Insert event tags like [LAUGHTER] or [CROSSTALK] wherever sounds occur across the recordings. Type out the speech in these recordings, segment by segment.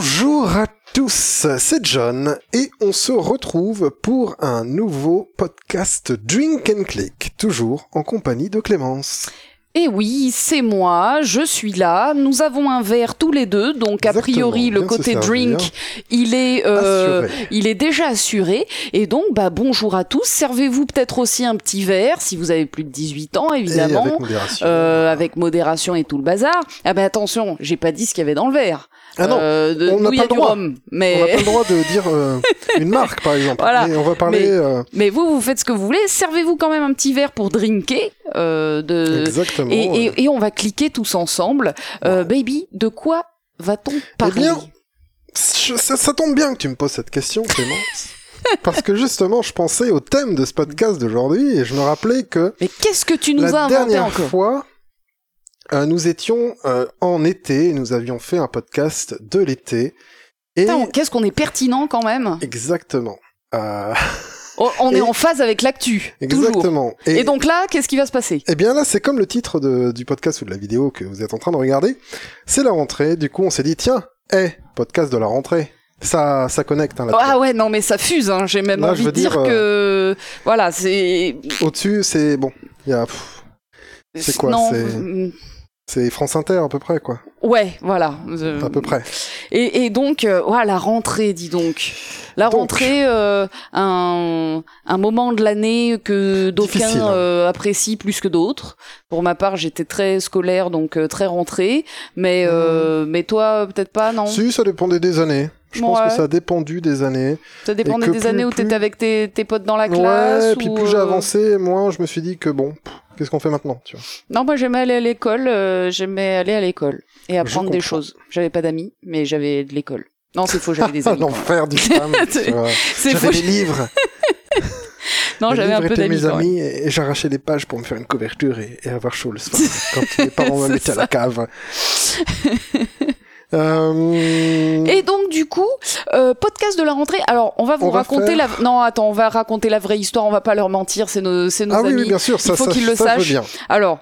Bonjour à tous, c'est John et on se retrouve pour un nouveau podcast Drink and Click, toujours en compagnie de Clémence. Et Eh oui, c'est moi, je suis là. Nous avons un verre tous les deux, donc a priori le côté drink, il est, euh, il est déjà assuré. Et donc, bah bonjour à tous. Servez-vous peut-être aussi un petit verre si vous avez plus de 18 ans, évidemment. avec modération. Euh, avec modération et tout le bazar. Ah ben attention, j'ai pas dit ce qu'il y avait dans le verre. Ah non, Euh, de- on n'a pas le droit. rhum, On n'a pas le droit de dire euh, [LAUGHS] une marque par exemple. Voilà. Mais on va parler Mais- euh, mais vous vous faites ce que vous voulez. Servez-vous quand même un petit verre pour drinker. Euh, de exactement. et, et, et on va cliquer tous ensemble. Euh, baby, de quoi va-t-on parler? Eh bien, je- ça, ça tombe bien que tu me poses cette question, Clémence. [LAUGHS] Parce que justement, je pensais au thème de ce podcast d'aujourd'hui et je me rappelais que Mais qu'est-ce que tu nous la as inventé dernière encore? fois, euh, nous étions euh, en été, nous avions fait un podcast de l'été. Et Qu'est-ce qu'on est pertinent quand même exactement. Euh, [LAUGHS] Oh, On est Et- en phase avec l'actu, toujours. exactement. Et, donc là, qu'est-ce qui va se passer? Eh bien là, c'est comme le titre de- du podcast ou de la vidéo que vous êtes en train de regarder. C'est la rentrée. Du coup, on s'est dit tiens, eh, podcast de la rentrée. Ça, ça connecte. Hein, là-dessus. Ah ouais, non mais ça fuse. Hein. J'ai même Là, envie de dire, que voilà, c'est Au-dessus, c'est bon. Il y a, C'est quoi, Non, c'est- France Inter à peu près quoi. Ouais, voilà. Euh, À peu près. Et, et donc, euh, ouais, la rentrée, dis donc. La Donc. rentrée, euh, un, un moment de l'année que d'aucuns hein. euh, apprécient plus que d'autres. Pour ma part, j'étais très scolaire, donc euh, très rentrée. Mais, euh, mais toi, peut-être pas, non? Mmh. Si, ça dépendait des années. Je pense Ouais. que ça a dépendu des années. Ça dépendait des plus- années où plus- t'étais avec tes, tes potes dans la classe ouais, puis ou, plus j'ai avancé, moins je me suis dit que bon, pff, qu'est-ce qu'on fait maintenant, tu vois? Non, moi j'aimais aller à l'école, euh, j'aimais aller à l'école et apprendre des choses. J'avais pas d'amis, mais j'avais de l'école. Non, c'est faux, j'avais des [LAUGHS] amis. l'enfer du [LAUGHS] vois. C'est faux. des livres. [LAUGHS] Non, j'avais un peu d'amis. mes amis et, et j'arrachais les pages pour me faire une couverture et, et avoir chaud le soir quand les parents me mettaient à la cave. Euh, Et donc du coup, euh, podcast de la rentrée. Alors, on va vous On va raconter faire- la. Non, attends, on va raconter la vraie histoire. On va pas leur mentir. C'est nos, c'est nos Ah amis. oui, bien sûr, ça, faut ça, qu'ils le ça, sachent. bien. Alors,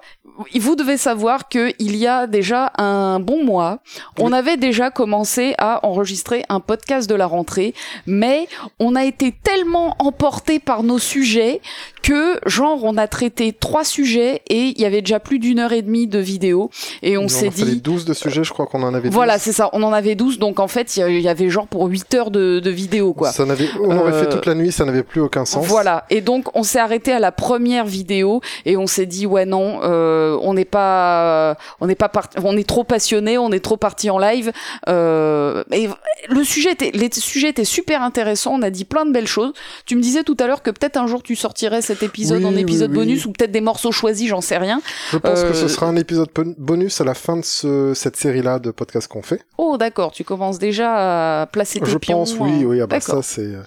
vous devez savoir que il y a déjà un bon mois, on avait déjà commencé à enregistrer un podcast de la rentrée, mais on a été tellement emporté par nos sujets que, genre, on a traité trois sujets et il y avait déjà plus d'une heure et demie de vidéo et on s'est dit. 12 de sujets, je crois qu'on en avait 12. Voilà, c'est ça. On en avait 12, donc en fait, il y avait genre pour 8 heures de, de vidéo, quoi. Ça n'avait, on aurait Euh, fait toute la nuit, ça n'avait plus aucun sens. Voilà. Et donc, on s'est arrêté à la première vidéo et on s'est dit, ouais, non, euh, on n'est pas, on n'est pas parti, on est trop passionné, on est trop parti en live. Euh, et le sujet était, les sujets étaient super intéressants. On a dit plein de belles choses. Tu me disais tout à l'heure que peut-être un jour tu sortirais cet épisode Oui, en épisode oui. bonus ou peut-être des morceaux choisis, j'en sais rien. Je pense que ce Euh, sera un épisode bon- bonus à la fin de ce, cette série-là de podcasts qu'on fait. Oh, d'accord. Tu commences déjà à placer tes Je pions, pense, oui, euh, oui. Ah bah ça, c'est, euh,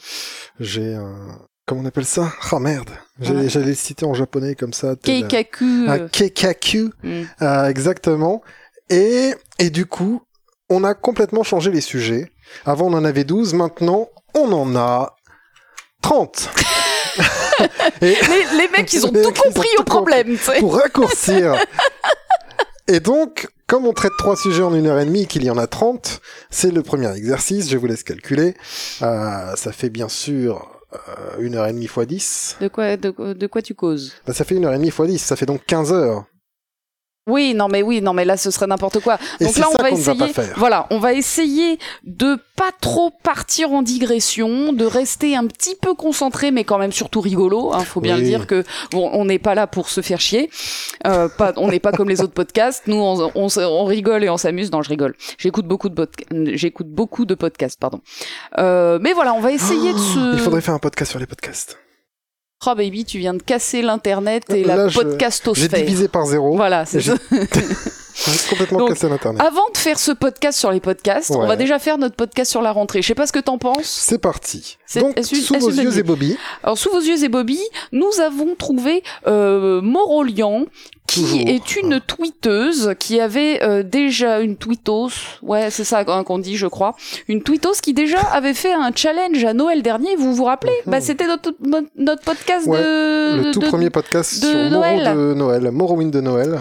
j'ai un, comment on appelle ça? Ah merde. J'allais le citer en japonais comme ça. Keikaku. Un euh, keikaku. hmm. Euh, exactement. Et, et du coup, on a complètement changé les sujets. Avant, on en avait 12. Maintenant, on en a 30. [LAUGHS] et les, les mecs, [LAUGHS] ils ont tout ont compris tout au problème. pour raccourcir. [LAUGHS] Et donc, comme on traite trois sujets en une heure et demie et qu'il y en a 30, c'est le premier exercice. Je vous laisse calculer. Euh, ça fait bien sûr euh, une heure et demie fois 10. De quoi, de, de quoi tu causes? Bah, ça fait une heure et demie fois 10. Ça fait donc 15 heures. Oui, non, mais oui, non, mais là, ce serait n'importe quoi. Et Donc là, on va essayer. Voilà, on va essayer de pas trop partir en digression, de rester un petit peu concentré, mais quand même surtout rigolo. Hein, faut bien Oui. le dire que bon, on n'est pas là pour se faire chier. Euh, pas, on n'est pas comme les autres podcasts. Nous, on, on, on rigole et on s'amuse. Non, je rigole. J'écoute beaucoup de j'écoute beaucoup de podcasts, pardon. Euh, mais voilà, on va essayer de se. Il faudrait faire un podcast sur les podcasts. Oh baby, tu viens de casser l'internet et Là, la je- J'ai podcastosphère. divisé par zéro. Voilà, c'est ça. [LAUGHS] Complètement Donc, cassé l'internet. Avant de faire ce podcast sur les podcasts, on va déjà faire notre podcast sur la rentrée. Je sais pas ce que t'en penses. C'est parti. C'est- Donc, sous vos yeux et Bobby, Alors, sous vos yeux et Bobby, nous avons trouvé euh, Morolian, qui Toujours. est une tweeteuse qui avait euh, déjà une tweetos, ouais, c'est ça qu'on dit, je crois, une tweetos qui déjà avait fait un challenge à Noël dernier. Vous vous rappelez? Mhm. Bah, c'était notre, notre podcast Ouais, de le tout de- premier podcast de sur Moro Noël. de Noël, Morrowind de Noël.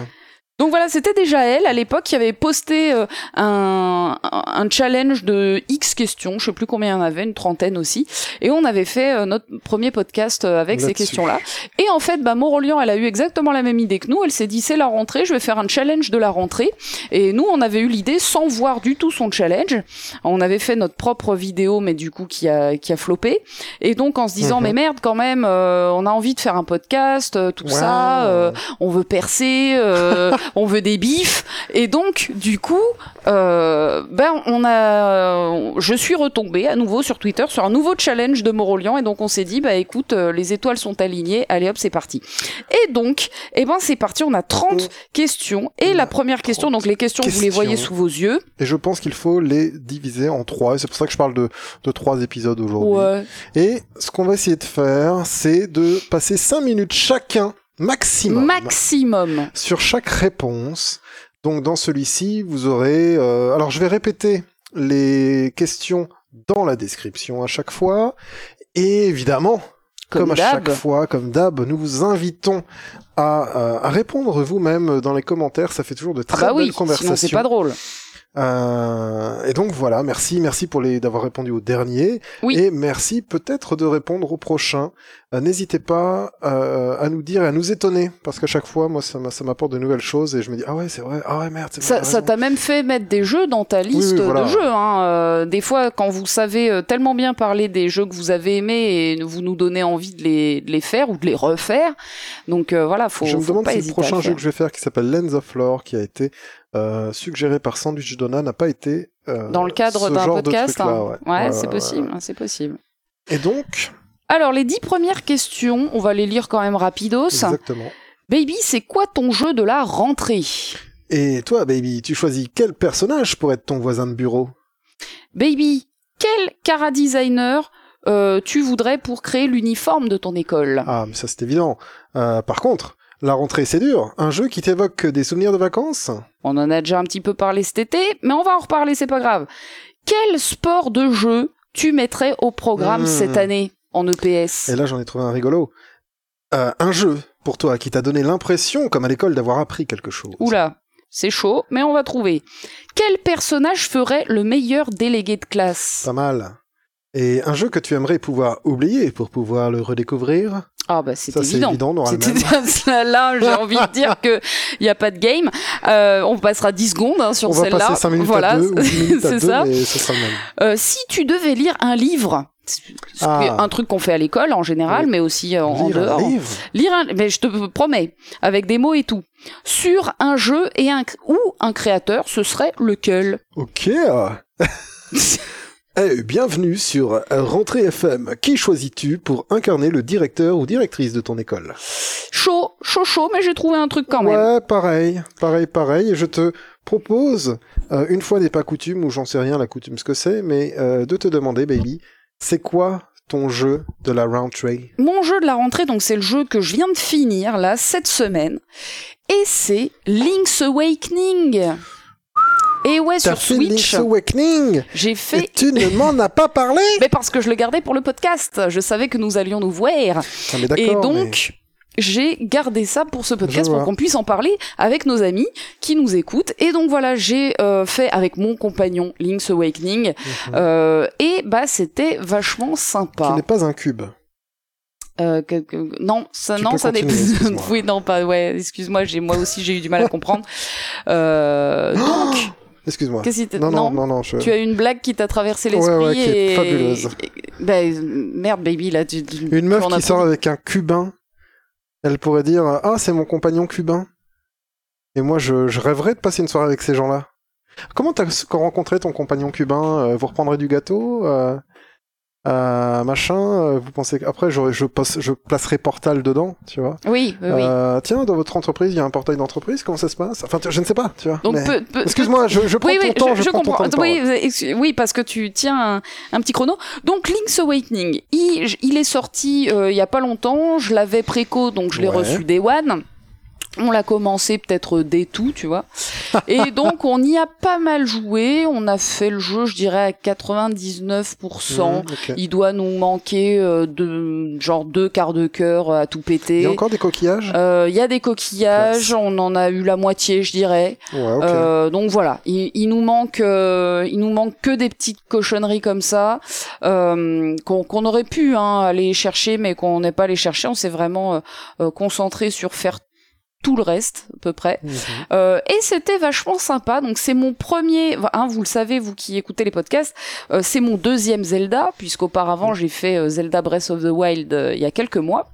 Donc voilà, c'était déjà elle à l'époque qui avait posté euh, un, un challenge de X questions, je sais plus combien il y en avait, une trentaine aussi, et on avait fait euh, notre premier podcast euh, avec ces questions-là. Et en fait, bah, Morolian, elle a eu exactement la même idée que nous. Elle s'est dit c'est la rentrée, je vais faire un challenge de la rentrée. Et nous, on avait eu l'idée sans voir du tout son challenge. On avait fait notre propre vidéo, mais du coup qui a qui a floppé. Et donc en se disant Mhm. mais merde quand même, euh, on a envie de faire un podcast, euh, tout ça. euh, on veut percer, euh, on veut des bifs. Et donc, du coup, euh, ben, on a, je suis retombée à nouveau sur Twitter sur un nouveau challenge de Morolian. Et donc, on s'est dit, bah, écoute, euh, les étoiles sont alignées. Allez hop, c'est parti. Et donc, eh ben, c'est parti. On a 30 questions. Et la première question, donc les questions, vous les voyez sous vos yeux. Et je pense qu'il faut les diviser en trois. Et c'est pour ça que je parle de, de trois épisodes aujourd'hui. Ouais. Et ce qu'on va essayer de faire, c'est de passer cinq minutes chacun, maximum, Maximum. sur chaque réponse. Donc dans celui-ci, vous aurez... euh, alors je vais répéter les questions dans la description à chaque fois. Et évidemment, Comme, comme, à chaque fois, comme d'hab, nous vous invitons à, euh, à répondre vous-même dans les commentaires. Ça fait toujours de Ah très bah belles oui, conversations. sinon c'est pas drôle. Euh, et donc voilà, merci, merci pour les d'avoir répondu au dernier, Oui. et merci peut-être de répondre au prochain. Euh, N'hésitez pas euh, à nous dire, et à nous étonner, parce qu'à chaque fois, moi, ça m'a- ça m'apporte de nouvelles choses, et je me dis ah ouais, c'est vrai, ah ouais merde, c'est vrai. Ça t'a même fait mettre des jeux dans ta liste oui, voilà. de jeux. Hein. Euh, des fois, quand vous savez euh, tellement bien parler des jeux que vous avez aimés et vous nous donnez envie de les, de les faire ou de les refaire. Donc euh, voilà, faut, je me faut demande pas si le prochain jeu que je vais faire, qui s'appelle Lens of Lore, qui a été euh, suggéré par Sandwich Donna, n'a pas été euh, Dans le cadre d'un podcast, hein. ouais. c'est possible, hein, c'est possible. Et donc, Alors les dix premières questions, on va les lire quand même rapidos. exactement. Baby, c'est quoi ton jeu de la rentrée? Et toi, baby, tu choisis quel personnage pour être ton voisin de bureau? Baby, quel cara designer euh, tu voudrais pour créer l'uniforme de ton école? Ah, mais ça c'est évident. Par contre, la rentrée c'est dur. Un jeu qui t'évoque des souvenirs de vacances On en a déjà un petit peu parlé cet été, mais on va en reparler, c'est pas grave. Quel sport de jeu tu mettrais au programme Mmh. cette année en EPS Et là j'en ai trouvé un rigolo. Euh, un jeu pour toi qui t'a donné l'impression, comme à l'école, d'avoir appris quelque chose. Oula, c'est chaud, mais on va trouver. Quel personnage ferait le meilleur délégué de classe? Pas mal. Et un jeu que tu aimerais pouvoir oublier pour pouvoir le redécouvrir? Ah bah c'est évident. évident, là, [LAUGHS] j'ai envie de dire que il y a pas de game. Euh, on passera 10 secondes hein, sur On va celle-là. passer 5 minutes voilà, à 2 ou 10 [LAUGHS] minutes à c'est 2, ça. mais ce sera le même. Euh, si tu devais lire un livre, Ah. un truc qu'on fait à l'école en général, Oui. mais aussi euh, en, en Lire un dehors. livre Lire un, mais je te promets, avec des mots et tout, sur un jeu et un ou un créateur, ce serait lequel? Ok. [LAUGHS] Eh, bienvenue sur Rentrée FM. Qui choisis-tu pour incarner le directeur ou directrice de ton école? Chaud, chaud, chaud, mais j'ai trouvé un truc quand même. Ouais, pareil, pareil, pareil. Et je te propose, euh, une fois n'est pas coutume, ou j'en sais rien la coutume ce que c'est, mais euh, de te demander, baby, c'est quoi ton jeu de la rentrée? Mon jeu de la rentrée, donc c'est le jeu que je viens de finir là cette semaine, et c'est Link's Awakening. Et ouais, sur fait Switch, Awakening j'ai et fait. tu ne m'en as pas parlé [LAUGHS] Mais parce que je le gardais pour le podcast, je savais que nous allions nous voir. Ah, mais d'accord, Et mais- donc, j'ai gardé ça pour ce podcast pour qu'on puisse en parler avec nos amis qui nous écoutent. Et donc voilà, j'ai euh, fait avec mon compagnon Link's Awakening. Mhm. euh, et bah, c'était vachement Qui sympa. n'est pas un cube. Euh, que- que- non, ça, Tu non, ça n'est [LAUGHS] oui, non, pas. Ouais, excuse-moi, j'ai moi aussi j'ai eu du mal à comprendre. Euh, [GASPS] donc, Excuse-moi. Non, non, non, non, je... Tu as une blague qui t'a traversé l'esprit ouais, qui est et fabuleuse. et- ben, merde, baby, là, tu, tu- Une meuf qui sort avec un cubain, elle pourrait dire Ah, c'est mon compagnon cubain. Et moi, je, je rêverais de passer une soirée avec ces gens-là. Comment t'as rencontré ton compagnon cubain? Euh, Vous reprendrez du gâteau? Euh, euh, Machin euh, Vous pensez qu'après, je, je, passe- je placerai Portal dedans, tu vois Oui, oui, oui. Euh, Tiens, dans votre entreprise, il y a un portail d'entreprise, comment ça se passe? Enfin, je ne sais pas, tu vois. Mais- Excuse-moi, je, je prends oui, ton oui, temps, je, comprends. temps oui, parce que tu tiens un, un petit chrono. Donc, Link's Awakening, il, il est sorti euh, il y a pas longtemps. Je l'avais préco, donc je l'ai Ouais. reçu Day One. On l'a commencé peut-être dès tout, tu vois. Et [LAUGHS] donc on y a pas mal joué. On a fait le jeu, je dirais à 99%. Mhm, ok. Il doit nous manquer euh, de genre deux quarts de cœur à tout péter. Il y a encore des coquillages? Euh, Il y a des coquillages, on en a eu la moitié, je dirais. Ouais. Euh, donc voilà, il, il nous manque, il nous manque que des petites cochonneries comme ça qu'on aurait pu hein, aller chercher, mais qu'on n'est pas allé chercher. On s'est vraiment concentré sur faire tout le reste à peu près. Mhm. Euh, et c'était vachement sympa. Donc c'est mon premier, hein, vous le savez, vous qui écoutez les podcasts, euh, c'est mon deuxième Zelda, puisqu'auparavant j'ai fait euh, Zelda Breath of the Wild euh, il y a quelques mois.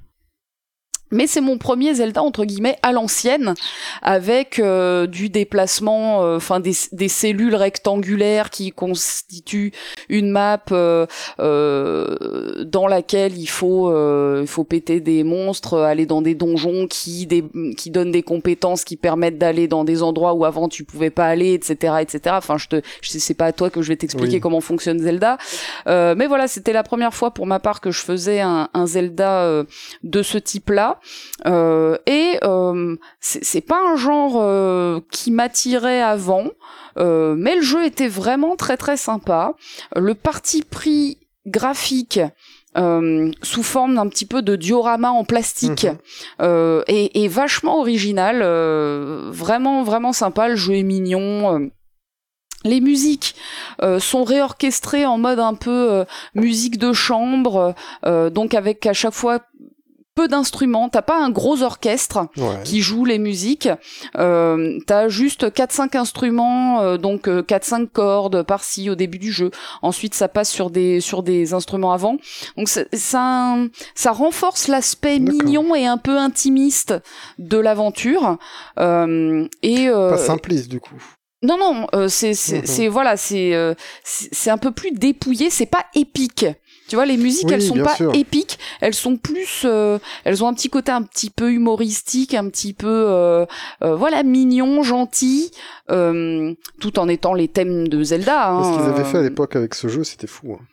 Mais c'est mon premier Zelda entre guillemets à l'ancienne, avec euh, du déplacement, euh, enfin des, des cellules rectangulaires qui constituent une map euh, euh, dans laquelle il faut euh, il faut péter des monstres, aller dans des donjons qui des, qui donnent des compétences qui permettent d'aller dans des endroits où avant tu pouvais pas aller, etc., etc. Enfin, je te, je c'est pas à toi que je vais t'expliquer Oui. comment fonctionne Zelda, Euh, mais voilà, c'était la première fois pour ma part que je faisais un, un Zelda euh, de ce type-là, Euh, et euh, c'est pas un genre euh, qui m'attirait avant. Mais le jeu était vraiment très très sympa. Le parti pris graphique euh, sous forme d'un petit peu de diorama en plastique euh, est, est vachement original, euh, vraiment vraiment sympa. Le jeu est mignon. Les musiques euh, sont réorchestrées en mode un peu euh, musique de chambre, euh, donc avec à chaque fois peu d'instruments. T'as pas un gros orchestre Ouais. qui joue les musiques. Euh, t'as juste 4-5 instruments, euh, donc euh, 4-5 cordes par-ci au début du jeu. Ensuite, ça passe sur des sur des instruments avant. Donc ça ça renforce l'aspect mignon et un peu intimiste de l'aventure. Euh, et euh, Pas simpliste du coup. non non, euh, c'est c'est Mhm. c'est- voilà, c'est euh, c'est c'est un peu plus dépouillé. C'est pas épique. Tu vois, les musiques, Oui, elles sont pas sûr. épiques, elles sont plus, euh, elles ont un petit côté un petit peu humoristique, un petit peu, euh, euh, voilà, mignon, gentil, euh, tout en étant les thèmes de Zelda. Hein, Ce qu'ils avaient fait à euh, l'époque avec ce jeu, c'était fou. hein.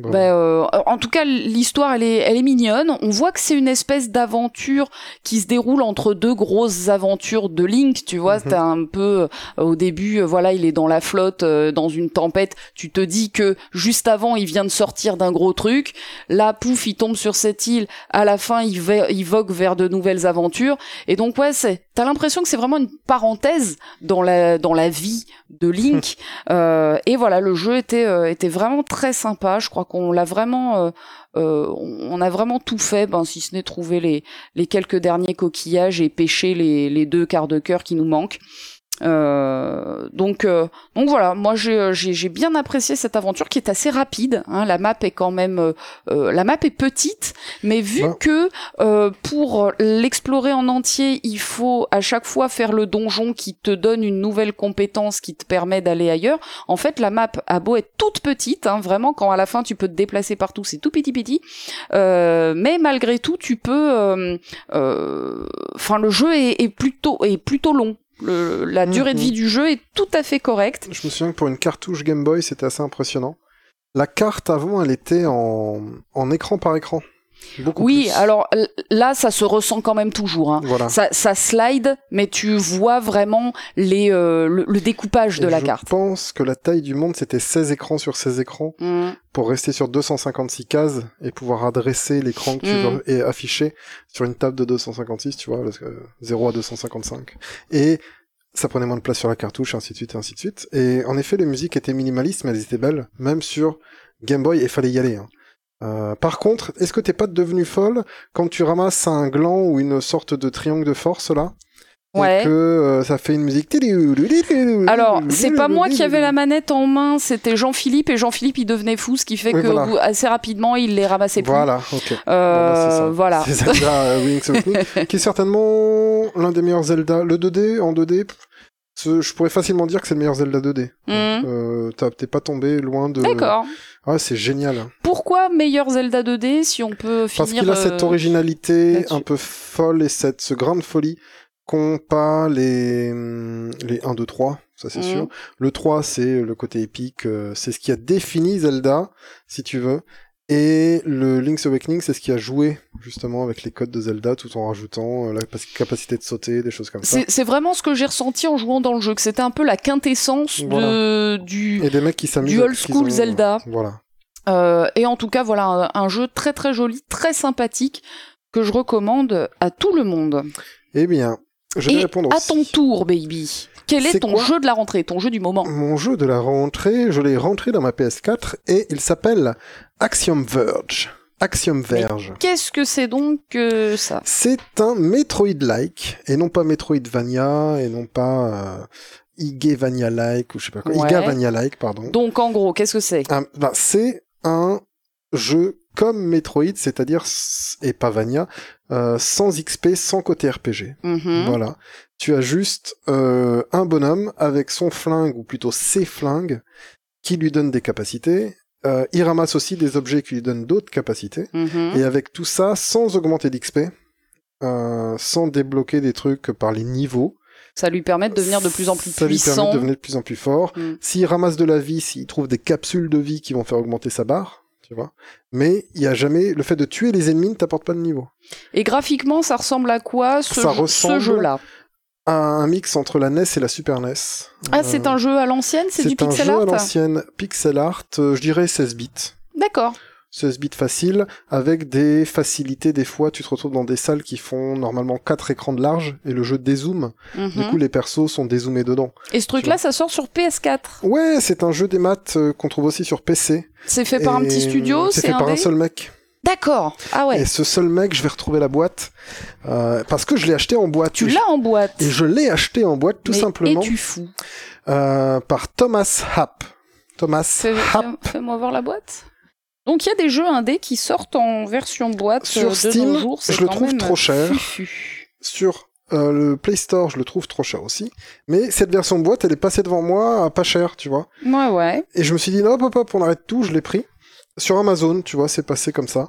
Ben, euh, en tout cas, l'histoire, elle est, elle est mignonne. On voit que c'est une espèce d'aventure qui se déroule entre deux grosses aventures de Link. Tu vois, Mhm. c'est un peu euh, au début, euh, voilà, il est dans la flotte, euh, dans une tempête. Tu te dis que juste avant, il vient de sortir d'un gros truc. Là, pouf, il tombe sur cette île. À la fin, il, il vogue vers de nouvelles aventures. Et donc, ouais, c'est, t'as l'impression que c'est vraiment une parenthèse dans la dans la vie de Link. [LAUGHS] Euh, et voilà, le jeu était euh, était vraiment très sympa. Je crois qu'on l'a vraiment, euh, euh, on a vraiment tout fait, ben si ce n'est trouver les les quelques derniers coquillages et pêcher les les deux quarts de cœur qui nous manquent. Euh, donc euh, donc voilà, moi j'ai j'ai bien apprécié cette aventure qui est assez rapide. Hein, la map est quand même euh, euh, la map est petite, mais vu Ouais. que euh, pour l'explorer en entier, il faut à chaque fois faire le donjon qui te donne une nouvelle compétence qui te permet d'aller ailleurs. En fait, la map a beau être toute petite, hein, vraiment quand à la fin tu peux te déplacer partout, c'est tout petit petit. Euh, mais malgré tout, tu peux. euh, euh, Enfin, le jeu est, est plutôt est plutôt long. Le- la durée de Mhm. vie du jeu est tout à fait correcte. Je me souviens que pour une cartouche Game Boy, c'était assez impressionnant. La carte avant, elle était en, en écran par écran. Beaucoup Oui, plus. alors là, ça se ressent quand même toujours. Hein. Voilà. Ça, ça slide, mais tu vois vraiment les, euh, le, le découpage de la je carte. pense que la taille du monde, c'était 16 écrans sur 16 écrans Mhm. pour rester sur 256 cases et pouvoir adresser l'écran que tu Mm. veux et afficher sur une table de 256, tu vois, parce que 0 à 255. Et ça prenait moins de place sur la cartouche, ainsi de suite, et ainsi de suite. Et en effet, les musiques étaient minimalistes, mais elles étaient belles, même sur Game Boy, et fallait y aller. hein. Euh, par contre, est-ce que t'es pas devenu folle quand tu ramasses un gland ou une sorte de triangle de force là? Ouais. Et que euh, ça fait une musique. Alors, c'est pas moi qui avais la manette en main, c'était Jean-Philippe, et Jean-Philippe, il devenait fou, ce qui fait Oui, que voilà. assez rapidement, il les ramassait plus. Voilà, ok. Euh, bah, voilà. C'est Zelda euh, Wings of [LAUGHS] qui est certainement l'un des meilleurs Zelda. Le 2D, en 2D, pff, ce- je pourrais facilement dire que c'est le meilleur Zelda 2D. Mhm. Euh, T'es pas tombé loin de... D'accord. Ah, c'est génial. Pourquoi meilleur Zelda 2D si on peut finir Parce qu'il a cette euh, originalité un peu folle et cette ce grain de folie qu'ont pas les, hum, les 1, 2, 3, ça c'est Mhm. sûr. Le 3, c'est le côté épique, euh, c'est ce qui a défini Zelda, si tu veux. Et le Link's Awakening, c'est ce qui a joué justement avec les codes de Zelda, tout en rajoutant euh, la capacité de sauter, des choses comme ça. C'est vraiment ce que j'ai ressenti en jouant dans le jeu, que c'était un peu la quintessence de, du, Et des mecs qui s'amusent. du old school ont- Zelda. Voilà. Euh, et en tout cas, voilà un, un jeu très très joli, très sympathique que je recommande à tout le monde. Eh bien, je vais et répondre à aussi. ton tour, baby. Quel est, ton jeu de la rentrée, ton jeu du moment? Mon jeu de la rentrée, je l'ai rentré dans ma PS4 et il s'appelle Axiom Verge. Axiom Verge. Qu'est-ce que c'est donc que ça? C'est un Metroid-like, et non pas Metroidvania, et non pas euh, Igevania-like, ou je sais pas quoi. Ouais. Igavania-like, pardon. Donc en gros, qu'est-ce que c'est? Ah, bah, c'est un jeu comme Metroid, c'est-à-dire, et pas Vania, euh, sans XP, sans côté RPG. Mhm. Voilà. Tu as juste euh, un bonhomme avec son flingue, ou plutôt ses flingues, qui lui donnent des capacités. Euh, il ramasse aussi des objets qui lui donnent d'autres capacités. Mhm. Et avec tout ça, sans augmenter d'XP, euh, sans débloquer des trucs par les niveaux. Ça lui permet de devenir de plus en plus ça lui permet puissant. de devenir de plus en plus fort. Mm. S'il ramasse de la vie, s'il trouve des capsules de vie qui vont faire augmenter sa barre, tu vois. Mais il a jamais le fait de tuer les ennemis ne t'apporte pas de niveau. Et graphiquement, ça ressemble à quoi ce, Ça jeu- ressemble- ce jeu-là? Un, un mix entre la NES et la Super NES. Ah, c'est Euh, un jeu à l'ancienne, c'est du un pixel jeu à art l'ancienne, pixel art, euh, je dirais 16 bits. D'accord. 16 bits facile, avec des facilités, des fois tu te retrouves dans des salles qui font normalement 4 écrans de large, et le jeu dézoome, Mhm. du coup les persos sont dézoomés dedans. Et ce truc-là, ça sort sur PS4. Ouais, c'est un jeu des maths euh, qu'on trouve aussi sur PC. C'est fait par un Et, petit studio, C'est c'est fait un par un seul mec. D'accord. Ah ouais. Et ce seul mec, je vais retrouver la boîte, euh, parce que je l'ai acheté en boîte. Tu Et je- l'as en boîte. Et je l'ai acheté en boîte tout Mais simplement Es-tu fou euh, par Thomas Happ. Thomas Fais- Happ. fais- Fais-moi voir la boîte. Donc il y a des jeux indés qui sortent en version boîte Sur euh, de Steam, nos jours. je le trouve trop cher. fufu. Sur euh, le Play Store, je le trouve trop cher aussi. Mais cette version boîte, elle est passée devant moi à pas cher, tu vois. Ouais, ouais. Et je me suis dit, non, hop, hop, hop, on arrête tout, je l'ai pris. Sur Amazon, tu vois, c'est passé comme ça.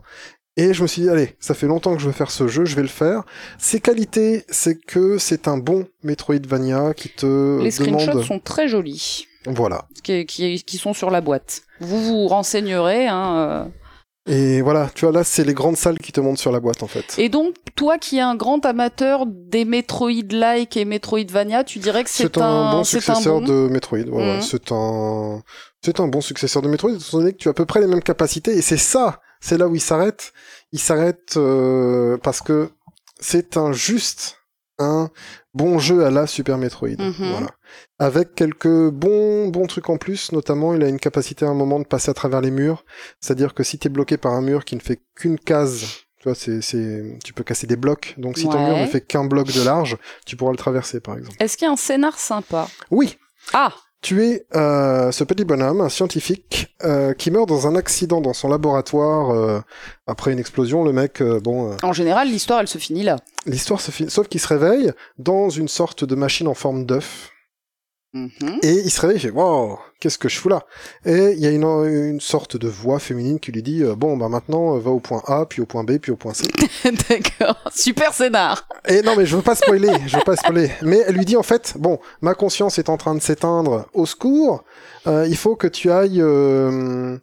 Et je me suis dit, allez, ça fait longtemps que je veux faire ce jeu, je vais le faire. Ses qualités, c'est que c'est un bon Metroidvania qui te Les screenshots sont très jolis, Voilà. qui, qui, qui sont sur la boîte. Vous vous renseignerez. Hein, euh. Et voilà, tu vois, là, c'est les grandes salles qui te montrent sur la boîte, en fait. Et donc, toi qui es un grand amateur des Metroid-like et Metroidvania, tu dirais que c'est C'est un, bon un successeur bon de Metroid. Mhm. c'est un, c'est un bon successeur de Metroid, étant donné que tu as à peu près les mêmes capacités. Et c'est ça, c'est là où il s'arrête. Il s'arrête euh, parce que c'est un juste un bon jeu à la Super Metroid. Mhm. Voilà. Avec quelques bons bons trucs en plus, notamment il a une capacité à un moment de passer à travers les murs. C'est-à-dire que si t'es bloqué par un mur qui ne fait qu'une case, tu vois, c'est, c'est, tu peux casser des blocs. Donc si ton mur ne fait qu'un bloc de large, tu pourras le traverser, par exemple. Est-ce qu'il y a un scénar sympa? Oui, Ah tu es euh, ce petit bonhomme, un scientifique, euh, qui meurt dans un accident dans son laboratoire euh, après une explosion. Le mec, euh, bon, euh, En général, l'histoire, elle se finit là. l'histoire se finit, sauf qu'il se réveille dans une sorte de machine en forme d'œuf. Mhm. Et il se réveille, il fait Wow, qu'est-ce que je fous là? Et il y a une, une sorte de voix féminine qui lui dit euh, Bon, bah maintenant, euh, va au point A, puis au point B, puis au point C. [LAUGHS] D'accord. Super scénar. Et non, mais je veux pas spoiler, je veux pas spoiler. Mais elle lui dit en fait, bon, ma conscience est en train de s'éteindre, au secours, euh, il faut que tu ailles euh,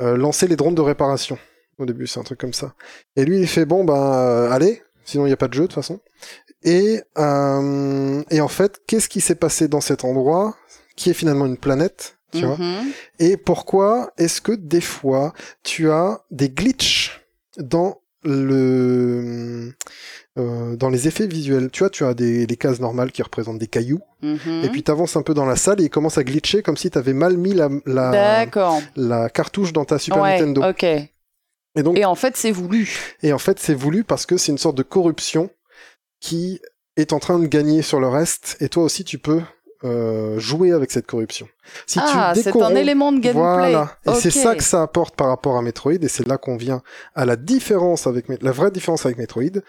euh, lancer les drones de réparation. Au début, c'est un truc comme ça. Et lui, il fait, bon, ben, euh, allez, sinon il n'y a pas de jeu de toute façon. Et, euh, et en fait, qu'est-ce qui s'est passé dans cet endroit, qui est finalement une planète, tu vois? Mhm. et pourquoi est-ce que des fois tu as des glitches dans le euh, dans les effets visuels? Tu vois, tu as des les cases normales qui représentent des cailloux, Mhm. et puis tu avances un peu dans la salle et il commence à glitcher comme si tu avais mal mis la la, la cartouche dans ta Super ouais, Nintendo. ok. Et donc Et en fait, c'est voulu. et en fait, c'est voulu parce que c'est une sorte de corruption qui est en train de gagner sur le reste, et toi aussi tu peux euh, jouer avec cette corruption. Si ah, c'est un élément de gameplay. voilà. Et c'est ça que ça apporte par rapport à Metroid, et c'est là qu'on vient à la différence avec la vraie différence avec Metroid,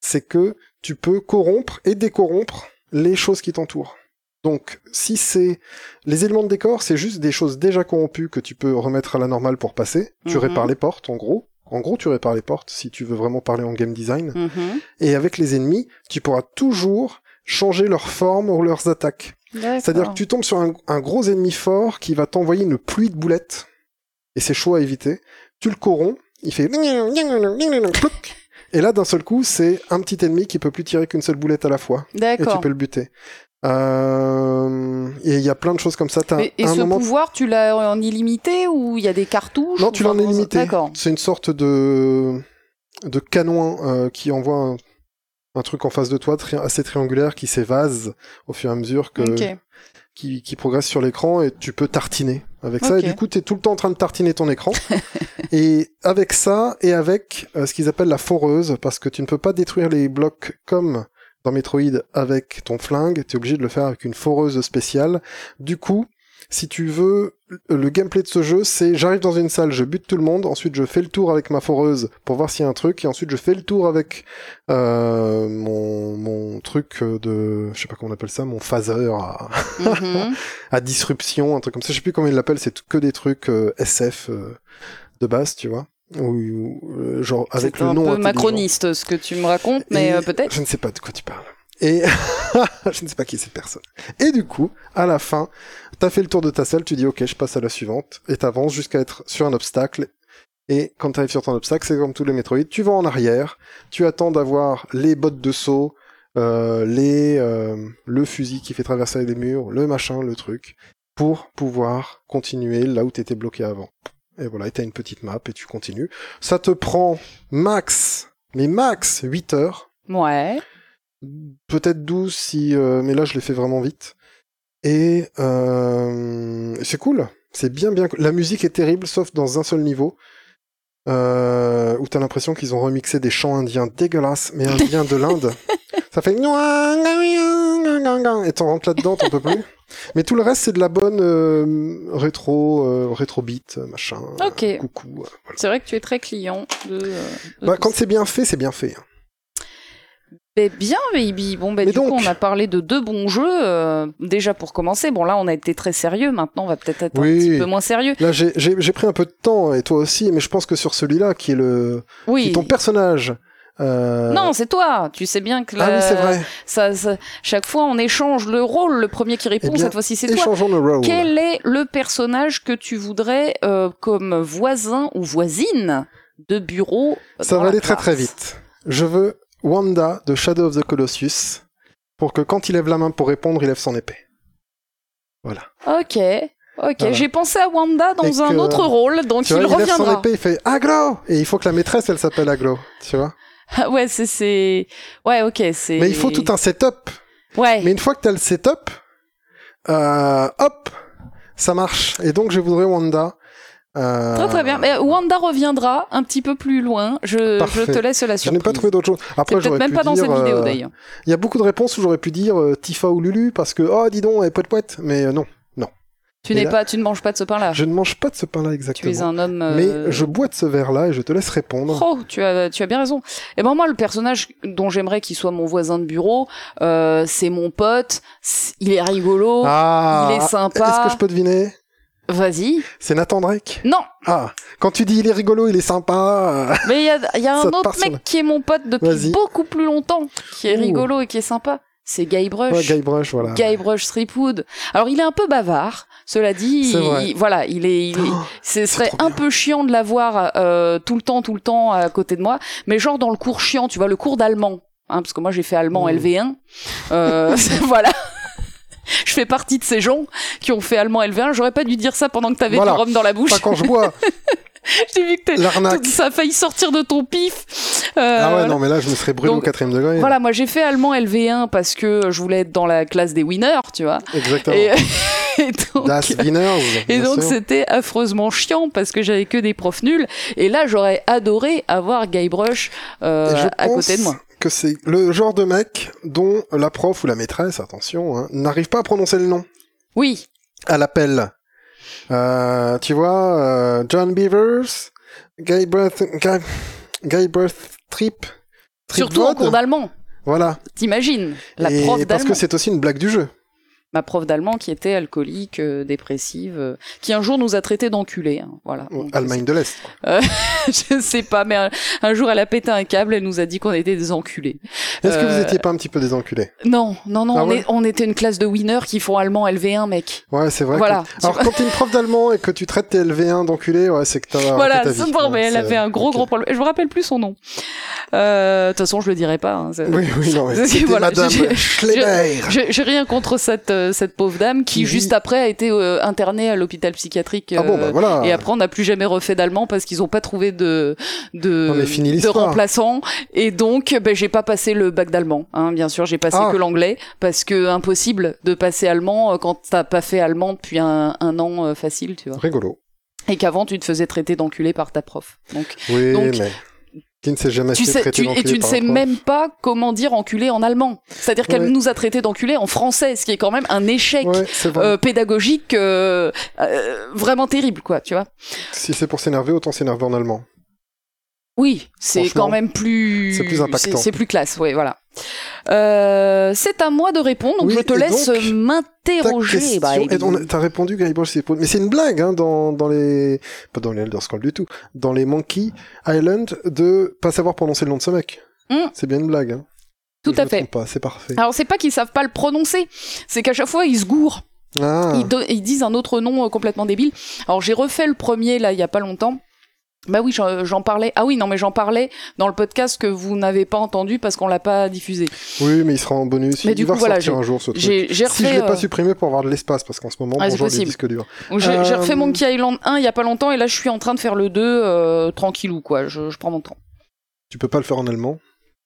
c'est que tu peux corrompre et décorrompre les choses qui t'entourent. Donc, si c'est les éléments de décor, c'est juste des choses déjà corrompues que tu peux remettre à la normale pour passer. Tu Mhm. répares les portes, en gros. En gros, tu répares les portes si tu veux vraiment parler en game design. Mhm. Et avec les ennemis, tu pourras toujours changer leur forme ou leurs attaques. C'est-à-dire que tu tombes sur un, un gros ennemi fort qui va t'envoyer une pluie de boulettes, et c'est chaud à éviter. Tu le corromps, il fait et là d'un seul coup c'est un petit ennemi qui peut plus tirer qu'une seule boulette à la fois et tu peux le buter. Euh, et il y a plein de choses comme ça. Et, et un ce moment pouvoir, tu l'as en illimité ou il y a des cartouches Non, tu l'en es vraiment- limité. D'accord. C'est une sorte de de canon euh, qui envoie un, un truc en face de toi tri- assez triangulaire qui s'évase au fur et à mesure que qui, qui progresse sur l'écran et tu peux tartiner avec ça. Et du coup, tu es tout le temps en train de tartiner ton écran. [LAUGHS] et avec ça et avec euh, ce qu'ils appellent la foreuse, parce que tu ne peux pas détruire les blocs comme dans Metroid avec ton flingue, tu es obligé de le faire avec une foreuse spéciale. Du coup, si tu veux, le gameplay de ce jeu, c'est j'arrive dans une salle, je bute tout le monde, ensuite je fais le tour avec ma foreuse pour voir s'il y a un truc, et ensuite je fais le tour avec euh, mon, mon truc de, je sais pas comment on appelle ça, mon phaser à, Mhm. [LAUGHS] à disruption, un truc comme ça. Je sais plus comment ils l'appellent, c'est que des trucs euh, SF euh, de base, tu vois. Ou, euh, genre avec C'est le un nom peu macroniste ce que tu me racontes, mais euh, peut-être. Je ne sais pas de quoi tu parles. Et [LAUGHS] je ne sais pas qui est cette personne. Et du coup, à la fin, t'as fait le tour de ta salle, tu dis ok, je passe à la suivante, et t'avances jusqu'à être sur un obstacle. Et quand t'arrives sur ton obstacle, c'est comme tous les Metroid, tu vas en arrière, tu attends d'avoir les bottes de saut, euh, les, euh, le fusil qui fait traverser les murs, le machin, le truc, pour pouvoir continuer là où t'étais bloqué avant. Et voilà, et t'as une petite map et tu continues. Ça te prend max, mais max 8 heures. Ouais. peut-être 12 si euh, mais là je l'ai fait vraiment vite. Et euh, c'est cool. C'est bien bien la musique est terrible sauf dans un seul niveau euh, où t'as l'impression qu'ils ont remixé des chants indiens dégueulasses mais indiens de l'Inde [LAUGHS] ça fait et t'en rentres là-dedans t'en peux plus mais tout le reste c'est de la bonne euh, rétro euh, rétro beat machin Ok. euh, coucou euh, voilà. C'est vrai que tu es très client de. de bah, quand c'est bien fait c'est bien fait hein. Ben, bien, baby. Bon, ben, Mais du coup, donc- on a parlé de deux bons jeux. déjà pour commencer, bon là, on a été très sérieux. Maintenant, on va peut-être être Oui. un petit peu moins sérieux. là j'ai pris un peu de temps et toi aussi mais je pense que sur celui-là qui est le qui Oui. est ton personnage. Euh... Non, c'est toi. Tu sais bien que Ah la- oui, c'est vrai. Ça, ça- chaque fois, on échange le rôle. Le premier qui répond, Eh bien, cette fois-ci, c'est toi. Échangeons le rôle. Quel est le personnage que tu voudrais euh, comme voisin ou voisine de bureau Ça va aller très très vite. Je veux Wanda de Shadow of the Colossus pour que quand il lève la main pour répondre, il lève son épée. Voilà. Ok. Ok, Voilà. j'ai pensé à Wanda dans Et un que- autre rôle, donc Tu il vois, il lève son reviendra. épée, il fait Aglo Et il faut que la maîtresse, elle s'appelle Aglo. Tu vois? Ah ouais, c'est c'est ouais, ok, c'est. Mais il faut tout un setup. Ouais. Mais une fois que tu as le setup, euh, hop, ça marche. Et donc, je voudrais Wanda. Euh, Très très bien. Mais Wanda reviendra un petit peu plus loin. Je, je te laisse la Je n'ai surprise. pas trouvé d'autre chose. Après, peut-être même pu pas dans cette vidéo euh, d'ailleurs. Il y a beaucoup de réponses où j'aurais pu dire euh, Tifa ou Lulu parce que, oh, dis donc, eh, poète poète. Mais euh, non, Tu n'es pas, tu ne manges pas de ce pain-là. je ne mange pas de ce pain-là Tu exactement. es un homme. euh, Mais je bois de ce verre-là et je te laisse répondre. Oh, tu as, tu as bien raison. Et ben moi, le personnage dont j'aimerais qu'il soit mon voisin de bureau, euh, c'est mon pote. Il est rigolo. ah, il est sympa. Est-ce que je peux deviner? Vas-y. C'est Nathan Drake? Non, Ah, quand tu dis il est rigolo, il est sympa. euh, mais il y a, y a un autre sur mec qui est mon pote depuis beaucoup plus longtemps, qui est Ouh. rigolo et qui est sympa. C'est Guy Brush. Ouais, Guybrush, voilà. Guybrush Threepwood. Alors il est un peu bavard, cela dit. Il- voilà, il est, il Oh, ce serait un bien. peu chiant de l'avoir euh, tout le temps, tout le temps à côté de moi. Mais genre dans le cours chiant, tu vois, le cours d'allemand, hein, parce que moi j'ai fait allemand Mm. LV1. Euh, [LAUGHS] [LAUGHS] voilà. Je fais partie de ces gens qui ont fait allemand LV1. J'aurais pas dû dire ça pendant que t'avais Voilà. du rhum dans la bouche. Pas quand je bois, [LAUGHS] [LAUGHS] J'ai vu que tout- ça a failli sortir de ton pif. Euh, Ah ouais, voilà. non, mais là, je me serais brûlé au quatrième degré. Voilà, moi j'ai fait allemand LV1 parce que je voulais être dans la classe des winners, tu vois. Exactement. Et, [LAUGHS] et donc, Das et c'était affreusement chiant parce que j'avais que des profs nuls. Et là, j'aurais adoré avoir Guybrush euh, à côté de moi. que c'est le genre de mec dont la prof ou la maîtresse, attention, hein, n'arrive pas à prononcer le nom Oui, à l'appel. Euh, tu vois, euh, John Beavers, Guybrush, Guy, Guybrush Trip, surtout en cours d'allemand. Voilà. T'imagines la Et prof parce d'allemand. que c'est aussi une blague du jeu. Ma prof d'allemand qui était alcoolique, euh, dépressive, euh, qui un jour nous a traités d'enculés. Hein, voilà. Donc, Allemagne de l'Est. euh, [LAUGHS] je sais pas, mais un, un jour elle a pété un câble, elle nous a dit qu'on était des enculés. Est-ce que vous Euh, étiez pas un petit peu des enculés? Non, non, non, Ah on, ouais? est- on était une classe de winners qui font allemand LV1, mec. Ouais, c'est vrai. Voilà. que- Alors, quand t'es une prof d'allemand et que tu traites tes LV1 d'enculés, ouais, c'est que t'as voilà, ta vie. bon, mais Ouais, elle avait un gros, gros problème. Je me rappelle plus son nom. Euh, De toute façon, je le dirai pas. hein, Oui, oui, non, [LAUGHS] c'était voilà, Madame j'ai rien contre cette, euh, cette pauvre dame qui, Qui vit- juste après, a été euh, internée à l'hôpital psychiatrique. Ah bon, euh, bah voilà. Et après, on n'a plus jamais refait d'allemand parce qu'ils n'ont pas trouvé de de, Non, remplaçant. Et donc, ben, j'ai pas passé le bac d'allemand. Hein, bien sûr, j'ai passé Ah. que l'anglais parce que impossible de passer allemand euh, quand t'as pas fait allemand depuis un, un an euh, facile, tu vois. Rigolo. Et qu'avant, tu te faisais traiter d'enculé par ta prof. Donc, Oui, Donc, mais qui ne s'est jamais tu sais, tu, et tu ne sais même pas comment dire enculé en allemand. C'est-à-dire qu'elle Ouais. nous a traité d'enculé en français, ce qui est quand même un échec. Ouais, euh, pédagogique euh, euh, vraiment terrible quoi tu vois Si c'est pour s'énerver, autant s'énerver en allemand. oui c'est quand même plus c'est plus impactant. c'est- plus classe ouais voilà euh, c'est à moi de répondre donc Oui, je te laisse m'interroger bah, t'as répondu Guybrush, c'est mais c'est une blague hein, dans dans les pas dans les Elder Scrolls du tout, dans les Monkey Island de pas savoir prononcer le nom de ce mec. Mm. C'est bien une blague. Hein. Tout Je à fait. c'est parfait. alors c'est pas qu'ils savent pas le prononcer c'est qu'à chaque fois ils se gourent Ah, ils, ils disent un autre nom euh, complètement débile alors j'ai refait le premier là il y a pas longtemps bah oui, j'en parlais. Ah oui, non, mais j'en parlais dans le podcast que vous n'avez pas entendu parce qu'on l'a pas diffusé. oui, mais il sera en bonus. Mais il du va coup, voilà, un jour ce truc. J'ai Si je refait. l'ai pas euh, supprimé pour avoir de l'espace, parce qu'en ce moment, Ah, bonjour les disques durs. J'ai Euh, refait Monkey Island 1 il y a pas longtemps et là je suis en train de faire le 2 euh, tranquillou quoi, je, je prends mon temps. Tu peux pas le faire en allemand,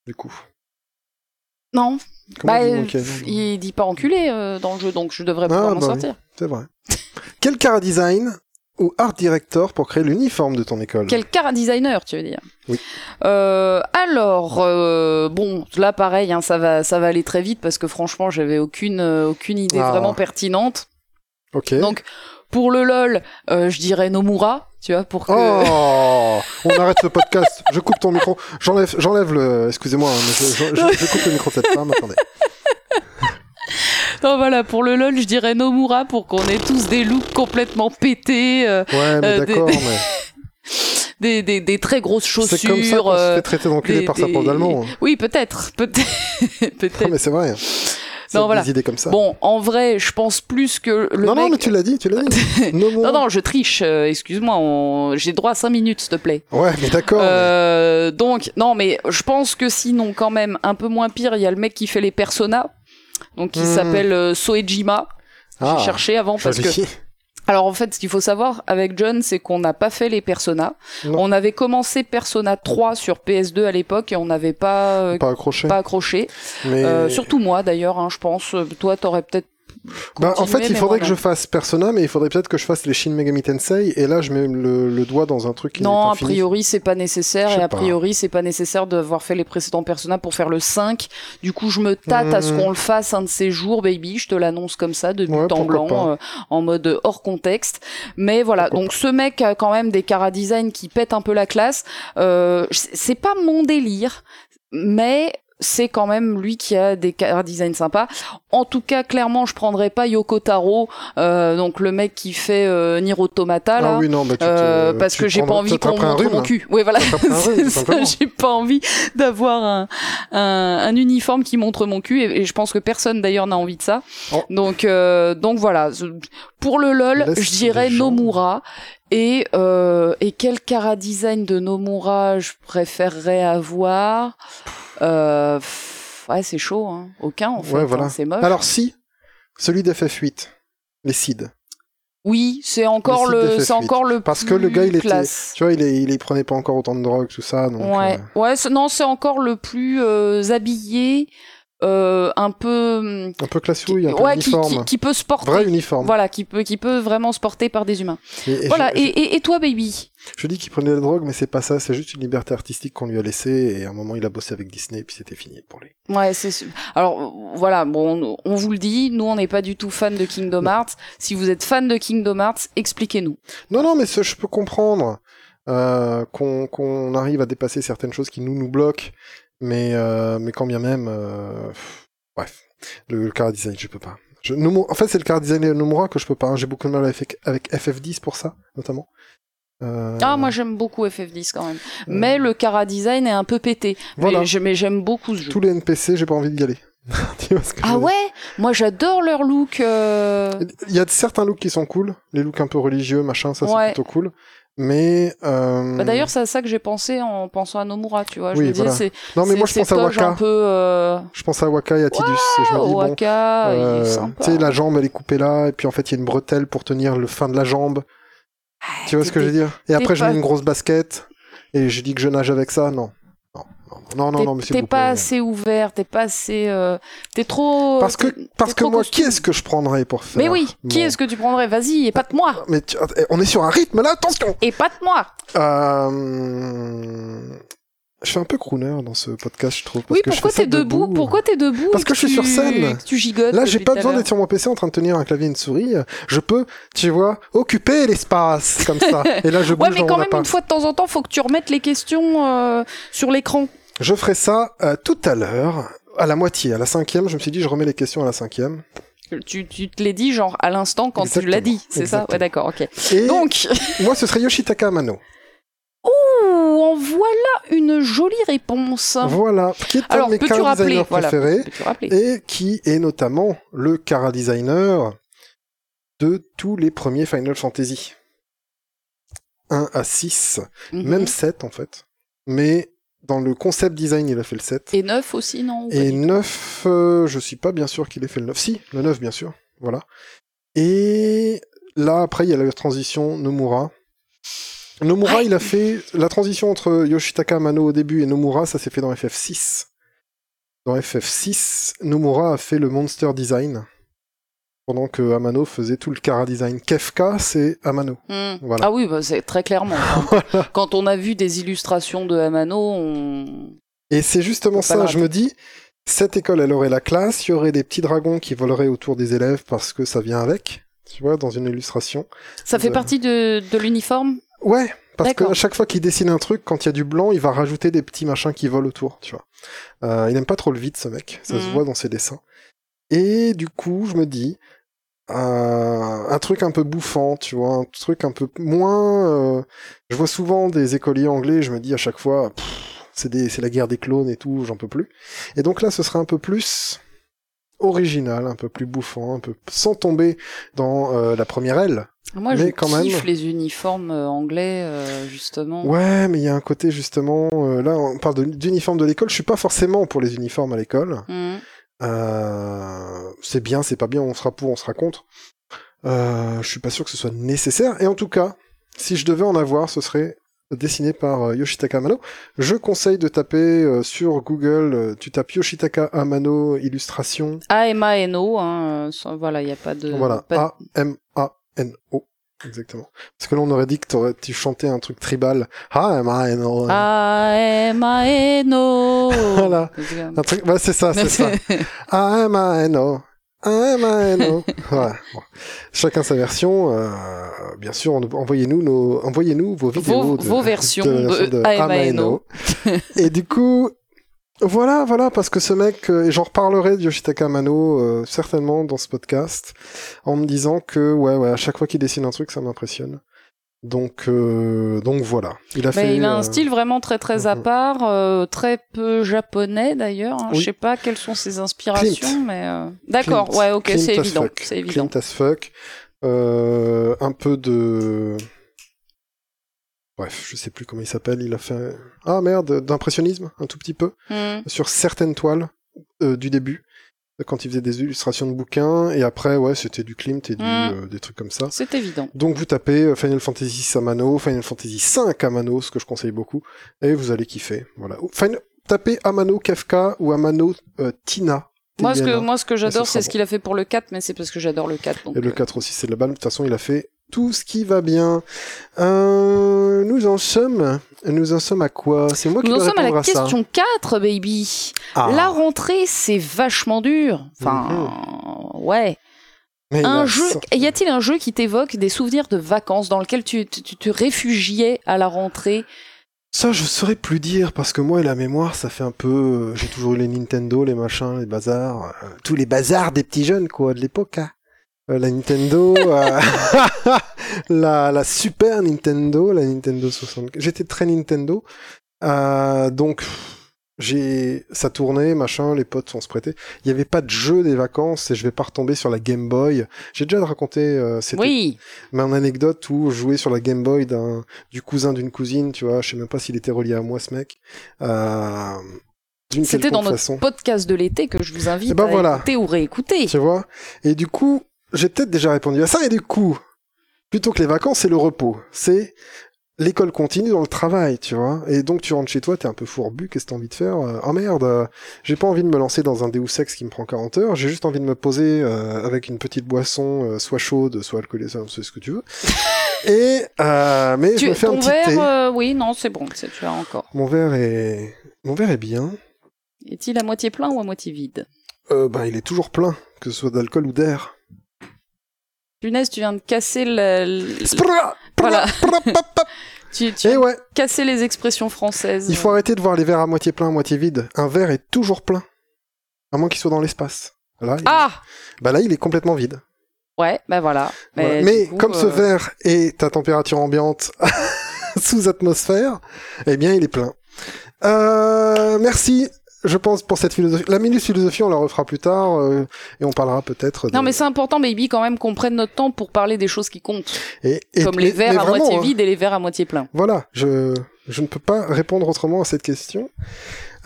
du coup? Non, Comment bah, dit il dit pas enculé euh, dans le jeu donc je devrais pouvoir Ah, m'en bah sortir. C'est vrai. Quel cara design? Ou art director pour créer l'uniforme de ton école Quel cara designer tu veux dire? Oui. Euh, alors euh, bon là pareil hein, ça va ça va aller très vite parce que franchement j'avais aucune euh, aucune idée Ah. vraiment pertinente. Ok. Donc pour le lol je dirais Nomura tu vois pour que Oh On arrête le [LAUGHS] podcast. Je coupe ton micro. J'enlève, j'enlève le. Excusez-moi, hein, mais je, je- je- je coupe le micro de cette femme. Attendez. Non voilà pour le lol je dirais Nomura pour qu'on ait tous des looks complètement pétés. euh, Ouais, mais Euh, des- d'accord, [LAUGHS] mais des, des, des très grosses chaussures. c'est comme ça qu'on se euh, fait traiter d'enculé des- par sa des- prof d'allemand. hein. Oui, peut-être, peut-être, [LAUGHS] peut-être. mais c'est vrai. Non, des voilà. idées comme ça. Bon, en vrai, je pense plus que le non, mec. non, mais tu l'as dit, tu l'as dit. [LAUGHS] non, non, non, je triche. euh, Excuse-moi, on... j'ai droit à 5 minutes, s'il te plaît. Ouais, mais d'accord. Euh, donc, non, mais je pense que sinon, quand même, un peu moins pire, il y a le mec qui fait les personas. Donc, qui Hmm. s'appelle euh, Soejima. Ah, J'ai cherché avant parce que. Alors en fait, ce qu'il faut savoir avec John, c'est qu'on n'a pas fait les Persona. Non. On avait commencé Persona 3 sur PS2 à l'époque et on n'avait pas euh, Pas accroché. pas accroché. mais... Euh, surtout moi d'ailleurs, hein, je pense. Toi, t'aurais peut-être. Bah, en fait, il faudrait que non. je fasse Persona, mais il faudrait peut-être que je fasse les Shin Megami Tensei, et là, je mets le, le doigt dans un truc qui Non, a priori, c'est pas nécessaire et a priori, c'est pas nécessaire d'avoir fait les précédents Persona pour faire le 5. Du coup, je me tâte à ce Mhm. qu'on le fasse un de ces jours, baby. Je te l'annonce comme ça, de but Ouais, en blanc, euh, en mode hors contexte. Mais voilà, Pourquoi donc ce mec a quand même des cara design qui pètent un peu la classe. Euh, c'est pas mon délire, mais c'est quand même lui qui a des cara design sympas. En tout cas, clairement, je prendrais pas Yoko Taro, euh, donc le mec qui fait euh, Nier Automata là. Ah oui, non, bah, Euh, parce que j'ai pas envie qu'on montre mon cul. Oui, voilà. [LAUGHS] J'ai pas envie d'avoir un, un, un uniforme qui montre mon cul et, et je pense que personne d'ailleurs n'a envie de ça. Oh. Donc, euh, donc voilà. Pour le lol, Laisse je dirais. Nomura. Et, euh, et quel cara design de Nomura je préférerais avoir? Euh, pff, Ouais, c'est chaud. Hein. Aucun en fait. Ouais, voilà. hein, c'est moche. Alors, si, celui d'FF8, les SID. oui, c'est encore Le c'est FF8. encore le Parce que le gars, il était. Tu vois, il, est, il, prenait pas encore autant de drogue, tout ça. Donc, Ouais, euh, ouais, non, c'est encore le plus euh, habillé, euh, un peu, un peu classouille, un peu ouais, uniforme. qui, qui peut se porter. Vrai uniforme. Voilà, qui peut, qui peut vraiment se porter par des humains. Et- et voilà. je, Et, et, et toi, baby? Je dis qu'il prenait la drogue, mais c'est pas ça. C'est juste une liberté artistique qu'on lui a laissée. Et à un moment, il a bossé avec Disney, et puis c'était fini pour lui. Ouais, c'est. Alors voilà, bon, on vous le dit, nous on n'est pas du tout fan de Kingdom Hearts. Si vous êtes fan de Kingdom Hearts, expliquez-nous. Non, non, mais ce, je peux comprendre euh, qu'on qu'on arrive à dépasser certaines choses qui nous nous bloquent, mais euh, mais quand bien même, euh, bref, le, le cara design, je peux pas. Je, en fait, c'est le car design de Nomura que je peux pas. hein. J'ai beaucoup de mal avec, avec FF10 pour ça, notamment. Euh, Ah, moi j'aime beaucoup FF10 quand même. Mais le Cara Design est un peu pété. Voilà. Mais j'aime beaucoup ce jeu. Tous les NPC, j'ai pas envie d'y aller. [LAUGHS] Ah ouais? Moi j'adore leur look. euh, Il y a certains looks qui sont cool, les looks un peu religieux, machin, ça c'est Ouais. plutôt cool. Mais euh... Bah, D'ailleurs, c'est à ça que j'ai pensé en pensant à Nomura, tu vois. Je Oui, me disais, c'est non mais moi je pense à un Waka, peu. Euh... je pense à Waka et à Tidus. et je me dis Waka, euh, tu sais la jambe elle est coupée là et puis en fait il y a une bretelle pour tenir le fin de la jambe. Ah, Tu vois ce que je veux dire? Et après je pas- mets une grosse basket et je dis que je nage avec ça. Non, non, non, non, non, monsieur. t'es pas assez ouvert, t'es pas assez. euh, T'es trop. Parce que parce que moi, costume. qui est-ce que je prendrais pour faire Mais oui, qui est-ce que tu prendrais Vas-y, épate-moi Mais tu- on est sur un rythme là, attention. Épate-moi Euh... Je fais un peu crooner dans ce podcast, je trouve. Parce Oui, que pourquoi t'es debout Pourquoi t'es debout Parce et que je suis sur scène. Tu gigotes. Là, j'ai pas besoin d'être sur mon PC en train de tenir un clavier et une souris. Je peux, tu vois, occuper l'espace comme ça. [LAUGHS] Et là, je bouge Ouais, mais quand même, une fois de temps en temps, faut que tu remettes les questions euh, sur l'écran. Je ferai ça euh, tout à l'heure, à la moitié, à la cinquième. Je me suis dit, je remets les questions à la cinquième. Tu, tu te l'as dit, genre, à l'instant, quand tu l'as dit, c'est ça? Ouais, d'accord, ok. Et Donc, [LAUGHS] moi, ce serait Yoshitaka Amano. ouh, en voilà une jolie réponse. Voilà, qui est un Alors, de mes rappeler? designers voilà, préférés. Et qui est notamment le cara designer de tous les premiers Final Fantasy. 1 à 6, Mhm. même 7 en fait. Mais dans le concept design, il a fait le 7. Et neuf aussi, non Et du tout 9, euh, je suis pas bien sûr qu'il ait fait le 9. Si, le 9 bien sûr. Voilà. Et là, après, il y a la transition Nomura. Nomura, Ouais. il a fait la transition entre Yoshitaka Amano au début et Nomura, ça s'est fait dans FF6. Dans FF6, Nomura a fait le monster design. Pendant que Amano faisait tout le Kara design. Kefka, c'est Amano. Hmm. Voilà. Ah oui, bah, c'est très clairement. [LAUGHS] Quand, quand on a vu des illustrations de Amano, on... Et c'est justement ça, je me dis, cette école, elle aurait la classe, il y aurait des petits dragons qui voleraient autour des élèves parce que ça vient avec, tu vois, dans une illustration. ça fait Euh, partie de, de l'uniforme? Ouais, parce que D'accord. à chaque fois qu'il dessine un truc, quand il y a du blanc, il va rajouter des petits machins qui volent autour, tu vois. Euh, il n'aime pas trop le vide, ce mec, ça se Mhm. voit dans ses dessins. Et du coup, je me dis, un truc un peu bouffant, tu vois, un truc un peu moins... euh, Je vois souvent des écoliers anglais, je me dis à chaque fois, c'est des- c'est la guerre des clones et tout, j'en peux plus. Et donc là, ce serait un peu plus original, un peu plus bouffant, un peu sans tomber dans euh, la première aile. Moi, Mais je quand même- les uniformes euh, anglais, euh, justement. Ouais, mais il y a un côté justement, euh, là on parle de- d'uniformes de l'école, je suis pas forcément pour les uniformes à l'école. Hmm. Euh, c'est bien, c'est pas bien, on sera pour, on sera contre. Euh, je suis pas sûr que ce soit nécessaire. Et en tout cas, si je devais en avoir, ce serait dessiné par euh, Yoshitaka Amano. Je conseille de taper euh, sur Google, tu tapes Yoshitaka Amano illustration. A-M-A-N-O, hein, euh, sans- voilà, il n'y a pas de... voilà, pas de- A-M-A-N-O. Exactement. Parce que là, on aurait dit que tu chantais un truc tribal. A-M-A-N-O. Ah. A-M-A-N-O [LAUGHS] Voilà. Un truc, bah, c'est ça, c'est ça. A-M-A-N-O. A-M-A-N-O. ouais. bon. Chacun sa version. euh, bien sûr, envoyez-nous nos, envoyez-nous vos vidéos. Vos, de- vos versions de version de, A-M-A-N-O. Et du coup, voilà, voilà, parce que ce mec, euh, et j'en reparlerai de Yoshitaka Amano euh, certainement dans ce podcast, en me disant que, ouais, ouais, à chaque fois qu'il dessine un truc, ça m'impressionne. Donc, euh, donc voilà. Il a Mais fait. il a euh, un style vraiment très très à mhm. part, euh, très peu japonais d'ailleurs. hein. Oui. Je sais pas quelles sont ses inspirations, Clint. mais euh, d'accord, ouais, ok, c'est évident, c'est évident. Clint as fuck. Euh, un peu de. Bref, je sais plus comment il s'appelle. Il a fait. Ah merde, d'impressionnisme, un tout petit peu. Hmm. Sur certaines toiles euh, du début. Quand il faisait des illustrations de bouquins. Et après, ouais, c'était du Klimt et du, Mm. euh, des trucs comme ça. C'est évident. Donc vous tapez euh, Final Fantasy Amano, Final Fantasy 5 Amano, ce que je conseille beaucoup. Et vous allez kiffer. Voilà. Final- Tapez Amano Kafka ou Amano euh, Tina. Moi ce, que, moi, ce que j'adore, c'est ce qu'il a fait pour le 4, mais c'est parce que j'adore le 4. Donc, Et le euh, 4 aussi, c'est de la balle. De toute façon, il a fait tout ce qui va bien. Euh, nous en sommes. Nous en sommes à quoi? C'est moi qui Nous en sommes à la à ça. question 4, baby. Ah. La rentrée, c'est vachement dur. Enfin, ouais. Mais Un jeu, y a-t-il un jeu qui t'évoque des souvenirs de vacances dans lequel tu, tu, tu te réfugiais à la rentrée? Ça, je saurais plus dire parce que moi la mémoire, ça fait un peu. euh, J'ai toujours eu les Nintendo, les machins, les bazars, euh, tous les bazars des petits jeunes quoi de l'époque. hein. Euh, la Nintendo, euh, [LAUGHS] la, la Super Nintendo, la Nintendo 64. J'étais très Nintendo, Euh, donc j'ai ça tournait, machin, les potes sont se prêter. Il y avait pas de jeu des vacances et je vais pas retomber sur la Game Boy. J'ai déjà raconté euh, c'était Oui, anecdote où je jouais sur la Game Boy d'un du cousin d'une cousine, tu vois, je sais même pas s'il était relié à moi ce mec. Euh, c'était dans notre façon. podcast de l'été que je vous invite Eh ben à voilà. écouter ou réécouter. Tu vois? Et du coup, j'ai peut-être déjà répondu à ça et du coup, plutôt que les vacances, c'est le repos. C'est l'école continue dans le travail, tu vois. Et donc tu rentres chez toi, t'es un peu fourbu, qu'est-ce que t'as envie de faire Euh, Oh merde, euh, j'ai pas envie de me lancer dans un Deus Ex qui me prend 40 heures, j'ai juste envie de me poser euh, avec une petite boisson, euh, soit chaude, soit alcoolisée, c'est ce que tu veux. [LAUGHS] et mais je Tu, me fais un petit verre, thé. oui, non, c'est bon, c'est tu as encore. Mon verre est mon verre est bien. Est-il à moitié plein ou à moitié vide? Ben il est toujours plein, que ce soit d'alcool ou d'air. Punaise, tu viens de casser le... Voilà. [LAUGHS] tu, tu Et ouais, casser les expressions françaises. Il faut arrêter de voir les verres à moitié plein, à moitié vide. Un verre est toujours plein. À moins qu'il soit dans l'espace. Là, il... Ah bah là, il est complètement vide. Ouais, ben voilà. Mais coup, comme ce euh, verre est à température ambiante [LAUGHS] sous atmosphère, eh bien, il est plein. Euh, merci, je pense, pour cette philosophie. La minute philosophie, on la refera plus tard euh, et on parlera peut-être. de- Non, mais c'est important, baby, quand même qu'on prenne notre temps pour parler des choses qui comptent. Et- et- comme les verres à vraiment, moitié hein. vides et les verres à moitié pleins. Voilà, je, je ne peux pas répondre autrement à cette question.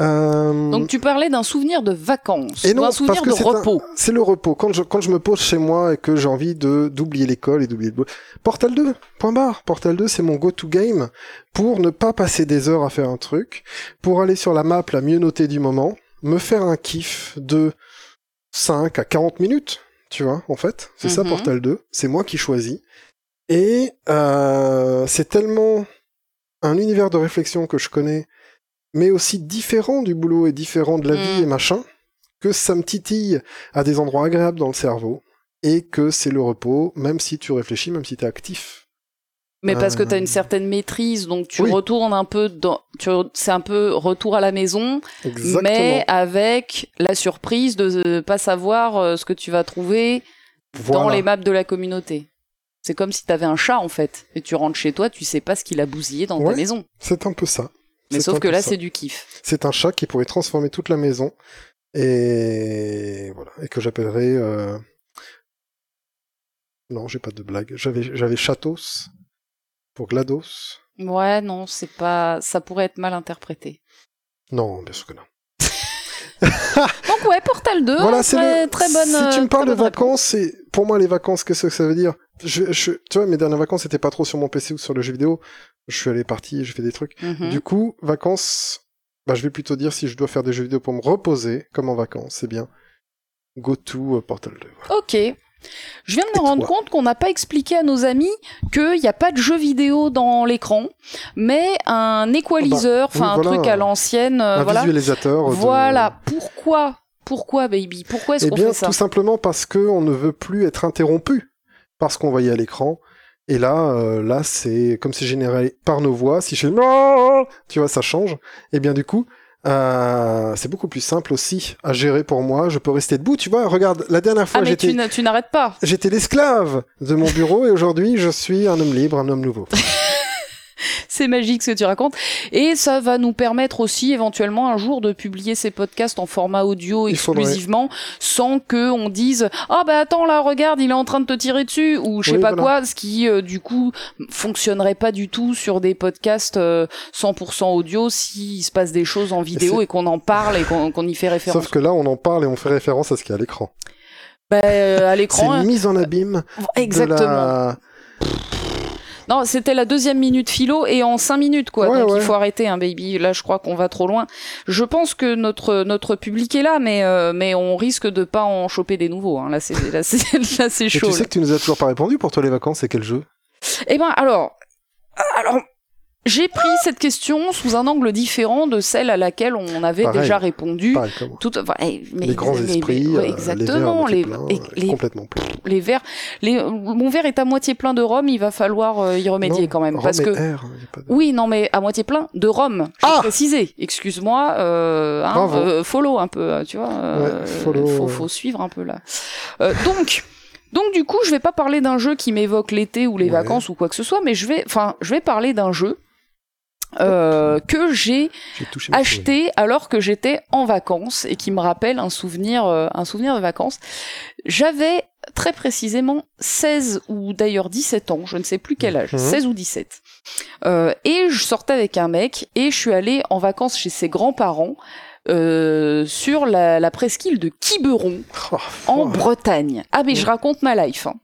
Euh, Donc tu parlais d'un souvenir de vacances, Et ou non, un parce souvenir que de repos. C'est le repos. Quand je, quand je me pose chez moi et que j'ai envie de d'oublier l'école et d'oublier le. Portal 2, point barre. Portal 2, c'est mon go-to game pour ne pas passer des heures à faire un truc, pour aller sur la map la mieux notée du moment, me faire un kiff de 5 à 40 minutes, tu vois, en fait. C'est ça Mhm. Portal 2. C'est moi qui choisis. Et euh, c'est tellement un univers de réflexion que je connais, mais aussi différent du boulot et différent de la Mm. vie et machin, que ça me titille à des endroits agréables dans le cerveau et que c'est le repos, même si tu réfléchis, même si tu es actif. Mais parce que tu as Euh, une certaine maîtrise, donc tu oui. retournes un peu dans, tu, c'est un peu retour à la maison, Exactement. mais avec la surprise de ne pas savoir euh, ce que tu vas trouver dans les maps de la communauté. C'est comme si tu avais un chat en fait, et tu rentres chez toi, tu sais pas ce qu'il a bousillé dans Ouais. ta maison. C'est un peu ça. Mais sauf que là, c'est du kiff. C'est un chat qui pourrait transformer toute la maison et voilà et que j'appellerais. euh, Non, j'ai pas de blague. J'avais j'avais Chatos pour Glados. Ouais, non, c'est pas, ça pourrait être mal interprété. Non, bien sûr que non. [LAUGHS] Donc ouais, Portal 2, voilà, c'est très, le... très bonne. Si tu me parles de vacances, c'est pour moi les vacances, qu'est-ce que ça veut dire? Je, je... Tu vois, mes dernières vacances c'était pas trop sur mon PC ou sur le jeu vidéo. Je suis allé parti, j'ai fait des trucs. Mhm. Du coup, vacances, bah, je vais plutôt dire si je dois faire des jeux vidéo pour me reposer, comme en vacances, c'est bien. Go to euh, Portal 2. voilà. Ok. Je viens de me rendre compte qu'on n'a pas expliqué à nos amis qu'il n'y a pas de jeu vidéo dans l'écran, mais un equalizer, Ah bah, enfin oui, un voilà. truc à l'ancienne. euh, Un voilà. visualisateur. de- Voilà. Pourquoi? Pourquoi, baby? Pourquoi est-ce Eh qu'on bien, fait ça? tout simplement parce que on ne veut plus être interrompu par ce qu'on voyait à l'écran. Et là, euh, là, c'est comme c'est généré par nos voix. Si je fais tu vois, ça change. Et bien, du coup, euh, c'est beaucoup plus simple aussi à gérer pour moi. Je peux rester debout. Tu vois, regarde, la dernière Ah, fois, mais j'étais, tu n'arrêtes pas. j'étais l'esclave de mon bureau et aujourd'hui, je suis un homme libre, un homme nouveau. [LAUGHS] [LAUGHS] C'est magique ce que tu racontes. Et ça va nous permettre aussi éventuellement un jour de publier ces podcasts en format audio exclusivement sans que on dise ah bah attends là regarde il est en train de te tirer dessus ou je sais Oui, pas voilà. quoi ce qui euh, du coup fonctionnerait pas du tout sur des podcasts euh, 100% audio s'il se passe des choses en vidéo c'est- et qu'on en parle et qu'on y fait référence. Sauf que là, on en parle et on fait référence à ce qu'il y a à l'écran. Bah, euh, à C'est l'écran une mise en abîme. de exactement. la- Non, c'était la deuxième minute philo et en cinq minutes quoi. Ouais, Donc ouais. il faut arrêter, hein, baby. Là, je crois qu'on va trop loin. Je pense que notre notre public est là, mais euh, mais on risque de pas en choper des nouveaux. Hein. Là, c'est là, c'est [LAUGHS] là, c'est Et chaud. tu sais là. que tu nous as toujours pas répondu pour toi les vacances, c'est quel jeu? Eh ben, alors, alors, j'ai pris cette question sous un angle différent de celle à laquelle on avait Pareil. déjà répondu. Pareil. Tout, enfin, eh, mais- les grands mais- esprits, ouais, euh, exactement. les Les, verres pleins, les, complètement plein. les verres, les, mon verre est à moitié plein de rhum. Il va falloir euh, y remédier Non, quand même, Rome parce que R, pas de- oui, non, mais à moitié plein de rhum. J'ai Ah précisé. Excuse-moi. Euh, hein, euh, follow un peu, euh, tu vois. euh, Ouais, follow, faut, faut suivre un peu là. Euh, donc. Donc du coup, je vais pas parler d'un jeu qui m'évoque l'été ou les Ouais. vacances ou quoi que ce soit, mais je vais, enfin, je vais parler d'un jeu euh, que j'ai acheté alors que j'étais en vacances et qui me rappelle un souvenir, euh, un souvenir de vacances. J'avais très précisément 16 ou d'ailleurs 17 ans, je ne sais plus quel âge, Mhm. 16 ou 17. Euh, et je sortais avec un mec et je suis allée en vacances chez ses grands-parents euh, sur la, la presqu'île de Quiberon Oh, en. Bretagne. Ah mais je raconte ma life. hein.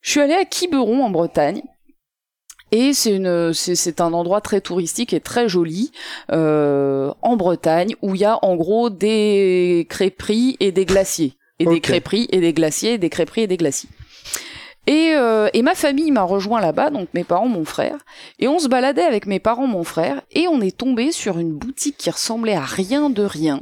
Je suis allée à Quiberon en Bretagne. Et c'est une, c'est, c'est un endroit très touristique et très joli euh, en Bretagne où il y a en gros des crêperies et des glaciers et des crêperies et des glaciers et des crêperies et des glaciers. Et, euh, et ma famille m'a rejoint là-bas, donc mes parents, mon frère, et on se baladait avec mes parents, mon frère, et on est tombé sur une boutique qui ressemblait à rien de rien.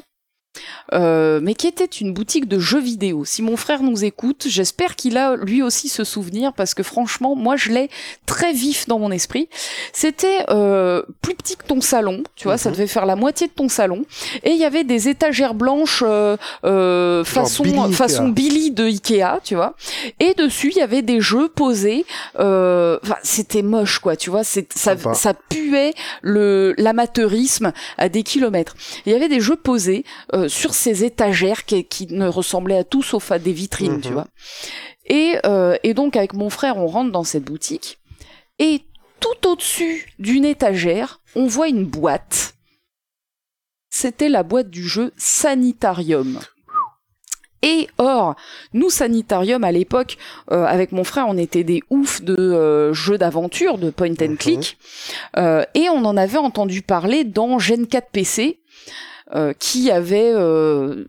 Euh, mais qui était une boutique de jeux vidéo. Si mon frère nous écoute, j'espère qu'il a lui aussi ce souvenir parce que franchement, moi je l'ai très vif dans mon esprit. C'était euh, plus petit que ton salon, tu vois, ça Mhm. devait faire la moitié de ton salon, et il y avait des étagères blanches euh, euh, façon Billy Ikea. façon Billy de Ikea, tu vois, et dessus il y avait des jeux posés. euh, Enfin, c'était moche quoi, tu vois, c'est ça Sympa. ça puait le l'amateurisme à des kilomètres. Il y avait des jeux posés euh, sur ces étagères qui, qui ne ressemblaient à tout sauf à des vitrines, Mhm. tu vois. Et, euh, et donc avec mon frère, on rentre dans cette boutique et tout au-dessus d'une étagère, on voit une boîte. C'était la boîte du jeu Sanitarium. Et or, nous Sanitarium à l'époque, euh, avec mon frère, on était des oufs de euh, jeux d'aventure, de point and Mhm. click, euh, et on en avait entendu parler dans Gen 4 PC, euh, qui avait euh,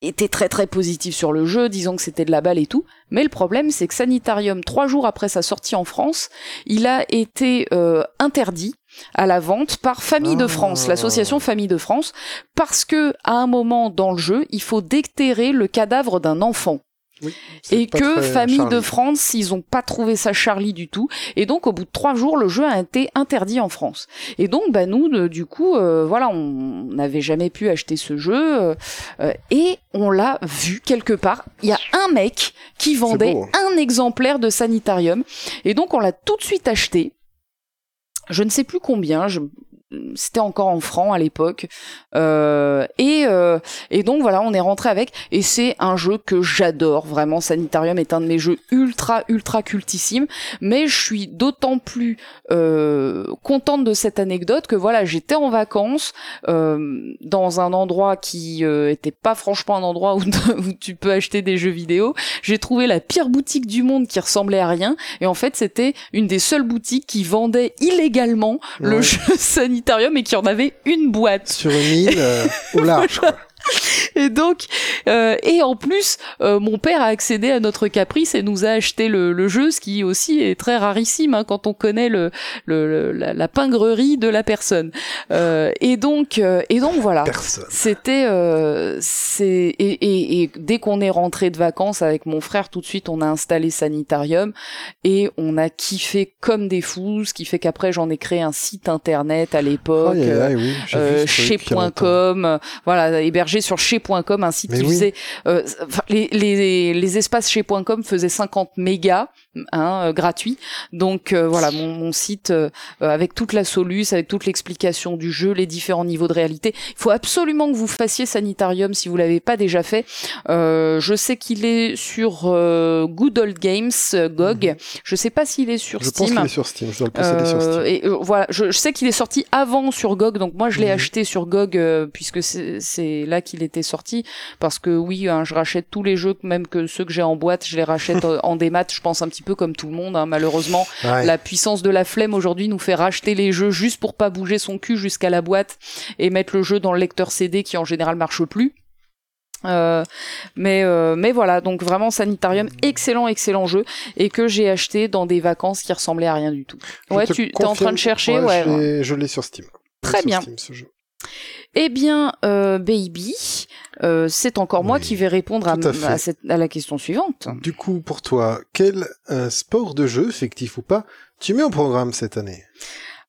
été très très positif sur le jeu, disant que c'était de la balle et tout. Mais le problème, c'est que Sanitarium, trois jours après sa sortie en France, il a été euh, interdit à la vente par Famille de Ah. France, l'association Famille de France, parce que à un moment dans le jeu, il faut déterrer le cadavre d'un enfant Oui, et que Famille Charlie. de France, ils ont pas trouvé ça Charlie du tout. Et donc, au bout de trois jours, le jeu a été interdit en France. Et donc, bah nous, de- du coup, euh, voilà, on n'avait jamais pu acheter ce jeu euh, euh, et on l'a vu quelque part. Il y a un mec qui vendait beau, hein. un exemplaire de Sanitarium et donc on l'a tout de suite acheté. Je ne sais plus combien. Je c'était encore en francs à l'époque. Euh, et euh, et donc voilà on est rentré avec. Et c'est un jeu que j'adore vraiment. Sanitarium est un de mes jeux ultra ultra cultissime mais je suis d'autant plus euh, contente de cette anecdote que voilà j'étais en vacances euh, dans un endroit qui euh, était pas franchement un endroit où, où tu peux acheter des jeux vidéo. J'ai trouvé la pire boutique du monde qui ressemblait à rien. Et en fait c'était une des seules boutiques qui vendait illégalement le jeu [LAUGHS] Sanitarium et qui en avait une boîte Sur une île euh, au large. [LAUGHS] quoi. [LAUGHS] et donc, euh, et en plus, euh, mon père a accédé à notre caprice et nous a acheté le, le jeu, ce qui aussi est très rarissime hein, quand on connaît le, le, la, la pingrerie de la personne. Euh, et donc, euh, et donc voilà. C'était, euh, c'est et, et, et dès qu'on est rentré de vacances avec mon frère, tout de suite on a installé Sanitarium et on a kiffé comme des fous, ce qui fait qu'après j'en ai créé un site internet à l'époque. Aïe, oui, euh, chez.com, voilà, hébergé sur chez.com, un site Mais qui oui. faisait, euh, les, les, les espaces chez.com faisaient 50 mégas, hein, euh, gratuits. Donc euh, voilà, mon, mon site euh, avec toute la soluce, avec toute l'explication du jeu, les différents niveaux de réalité. Il faut absolument que vous fassiez Sanitarium si vous l'avez pas déjà fait. Je sais qu'il est sur Good Old Games, GOG. Je sais pas s'il est sur Mhm. Je pense Steam. qu'il est sur Steam, je dois le posséder sur Steam. et voilà, je, je sais qu'il est sorti avant sur GOG, donc moi je l'ai Mhm. acheté sur GOG puisque c'est là qu'il était sorti. Parce que oui, hein, je rachète tous les jeux, même que ceux que j'ai en boîte, je les rachète [LAUGHS] en démat. Je pense un petit peu comme tout le monde. hein, malheureusement, Ouais. la puissance de la flemme aujourd'hui nous fait racheter les jeux juste pour pas bouger son cul jusqu'à la boîte et mettre le jeu dans le lecteur CD qui en général marche plus. Euh, mais euh, mais voilà donc vraiment Sanitarium excellent excellent jeu et que j'ai acheté dans des vacances qui ressemblaient à rien du tout. Je ouais tu es en train de chercher ouais, ouais. je l'ai- sur Steam. Très bien. Steam, ce jeu. Eh bien euh, baby euh, c'est encore moi qui vais répondre à, tout à fait. à cette à la question suivante. Du coup, pour toi, quel euh, sport de jeu, fictif ou pas, tu mets au programme cette année?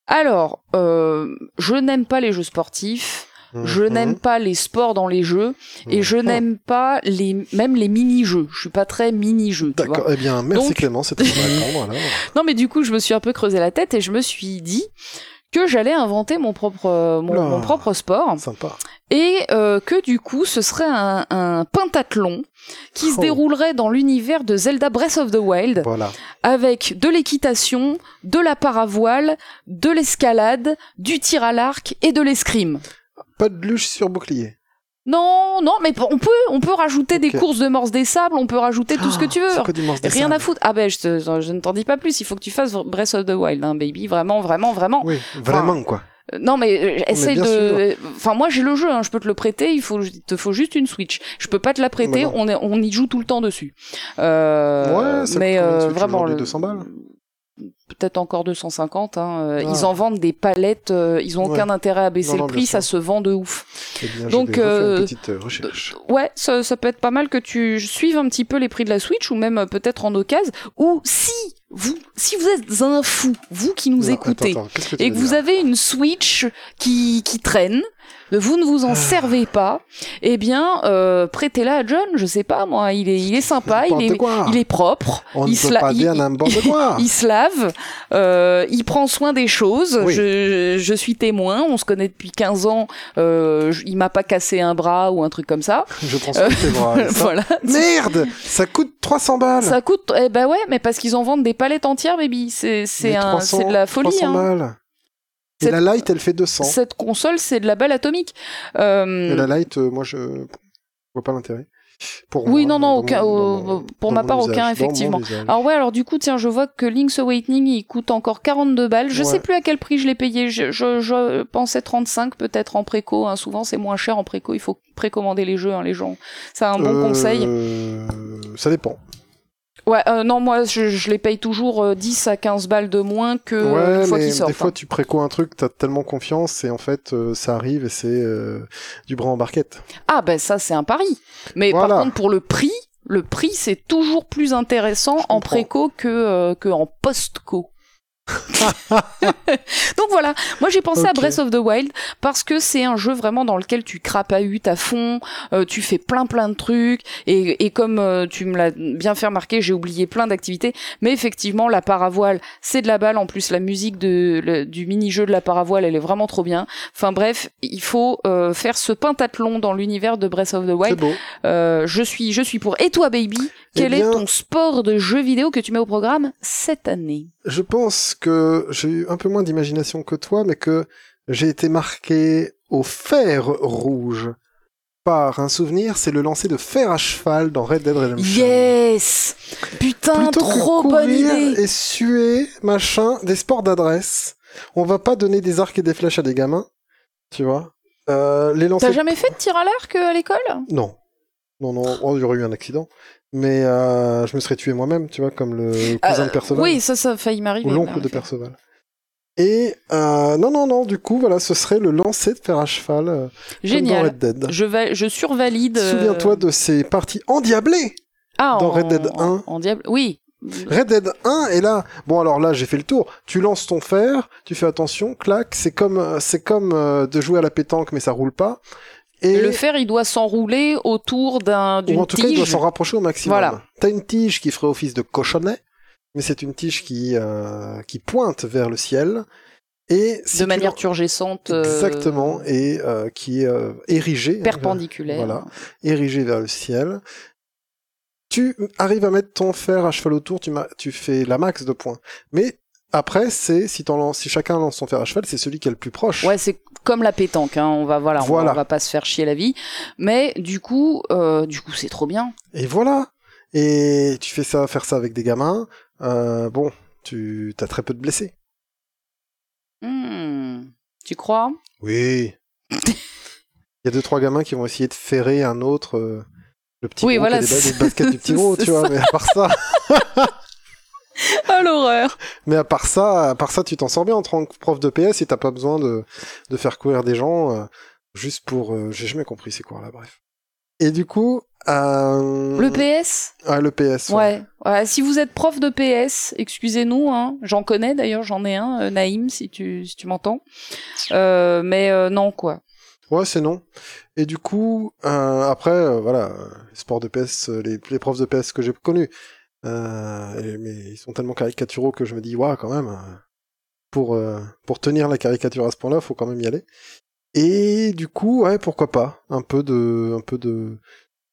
Alors je n'aime pas les jeux sportifs. Je Mhm. n'aime pas les sports dans les jeux et je n'aime pas les même les mini-jeux. Je suis pas très vois. D'accord, eh bien, merci Donc- Clément, c'est très bon à répondre, alors. Non, mais du coup, je me suis un peu creusé la tête et je me suis dit que j'allais inventer mon propre euh, mon, mon propre sport Sympa. et euh, que du coup, ce serait un, un pentathlon qui se Oh. déroulerait dans l'univers de Zelda Breath of the Wild Voilà. avec de l'équitation, de la paravoile, de l'escalade, du tir à l'arc et de l'escrime. Pas de luche sur bouclier. Non, non, mais on peut, on peut rajouter des courses de morse des sables, on peut rajouter tout ce que tu veux. C'est quoi du morse des Rien sables à foutre. Ah ben, je, te- je ne t'en dis pas plus. Il faut que tu fasses Breath of the Wild, hein, baby. Vraiment, vraiment, vraiment. Oui, vraiment, quoi. Euh, Non, mais euh, essaye de. Enfin, moi, j'ai le jeu. Hein, je peux te le prêter. Il faut, il te faut juste une Switch. Je peux pas te la prêter. Bah on, est, on y joue tout le temps dessus. Euh, Ouais, ça mais coûte euh, vraiment. aujourd'hui, le- 200 balles? Peut-être encore 250. Hein. euh, Ah. Ils en vendent des palettes. euh, ils ont Ouais. aucun intérêt à baisser Non, non, le prix. Ça se vend de ouf. Eh bien, Donc, je vais refaire euh, une petite recherche. Ouais, ça, ça peut être pas mal que tu suives un petit peu les prix de la Switch ou même peut-être en occasion. Ou si vous, si vous êtes un fou, vous qui nous Non, écoutez, attends, attends, qu'est-ce que tu et que vous avez une Switch qui, qui traîne, vous ne vous en Ah. servez pas, eh bien, euh, prêtez-la à John, je sais pas moi, il est, il est sympa, [LAUGHS] il est, il est propre, On il ne se peut la- pas il- dire il- n'importe quoi. [LAUGHS] il se lave, euh, il prend soin des choses. Oui. Je, je suis témoin, on se connaît depuis 15 ans. Euh, il m'a pas cassé un bras ou un truc comme ça. Je prends soin de tes bras. ça- [LAUGHS] voilà. Merde Ça coûte 300 balles Ça coûte, eh ben ouais, mais parce qu'ils en vendent des palettes entières, baby. C'est un, 300 c'est de la folie. 300 hein. balles. Et Cette- la Lite, elle fait 200. Cette console, c'est de la balle atomique. Euh, Et la Lite, euh, moi, je vois pas l'intérêt. Pour Oui, moi, non, non, aucun- mon- mon- pour ma part, usage, aucun, effectivement. Alors ouais, alors du coup, tiens, je vois que Link's Awakening, il coûte encore 42 balles. Je Ouais. sais plus à quel prix je l'ai payé. Je, je, je pensais 35 peut-être en préco. Hein. Souvent, c'est moins cher en préco. Il faut précommander les jeux, hein, les gens. C'est un bon Euh, conseil. Ça dépend. Ouais, euh, non, moi, je, je les paye toujours euh, 10 à 15 balles de moins que euh, ouais, une fois qu'ils sortent. des fois, hein. tu préco un truc, t'as tellement confiance, et en fait, euh, ça arrive, et c'est du bras en barquette. Ah ben ça c'est un pari. Mais Voilà. par contre pour le prix, le prix c'est toujours plus intéressant en préco que que en postco. [LAUGHS] Donc voilà, moi j'ai pensé à. Breath of the Wild parce que c'est un jeu vraiment dans lequel tu crapahutes à fond, euh, tu fais plein plein de trucs et, et comme euh, tu me l'as bien fait remarquer, j'ai oublié plein d'activités, mais effectivement la paravoile c'est de la balle, en plus la musique de, le- du mini-jeu de la paravoile elle est vraiment trop bien. Enfin bref, il faut euh, faire ce pentathlon dans l'univers de Breath of the C'est Wild. beau. Euh, je suis je suis pour. Et toi baby, quel Eh bien- est ton sport de jeu vidéo que tu mets au programme cette année Je pense que j'ai eu un peu moins d'imagination que toi, mais que j'ai été marqué au fer rouge par un souvenir, c'est le lancer de fer à cheval dans Red Dead Redemption. Yes Putain, Plutôt trop que bonne idée et suer, machin, des sports d'adresse. On va pas donner des arcs et des flèches à des gamins, tu vois. Euh, les T'as jamais fait de tir à l'arc euh, à l'école? Non. Non, non, oh, il y aurait eu un accident. Mais euh, je me serais tué moi-même, tu vois, comme le cousin Euh, de Perceval. Oui, ça, ça a failli m'arriver. ou l'oncle de. Perceval. Et euh, non, non, non, du coup, voilà, ce serait le lancer de fer à cheval euh, comme dans Génial. Red Dead. Je, va- je survalide. euh, Souviens-toi de ces parties endiablées ah, dans en- Red Dead en- 1. En, diable. Oui. Red Dead 1 et là, bon alors là j'ai fait le tour. Tu lances ton fer, tu fais attention, clac. C'est comme euh, c'est comme euh, de jouer à la pétanque mais ça roule pas. Et Le fer, il doit s'enrouler autour d'un ou d'une en tout cas il doit tige. s'en rapprocher au maximum. Voilà. T'as une tige qui ferait office de cochonnet, mais c'est une tige qui euh, qui pointe vers le ciel et si de manière turgescente. euh, exactement et euh, qui est euh, érigée hein, Perpendiculaire. Voilà. érigée vers le ciel. Tu arrives à mettre ton fer à cheval autour, tu, tu fais la max de points. Mais après, c'est si, chacun lance son fer à cheval, c'est celui qui est le plus proche. Ouais, c'est comme la pétanque. Hein. On va voilà, on va- Voilà. On, va, pas se faire chier la vie. Mais du coup, euh, du coup, c'est trop bien. Et voilà. Et tu fais ça, faire ça avec des gamins. euh, bon, tu as très peu de blessés. Hmm. Tu crois? Oui. [LAUGHS] Il y a deux trois gamins qui vont essayer de ferrer un autre, euh, le petit Oui, gros voilà, qui a des, [LAUGHS] baskets du petit gros, tu vois. ça. Mais à part ça, [LAUGHS] [LAUGHS] Ah l'horreur. mais à part ça, à part ça, tu t'en sors bien en tant que prof de PS et t'as pas besoin de de faire courir des gens euh, juste pour. euh, J'ai jamais compris c'est quoi là, bref. Et du coup, euh... Le PS ah, le PS. ouais. Ouais. Ouais, Si vous êtes prof de PS, excusez-nous, hein. J'en connais d'ailleurs, j'en ai un, euh, Naïm, si tu, si tu m'entends. Mais non, quoi. Ouais, c'est non. Et du coup, après, voilà, les sports de PS, les, les profs de PS que j'ai connus, euh, mais ils sont tellement caricaturaux que je me dis, waouh, quand même, euh, pour, euh, pour tenir la caricature à ce point-là, faut quand même y aller. Et du coup, ouais, pourquoi pas, un peu de, un peu de,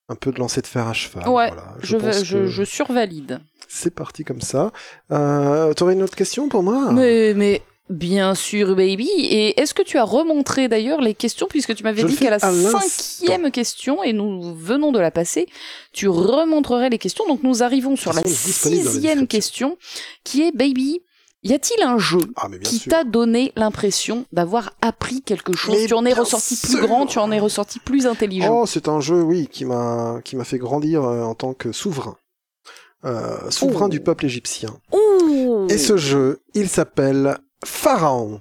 un peu de lancer de fer à cheval. Ouais, voilà. Je, vais- pense je, que je survalide. c'est parti comme ça. Euh, T'aurais une autre question pour moi? Mais, mais bien sûr, baby. Et est-ce que tu as remontré d'ailleurs les questions, puisque tu m'avais dit qu'à la cinquième question, et nous venons de la passer, tu remontrerais les questions. Donc nous arrivons sur la sixième question, qui est, baby, y a-t-il un jeu Ah, qui t'a donné l'impression d'avoir appris quelque chose? Mais Tu en es ressorti plus grand, tu en es ressorti plus intelligent. Oh, c'est un jeu, oui, qui m'a qui m'a fait grandir euh, en tant que souverain. Euh, souverain Oh. du peuple égyptien. Ouh Et ce jeu, il s'appelle Pharaon.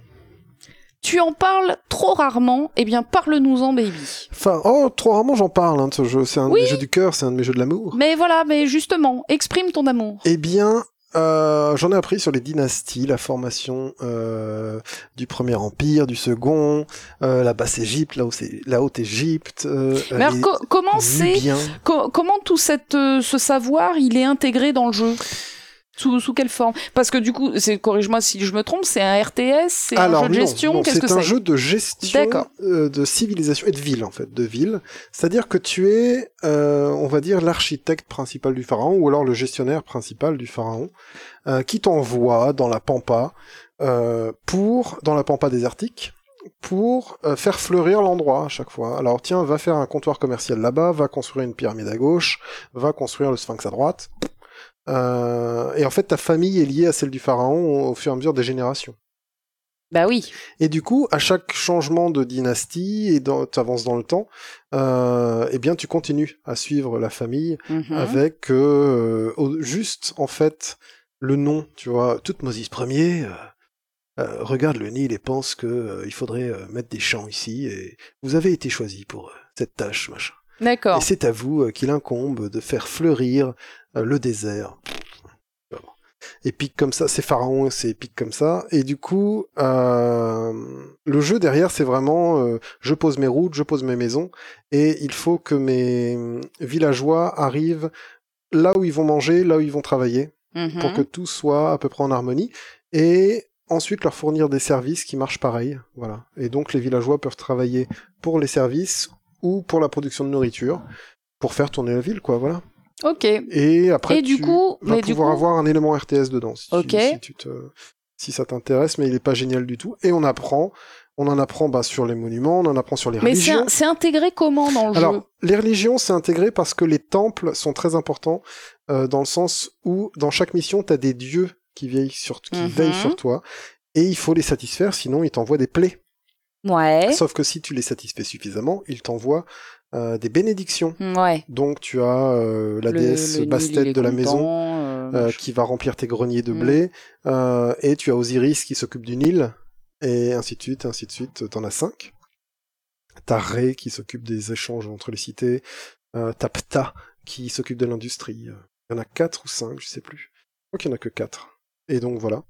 Tu en parles trop rarement, eh bien parle-nous-en, baby. Enfin, oh, trop rarement j'en parle hein, de ce jeu. C'est un Oui. de mes jeux du cœur, c'est un de mes jeux de l'amour. Mais voilà, mais justement, exprime ton amour. Eh bien, euh, j'en ai appris sur les dynasties, la formation euh, du premier empire, du second, euh, la basse Égypte, la, haute- la haute Égypte. Mais alors, co- comment c'est Nubiens. co- comment tout cette, ce savoir il est intégré dans le jeu? Sous, sous quelle forme? Parce que du coup, c'est corrige-moi si je me trompe, c'est un RTS, c'est un jeu de non, gestion, non, qu'est-ce que c'est? un jeu de gestion euh, de civilisation et de ville en fait, de ville. C'est-à-dire que tu es, euh, on va dire, l'architecte principal du pharaon ou alors le gestionnaire principal du pharaon, euh, qui t'envoie dans la pampa euh, pour dans la pampa désertique pour euh, faire fleurir l'endroit à chaque fois. Alors tiens, va faire un comptoir commercial là-bas, va construire une pyramide à gauche, va construire le sphinx à droite. Euh, et en fait, ta famille est liée à celle du pharaon au, fur et à mesure des générations. Bah oui. Et du coup, à chaque changement de dynastie et tu avances dans le temps, euh, eh bien, tu continues à suivre la famille Mhm. avec euh, au- juste en fait le nom. Tu vois, Toutmosis Ier euh, euh, regarde le Nil et pense que euh, il faudrait mettre des champs ici et vous avez été choisi pour cette tâche, machin. D'accord. Et c'est à vous euh, qu'il incombe de faire fleurir euh, le désert. Épique comme ça, c'est pharaon, c'est épique comme ça. Et du coup, euh, le jeu derrière, c'est vraiment, euh, je pose mes routes, je pose mes maisons, et il faut que mes villageois arrivent là où ils vont manger, là où ils vont travailler, Mhm. pour que tout soit à peu près en harmonie. Et ensuite leur fournir des services qui marchent pareil. Voilà. Et donc les villageois peuvent travailler pour les services ou pour la production de nourriture pour faire tourner la ville, quoi. Voilà. Ok. Et après, Et du tu coup- vas mais du pouvoir coup- avoir un élément RTS dedans, si, tu- si tu te, si ça t'intéresse, mais il est pas génial du tout. Et on apprend, on en apprend bah, sur les monuments, on en apprend sur les Mais religions. un- c'est intégré comment dans le jeu Alors, les religions, c'est intégré parce que les temples sont très importants euh, dans le sens où, dans chaque mission, tu as des dieux qui, veillent sur, qui Mhm. veillent sur toi, et il faut les satisfaire, sinon ils t'envoient des plaies. Ouais. Sauf que si tu les satisfais suffisamment, ils t'envoient euh, des bénédictions. Ouais. Donc tu as euh, la Le- déesse le Bastet de la maison euh, euh, qui va remplir tes greniers de Mm. blé, euh, et tu as Osiris qui s'occupe du Nil, et ainsi de suite, ainsi de suite, t'en as cinq. T'as Ré qui s'occupe des échanges entre les cités, euh, t'as Ptah qui s'occupe de l'industrie. Il y en a quatre ou cinq, je sais plus. Je crois qu'il y en a que quatre. Et donc voilà.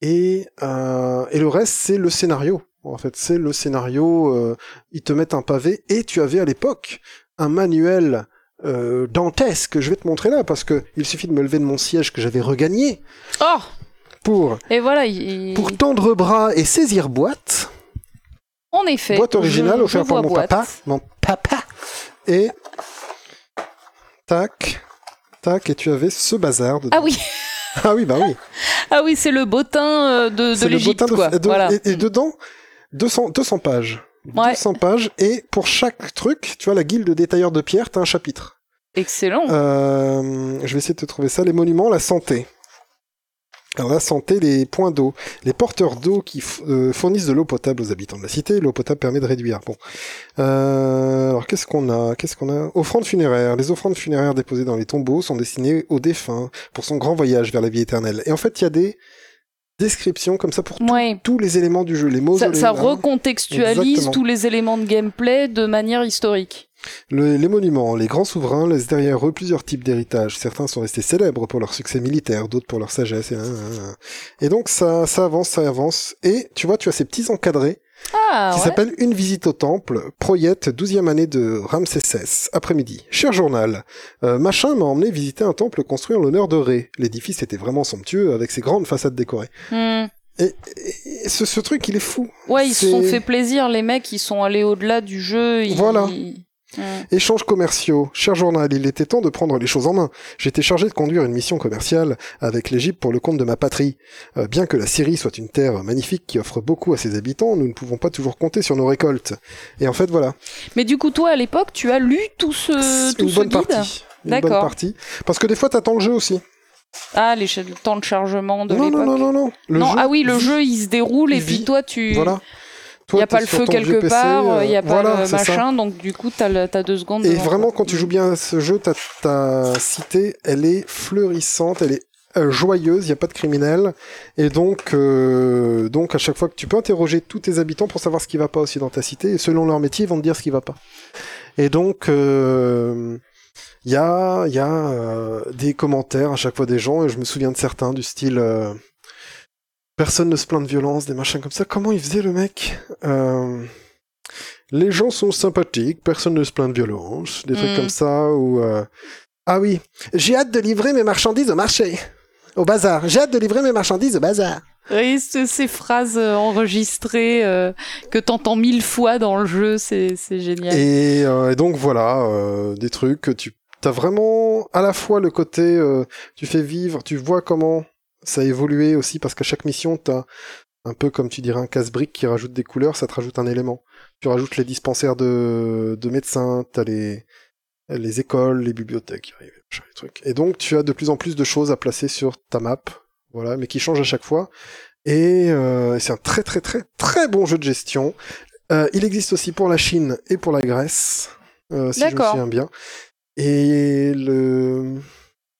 Et, euh, et le reste, c'est le scénario. En fait, c'est le scénario. euh, ils te mettent un pavé, et tu avais à l'époque un manuel euh, dantesque. Je vais te montrer là, parce que il suffit de me lever de mon siège que j'avais regagné Oh pour Et voilà, il... pour tendre bras et saisir boîte. en effet. boîte originale je- offerte je par mon boîte. papa. Mon papa. Et tac, tac, et tu avais ce bazar. dedans. Ah oui, Ah oui, bah oui. [LAUGHS] ah oui, c'est le bottin euh, de, de l'Égypte, de- voilà. et, et dedans, 200, 200 pages. Ouais. 200 pages, et pour chaque truc, tu vois, la guilde des tailleurs de pierre, t'as un chapitre. Excellent. Euh, je vais essayer de te trouver ça. Les monuments, la santé. Alors la santé, les points d'eau. Les porteurs d'eau qui euh, fournissent de l'eau potable aux habitants de la cité. L'eau potable permet de réduire. Bon. Euh, alors qu'est-ce qu'on a? Qu'est-ce qu'on a? Offrandes funéraires. Les offrandes funéraires déposées dans les tombeaux sont destinées aux défunts pour son grand voyage vers la vie éternelle. Et en fait, il y a des descriptions comme ça pour Ouais. tous les éléments du jeu. Les mots. Ça, ça recontextualise Exactement. tous les éléments de gameplay de manière historique. Le- les monuments, les grands souverains laissent derrière eux plusieurs types d'héritages. Certains sont restés célèbres pour leur succès militaire, d'autres pour leur sagesse. Et, et donc ça, ça avance, ça avance. Et tu vois, tu as ces petits encadrés Ah, qui ouais. s'appellent Une visite au temple, Proyette, 12e année de Ramsès, après-midi. Cher journal, euh, Machin m'a emmené visiter un temple construit en l'honneur de Ré. L'édifice était vraiment somptueux avec ses grandes façades décorées. Hmm. Et, et ce, ce truc, il est fou. Ouais, ils se sont fait plaisir, les mecs, ils sont allés au-delà du jeu. ils- Voilà. Échanges commerciaux. Cher journal, il était temps de prendre les choses en main. J'étais chargé de conduire une mission commerciale avec l'Égypte pour le compte de ma patrie. Euh, bien que la Syrie soit une terre magnifique qui offre beaucoup à ses habitants, nous ne pouvons pas toujours compter sur nos récoltes. Et en fait, voilà. Mais du coup, toi, à l'époque, tu as lu tout ce, tout une ce bonne guide? partie. Une bonne D'accord. partie. Parce que des fois, t'attends le jeu aussi. Ah, les temps de chargement de non, l'époque. non, non, non, non. Le non, jeu ah oui, le jeu, il se déroule, et puis toi, tu... Voilà. Il n'y a pas le feu quelque part, il n'y a euh, pas voilà, le ça. machin, donc du coup, t'as le- t'as deux secondes. Et vraiment, quand tu joues bien à ce jeu, ta, ta cité, elle est fleurissante, elle est euh, joyeuse, il n'y a pas de criminels. Et donc, euh, donc, à chaque fois que tu peux interroger tous tes habitants pour savoir ce qui va pas aussi dans ta cité, et selon leur métier, ils vont te dire ce qui va pas. Et donc, euh, il y a, il y a euh, des commentaires à chaque fois des gens, et je me souviens de certains du style... Personne ne se plaint de violence, des machins comme ça. Comment il faisait le mec? Euh, Les gens sont sympathiques, personne ne se plaint de violence, des trucs Mm. comme ça. Ou euh, ah oui, j'ai hâte de livrer mes marchandises au marché, au bazar. J'ai hâte de livrer mes marchandises au bazar. Oui, ce- ces phrases euh, enregistrées euh, que t'entends mille fois dans le jeu, c'est génial. Et, euh, et donc voilà, euh, des trucs que tu as vraiment à la fois le côté, tu fais vivre, tu vois comment ça a évolué aussi, parce qu'à chaque mission, tu as un peu comme tu dirais un casse-brique qui rajoute des couleurs, ça te rajoute un élément. Tu rajoutes les dispensaires de, de médecins, tu as les, les écoles, les bibliothèques, les trucs. Et donc tu as de plus en plus de choses à placer sur ta map, voilà, mais qui changent à chaque fois. Et euh, c'est un très très très très bon jeu de gestion. Euh, il existe aussi pour la Chine et pour la Grèce, euh, si je me souviens bien. Et le,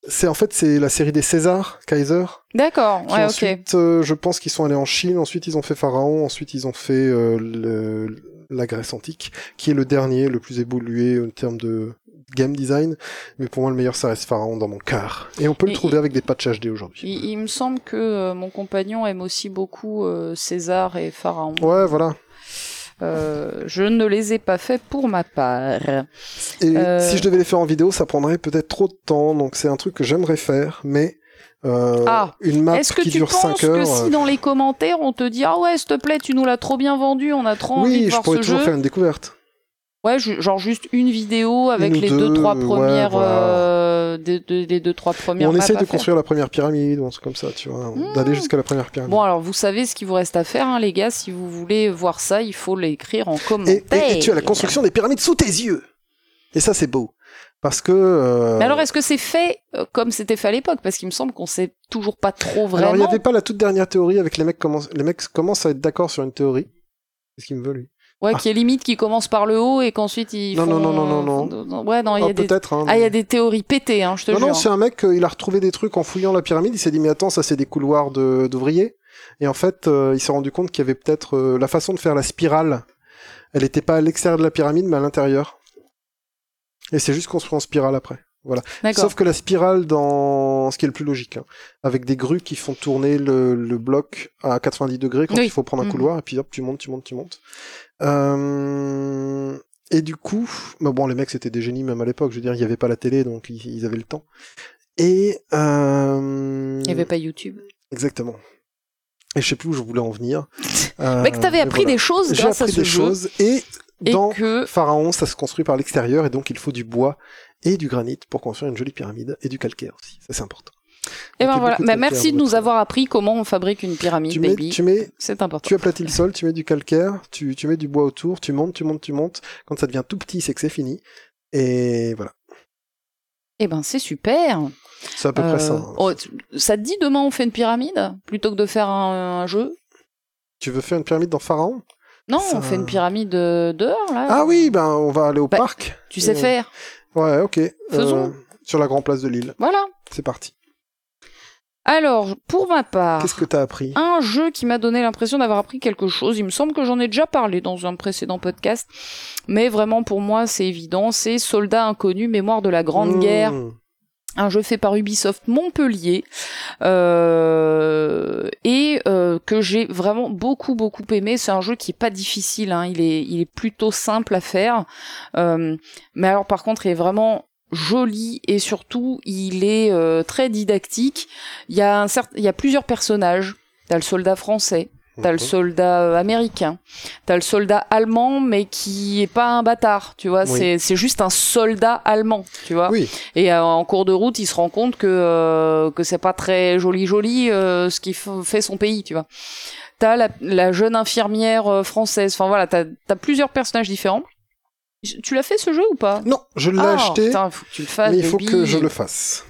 c'est en fait c'est la série des Césars, Kaiser. D'accord, ouais, ok. ensuite, euh, je pense qu'ils sont allés en Chine. Ensuite, ils ont fait Pharaon. Ensuite, ils ont fait euh, le- la Grèce antique, qui est le dernier, le plus évolué en termes de game design. Mais pour moi, le meilleur, ça reste Pharaon dans mon cœur. Et on peut le Et- trouver avec des patchs HD aujourd'hui. Il, il me semble que euh, mon compagnon aime aussi beaucoup euh, César et Pharaon. Ouais, voilà. Euh, je ne les ai pas faits pour ma part. Et Euh, si je devais les faire en vidéo, ça prendrait peut-être trop de temps. Donc c'est un truc que j'aimerais faire, mais euh, Ah. une map Est-ce que qui tu dure penses 5 que heures. si euh, dans les commentaires on te dit ah ouais s'il te plaît tu nous l'as trop bien vendu on a trop envie de oui, je voir pourrais ce toujours jeu faire une découverte. Ouais genre juste une vidéo avec Une ou les deux, deux trois ouais, premières voilà. euh, des- deux trois premières on à de faire. construire la première pyramide ou un truc comme ça, tu vois, Mmh. d'aller jusqu'à la première pyramide. Bon alors vous savez ce qu'il vous reste à faire hein, les gars si vous voulez voir ça il faut l'écrire en commentaire. et- et tu as la construction des pyramides sous tes yeux. Et ça, c'est beau. Parce que. euh, Mais alors est-ce que c'est fait euh, comme c'était fait à l'époque? Parce qu'il me semble qu'on sait toujours pas trop vraiment. alors, il n'y avait pas la toute dernière théorie avec les mecs commencent, les mecs commencent à être d'accord sur une théorie. C'est ce qu'il me veut, lui. Ouais, qui est limite qui commence par le haut et qu'ensuite ils Non, font... non, non, non, non, non. Ouais, non, il y Ah, a des... peut-être. Hein, Ah, il y a des théories pétées, hein, je te Non, jure. non, c'est un mec, euh, il a retrouvé des trucs en fouillant la pyramide. Il s'est dit, mais attends, ça, c'est des couloirs de- d'ouvriers. Et en fait, euh, il s'est rendu compte qu'il y avait peut-être euh, la façon de faire la spirale. Elle n'était pas à l'extérieur de la pyramide, mais à l'intérieur. Et c'est juste construit en spirale après. D'accord. Sauf que la spirale dans ce qui est le plus logique, hein, avec des grues qui font tourner le, le bloc à 90 degrés quand Oui. il faut prendre un Mhm. couloir, et puis hop, tu montes, tu montes, tu montes. Euh, Et du coup, bah bon, les mecs c'était des génies même à l'époque. Je veux dire, il n'y avait pas la télé, donc ils, ils avaient le temps. Et euh... Il n'y avait pas YouTube. exactement. Et je sais plus où je voulais en venir. [LAUGHS] Mais que t'avais Euh, appris voilà. des choses grâce à appris ce des jeu. choses et Et dans que... Pharaon, ça se construit par l'extérieur et donc il faut du bois et du granit pour construire une jolie pyramide et du calcaire aussi. Ça c'est important. Et ben Donc, voilà. Bah, merci de nous avoir appris comment on fabrique une pyramide, Tu mets, baby. tu mets, C'est important. tu aplatis le sol, tu mets du calcaire, tu, tu mets du bois autour, tu montes, tu montes, tu montes. Quand ça devient tout petit, c'est que c'est fini. Et voilà. Eh ben c'est super. C'est à peu près ça. Euh, hein. oh, tu- ça te dit demain on fait une pyramide plutôt que de faire un, un jeu? Tu veux faire une pyramide dans Pharaon? Non, Ça- on fait une pyramide euh, dehors là. Ah oui, ben on va aller au Bah, parc. Tu sais Euh, faire. Ouais, ok. Faisons. Euh, sur la grande place de Lille. Voilà. C'est parti. Alors, pour ma part, Qu'est-ce que t'as appris? un jeu qui m'a donné l'impression d'avoir appris quelque chose. Il me semble que j'en ai déjà parlé dans un précédent podcast, mais vraiment pour moi c'est évident. C'est Soldat inconnu, mémoire de la Grande Mmh. Guerre, un jeu fait par Ubisoft Montpellier euh, et euh, que j'ai vraiment beaucoup beaucoup aimé. C'est un jeu qui est pas difficile, hein. il est il est plutôt simple à faire, Euh, mais alors par contre il est vraiment joli et surtout il est très didactique. Il y a un certain, il y a plusieurs personnages. T'as le soldat français, T'as le soldat euh, américain, t'as le soldat allemand, mais qui est pas un bâtard, tu vois. Oui. C'est c'est juste un soldat allemand, tu vois. Oui, Et euh, en cours de route, il se rend compte que euh, que c'est pas très joli joli euh, ce qui fait son pays, tu vois. T'as la, la jeune infirmière euh, française. Enfin voilà, t'as as plusieurs personnages différents. Tu l'as fait ce jeu ou pas? Non, je l'ai Ah, acheté, Putain, faut que tu le fasses. mais il faut baby. que je le fasse.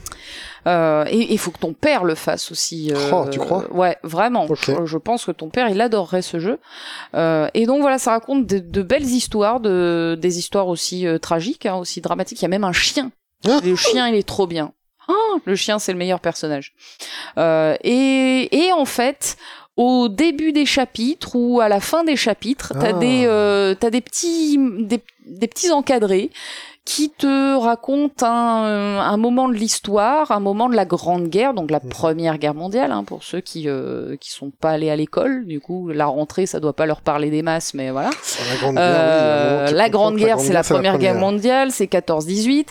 Euh, et il faut que ton père le fasse aussi. euh, Oh, tu crois? Ouais, vraiment. Je, je pense que ton père, il adorerait ce jeu. Euh, et donc voilà, ça raconte de, de belles histoires, de, des histoires aussi euh, tragiques, hein, aussi dramatiques. Il y a même un chien. Ah le chien, il est trop bien. Ah, le chien, c'est le meilleur personnage. Euh, et, et en fait, au début des chapitres ou à la fin des chapitres, t'as Ah. des, euh, t'as des petits, des, des petits encadrés qui te racontent un, euh, un moment de l'histoire, un moment de la Grande Guerre, donc la. Première Guerre mondiale, hein, pour ceux qui euh, qui sont pas allés à l'école. Du coup, la rentrée, ça doit pas leur parler des masses, mais voilà. La Grande Guerre, oui, Euh, Grande Guerre, c'est la Première Guerre mondiale, c'est 14-18.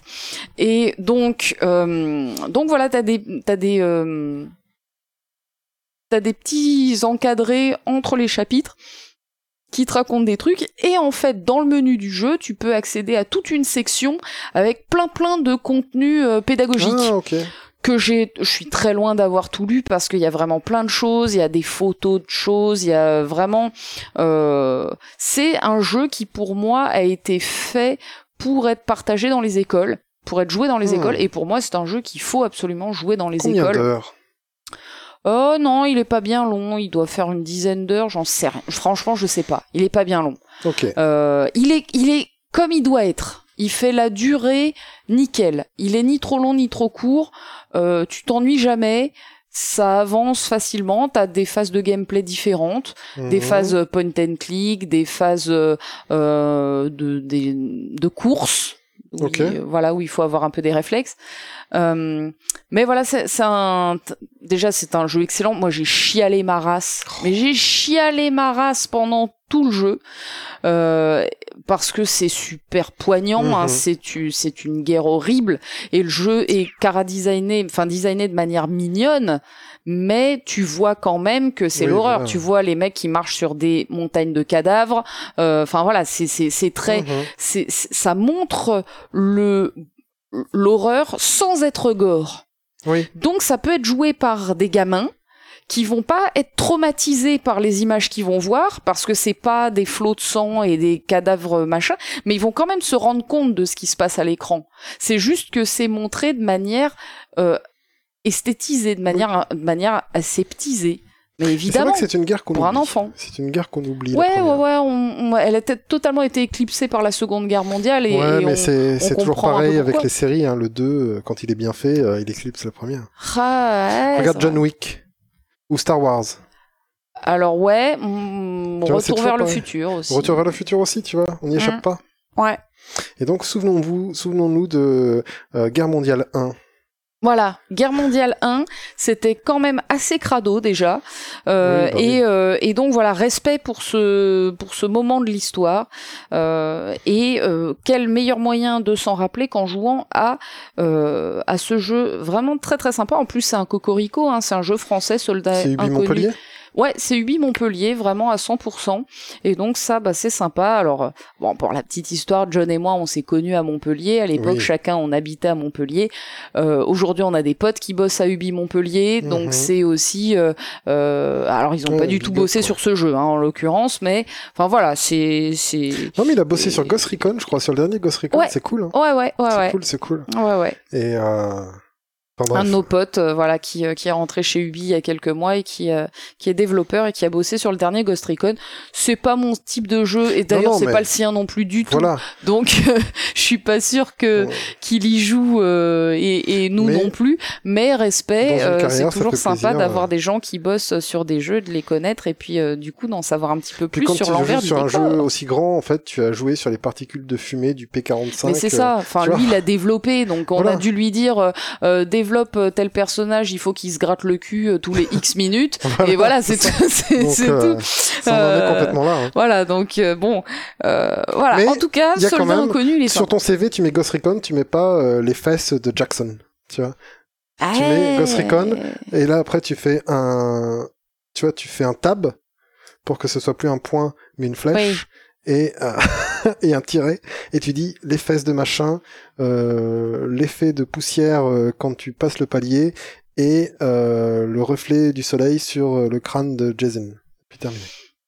Et donc, euh, donc voilà, t'as des, t'as des, euh, t'as des petits encadrés entre les chapitres qui te racontent des trucs. Et en fait, dans le menu du jeu, tu peux accéder à toute une section avec plein plein de contenus euh, pédagogiques Ah, que j'ai, je suis très loin d'avoir tout lu parce qu'il y a vraiment plein de choses, il y a des photos de choses, il y a vraiment, euh, c'est un jeu qui pour moi a été fait pour être partagé dans les écoles, pour être joué dans les Hmm. écoles, et pour moi c'est un jeu qu'il faut absolument jouer dans les Combien écoles. Oh non, il est pas bien long, il doit faire une dizaine d'heures, j'en sais rien. Franchement, je sais pas, il est pas bien long. Ok. Euh, il est, il est comme il doit être. Il fait la durée nickel. Il est ni trop long ni trop court. Euh, tu t'ennuies jamais. Ça avance facilement. T'as des phases de gameplay différentes, des Mhm. phases euh, point and click, des phases euh, euh, de, des- de course. où Ok. il- voilà où il faut avoir un peu des réflexes. Euh, mais voilà, c'est un déjà c'est un jeu excellent. Moi j'ai chialé ma race, mais j'ai chialé ma race pendant tout le jeu euh, parce que c'est super poignant. hein, Mhm. c'est une guerre horrible et le jeu est cara designé, enfin designé de manière mignonne. Mais tu vois quand même que c'est Oui, l'horreur. Tu vois les mecs qui marchent sur des montagnes de cadavres. Euh, Enfin voilà, c'est c'est très Mhm. c'est- ça montre le l'horreur sans être gore. Oui. Donc ça peut être joué par des gamins qui vont pas être traumatisés par les images qu'ils vont voir parce que c'est pas des flots de sang et des cadavres machin, mais ils vont quand même se rendre compte de ce qui se passe à l'écran. C'est juste que c'est montré de manière euh, esthétisée, de manière de manière aseptisée. Mais évidemment, que c'est une guerre qu'on pour un oublie. enfant. C'est une guerre qu'on oublie. Ouais, ouais, ouais, on- on- elle a totalement été éclipsée par la Seconde Guerre mondiale et, ouais, et mais c'est toujours un pareil avec les séries. Hein. Le 2, euh, quand il est bien fait, euh, il éclipse la première. Ah, ouais, Regarde John. Wick ou Star Wars. Alors ouais, mm, vois, retour vers le pareil. futur aussi. Retour vers le futur aussi, tu vois. On n'y échappe Mhm. pas. Ouais. Et donc, souvenons-vous, souvenons-nous de euh, Guerre mondiale 1. Voilà, Guerre mondiale 1, c'était quand même assez crado déjà, Euh, Oui, bah et, oui. euh, et donc voilà, respect pour ce pour ce moment de l'histoire, euh, et euh, quel meilleur moyen de s'en rappeler qu'en jouant à euh, à ce jeu vraiment très très sympa. En plus, c'est un cocorico, hein, c'est un jeu français, soldat inconnu. Montpellier? Ouais, c'est Ubi Montpellier, vraiment à 100%. Et donc ça, bah, c'est sympa. Alors, euh, bon, pour la petite histoire, John et moi, on s'est connus à Montpellier. À l'époque, Oui. chacun, on habitait à Montpellier. Euh, Aujourd'hui, on a des potes qui bossent à Ubi Montpellier. Donc Mhm. c'est aussi... euh, euh, alors, ils ont Ouais, pas du tout bossé quoi. sur ce jeu, hein, en l'occurrence. Mais, enfin voilà, c'est... c'est... Non, mais il a bossé Et- sur Ghost Recon, je crois, sur le dernier Ghost Recon. Ouais. C'est cool, hein. Ouais, ouais, ouais, c'est ouais. cool, c'est cool. Ouais, ouais. Et, euh... enfin, un de nos potes euh, voilà qui euh, qui est rentré chez Ubi il y a quelques mois et qui euh, qui est développeur et qui a bossé sur le dernier Ghost Recon c'est pas mon type de jeu et d'ailleurs c'est mais- pas le sien non plus du tout Voilà. donc [LAUGHS] je suis pas sûr que Bon. qu'il y joue euh, et, et nous Mais- non plus mais respect euh, c'est toujours sympa d'avoir des gens qui bossent sur des jeux de les connaître et puis euh, du coup d'en savoir un petit peu Puis plus quand sur l'envers du sur un décor jeu aussi grand, en fait, tu as joué sur les particules de fumée du P45. Mais c'est ça. Enfin, lui, il a développé, donc [LAUGHS] on Voilà. a dû lui dire développe euh, tel personnage, il faut qu'il se gratte le cul euh, tous les X [LAUGHS] minutes. Voilà, et voilà, c'est tout. c'est Donc, c'est euh, tout. Ça en est complètement là. hein. Voilà, donc euh, bon, voilà. Mais en tout cas, il y a quand soldat même- inconnu, il est Sur ton CV, tu mets Ghost Recon, tu mets pas les fesses de Jackson. Tu vois. sympa. tu mets Ghost Recon. Et là, après, tu fais un, tu vois, tu fais un tab pour que ce soit plus un point, mais une flèche. Et, euh, [LAUGHS] [LAUGHS] et un tiret, et tu dis les fesses de machin, euh, l'effet de poussière euh, quand tu passes le palier, et euh, le reflet du soleil sur euh, le crâne de Jason. Puis terminé.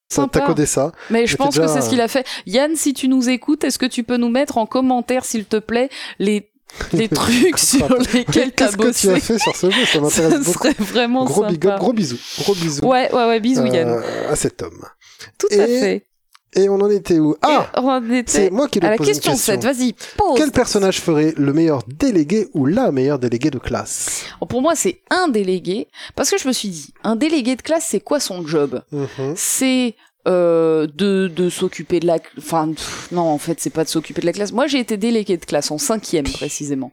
T'as codé ça. Mais je pense que c'est ce qu'il a fait. Yann, si tu nous écoutes, est-ce que tu peux nous mettre en commentaire, s'il te plaît, les [LAUGHS] les trucs sur lesquels t'as Qu'est-ce que tu bossé? as fait sur ce jeu? Ça [LAUGHS] m'intéresse beaucoup. serait vraiment Gros sympa. big up, gros bisous. Gros bisous. Ouais, ouais, ouais, bisous Yann. euh, à cet homme. Tout à fait. Et on en était où Ah C'est moi qui à lui la pose une question question. 7. Vas-y, pose. Quel personnage ferait le meilleur délégué ou la meilleure déléguée de classe Pour moi, c'est un délégué. Parce que je me suis dit, un délégué de classe, c'est quoi son job? Mhm. C'est euh, de, de s'occuper de la... Enfin, pff, non, en fait, c'est pas de s'occuper de la classe. Moi, j'ai été délégué de classe en cinquième, précisément.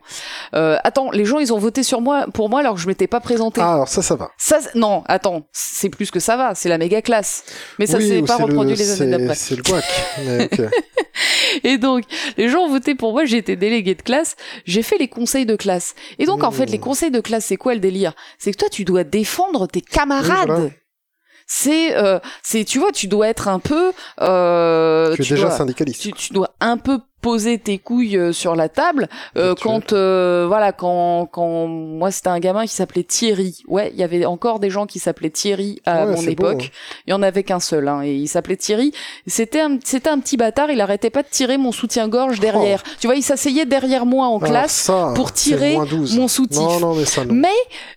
Euh, attends, les gens, ils ont voté sur moi, pour moi, alors que je m'étais pas présenté. Ah, alors ça, ça va. Ça, non, attends, c'est plus que ça va, c'est la méga classe. Mais ça oui, s'est pas reproduit le, les années d'après. C'est le guac. mais. [LAUGHS] Et donc, les gens ont voté pour moi, j'ai été délégué de classe, j'ai fait les conseils de classe. Et donc, en fait, Mmh. les conseils de classe, c'est quoi le délire? C'est que toi, tu dois défendre tes camarades. Oui, voilà. C'est, euh, c'est, tu vois, tu dois être un peu, euh, tu es déjà dois, syndicaliste. tu, tu dois un peu poser tes couilles euh, sur la table euh, quand euh, voilà quand quand moi c'était un gamin qui s'appelait Thierry ouais il y avait encore des gens qui s'appelaient Thierry à Ouais, mon beau, époque hein. il y en avait qu'un seul hein, et il s'appelait Thierry c'était un c'était un petit bâtard il arrêtait pas de tirer mon soutien-gorge derrière tu vois il s'asseyait derrière moi en Alors classe ça, pour tirer moins 12. mon soutif. Non, non, mais ça, non. mais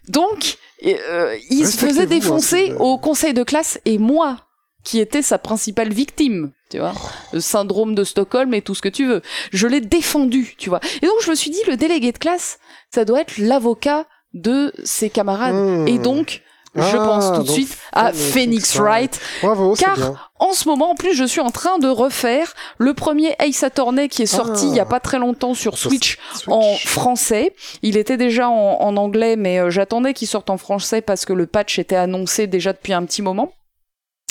donc euh, il se faisait défoncer hein, c'est- au conseil de classe et moi qui était sa principale victime, tu vois, le syndrome de Stockholm et tout ce que tu veux. Je l'ai défendu, tu vois. Et donc je me suis dit, le délégué de classe, ça doit être l'avocat de ses camarades. Mmh. Et donc, je Ah, pense tout de suite à Phoenix Wright. Bravo, car bien. En ce moment, en plus, je suis en train de refaire le premier Ace Attorney qui est sorti Ah. il y a pas très longtemps sur Switch. en français. Il était déjà en, en anglais, mais euh, j'attendais qu'il sorte en français parce que le patch était annoncé déjà depuis un petit moment.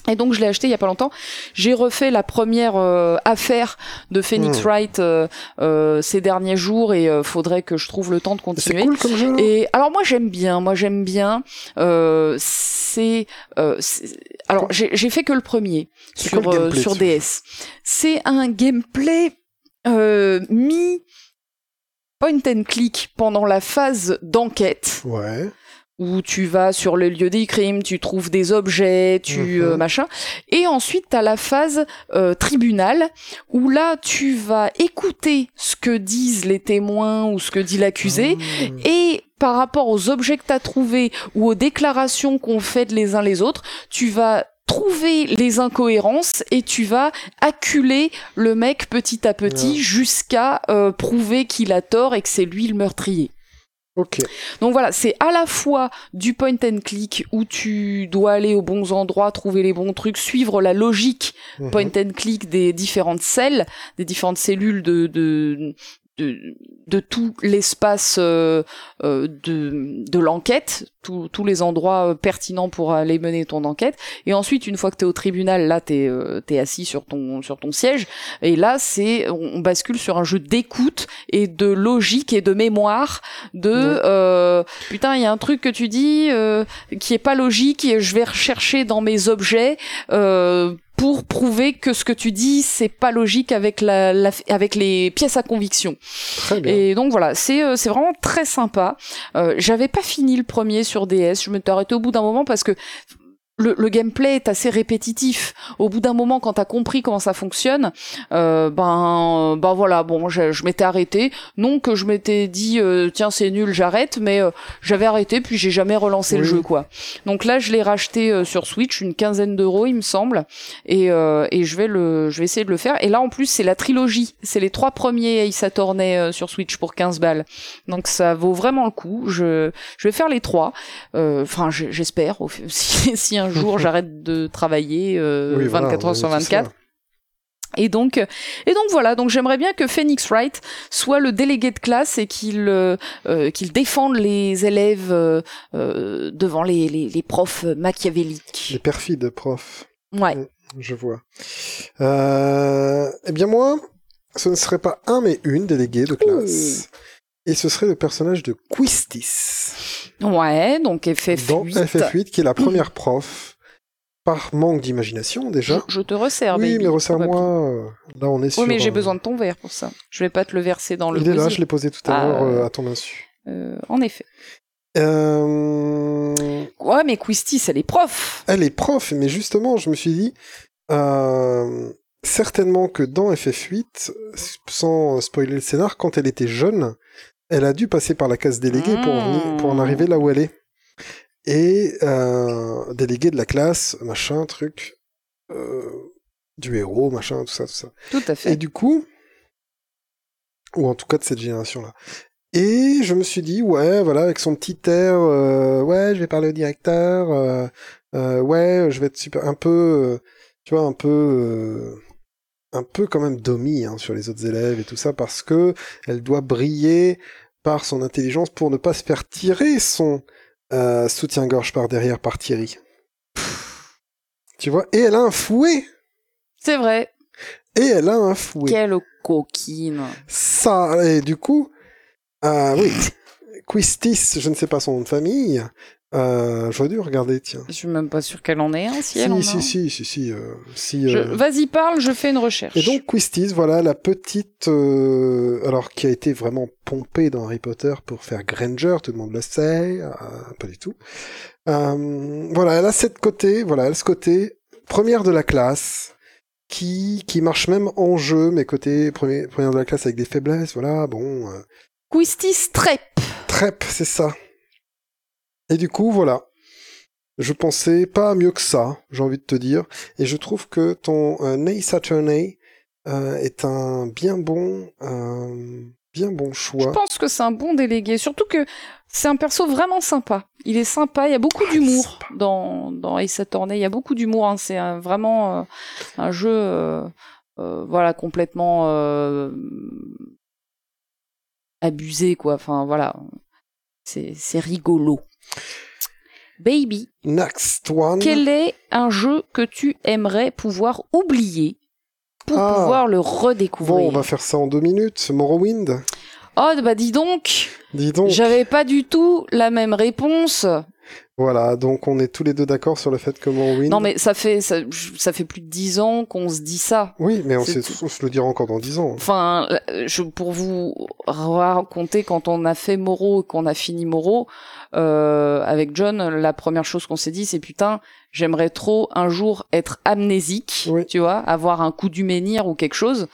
Et donc je l'ai acheté il y a pas longtemps. J'ai refait la première euh, affaire de Phoenix Hmm. Wright euh, euh, ces derniers jours et euh, faudrait que je trouve le temps de C'est continuer. cool comme jeu, Et alors moi j'aime bien, moi j'aime bien. Euh, c'est euh, c'est- alors j'ai fait que le premier sur le euh, sur DS. C'est un gameplay euh, mi point and click pendant la phase d'enquête Ouais. Où tu vas sur le lieu des crimes, tu trouves des objets, tu Mhm. euh, machin, et ensuite tu as la phase euh, tribunal où là tu vas écouter ce que disent les témoins ou ce que dit l'accusé Mmh. et par rapport aux objets que tu as trouvés ou aux déclarations qu'on fait de les uns les autres, tu vas trouver les incohérences et tu vas acculer le mec petit à petit Ouais. jusqu'à euh, prouver qu'il a tort et que c'est lui le meurtrier. Ok. Donc voilà, c'est à la fois du point and click où tu dois aller aux bons endroits, trouver les bons trucs, suivre la logique Mhm. point and click des différentes celles, des différentes cellules de, de de, de tout l'espace euh, euh, de, de l'enquête, tous les endroits euh, pertinents pour aller mener ton enquête. Et ensuite, une fois que tu es au tribunal, là, tu es, es, assis sur ton, sur ton siège. Et là, c'est on, bascule sur un jeu d'écoute et de logique et de mémoire. De putain, il y a un truc que tu dis qui est pas logique. Et je vais rechercher dans mes objets pour prouver que ce que tu dis c'est pas logique avec la, avec les pièces à conviction. Très bien. Et donc voilà, c'est euh, c'est vraiment très sympa. Euh, J'avais pas fini le premier sur DS, je me suis arrêté au bout d'un moment parce que le, le, gameplay est assez répétitif. Au bout d'un moment, quand t'as compris comment ça fonctionne, euh, ben, ben voilà, bon, je, je m'étais arrêté. Non que je m'étais dit, euh, tiens, c'est nul, j'arrête, mais euh, j'avais arrêté, puis j'ai jamais relancé le jeu, quoi. Donc là, je l'ai racheté euh, sur Switch, une quinzaine d'euros, il me semble, et, et je vais le, je vais essayer de le faire. Et là, en plus, c'est la trilogie, c'est les trois premiers Ace Attorney sur Switch pour 15 balles. Donc ça vaut vraiment le coup. Je, je vais faire les trois. Enfin, j'espère, [LAUGHS] si, si un jour [LAUGHS] j'arrête de travailler 24 euh, heures sur 24. Et donc, et donc voilà. Donc j'aimerais bien que Phoenix Wright soit le délégué de classe et qu'il euh, euh, qu'il défende les élèves devant les, les, les, profs machiavéliques. Les perfides profs. Ouais. Je vois. eh bien moi, ce ne serait pas un mais une déléguée de classe. Et ce serait le personnage de Quistis. Ouais, donc FF8. Dans FF8, qui est la première [CLEARS THROAT] prof. Par manque d'imagination, déjà. Je, te resserre, Oui, mais resserre-moi. Euh, là, on est sur... Oui, mais j'ai besoin de ton verre pour ça. Je vais pas te le verser dans le Il est là, je l'ai posé tout à ah, l'heure euh, à ton insu. Euh, en effet. Euh... Ouais, mais Quistis, elle est prof. Elle est prof, mais justement, je me suis dit... Euh certainement que dans FF8, sans spoiler le scénar, quand elle était jeune, elle a dû passer par la case déléguée pour, pour en arriver là où elle est. Et euh, déléguée de la classe, machin, truc, euh, du héros, machin, tout ça, tout ça. Tout à fait. Et du coup, ou en tout cas de cette génération-là. Et je me suis dit, ouais, voilà, avec son petit air, euh, ouais, je vais parler au directeur, euh, euh, ouais, je vais être super, un peu, tu vois, un peu un peu quand même domi hein, sur les autres élèves et tout ça parce que elle doit briller par son intelligence pour ne pas se faire tirer son euh, soutien-gorge par derrière par Thierry. Tu vois? Et elle a un fouet C'est vrai. Et elle a un fouet. Quelle coquine Ça, et du coup, euh, oui, Quistis, je ne sais pas son nom de famille, euh, J'aurais dû regarder, tiens. Je suis même pas sûr qu'elle en ait un, si, si elle en si, a. Si, si, si, euh, si. Euh... Vas-y, parle, je fais une recherche. Et donc, Quistis, voilà, la petite... Euh, alors, qui a été vraiment pompée dans Harry Potter pour faire Granger, tout le monde le sait, euh, pas du tout. Voilà, elle a cette côté, voilà, elle a ce côté, première de la classe, qui, qui marche même en jeu, mais côté premier, première de la classe avec des faiblesses, voilà, bon... Quistis Trep. Trep, c'est ça. Et du coup, voilà. Je pensais pas mieux que ça, j'ai envie de te dire. Et je trouve que ton euh, Ace Attorney euh, est un bien bon, euh, bien bon choix. Je pense que c'est un bon délégué, surtout que c'est un perso vraiment sympa. Il est sympa, il y a beaucoup ah, d'humour dans, dans Ace Attorney. Il y a beaucoup d'humour. Hein. C'est vraiment euh, un jeu, euh, voilà, complètement abusé, quoi. Enfin, voilà, c'est rigolo. Baby. Next one. Quel est un jeu que tu aimerais pouvoir oublier pour ah. pouvoir le redécouvrir? Bon, on va faire ça en deux minutes. Morrowind. Oh, bah dis donc. Dis donc. J'avais pas du tout la même réponse. Voilà, donc on est tous les deux d'accord sur le fait que Morrowind... Non mais ça fait ça, ça fait plus de dix ans qu'on se dit ça. Oui, mais on, sait, on se le dira encore dans dix ans. Enfin, je, pour vous raconter quand on a fait Moreau et qu'on a fini Moreau, euh, avec John, la première chose qu'on s'est dit c'est putain, j'aimerais trop un jour être amnésique, tu vois, avoir un coup du menhir ou quelque chose,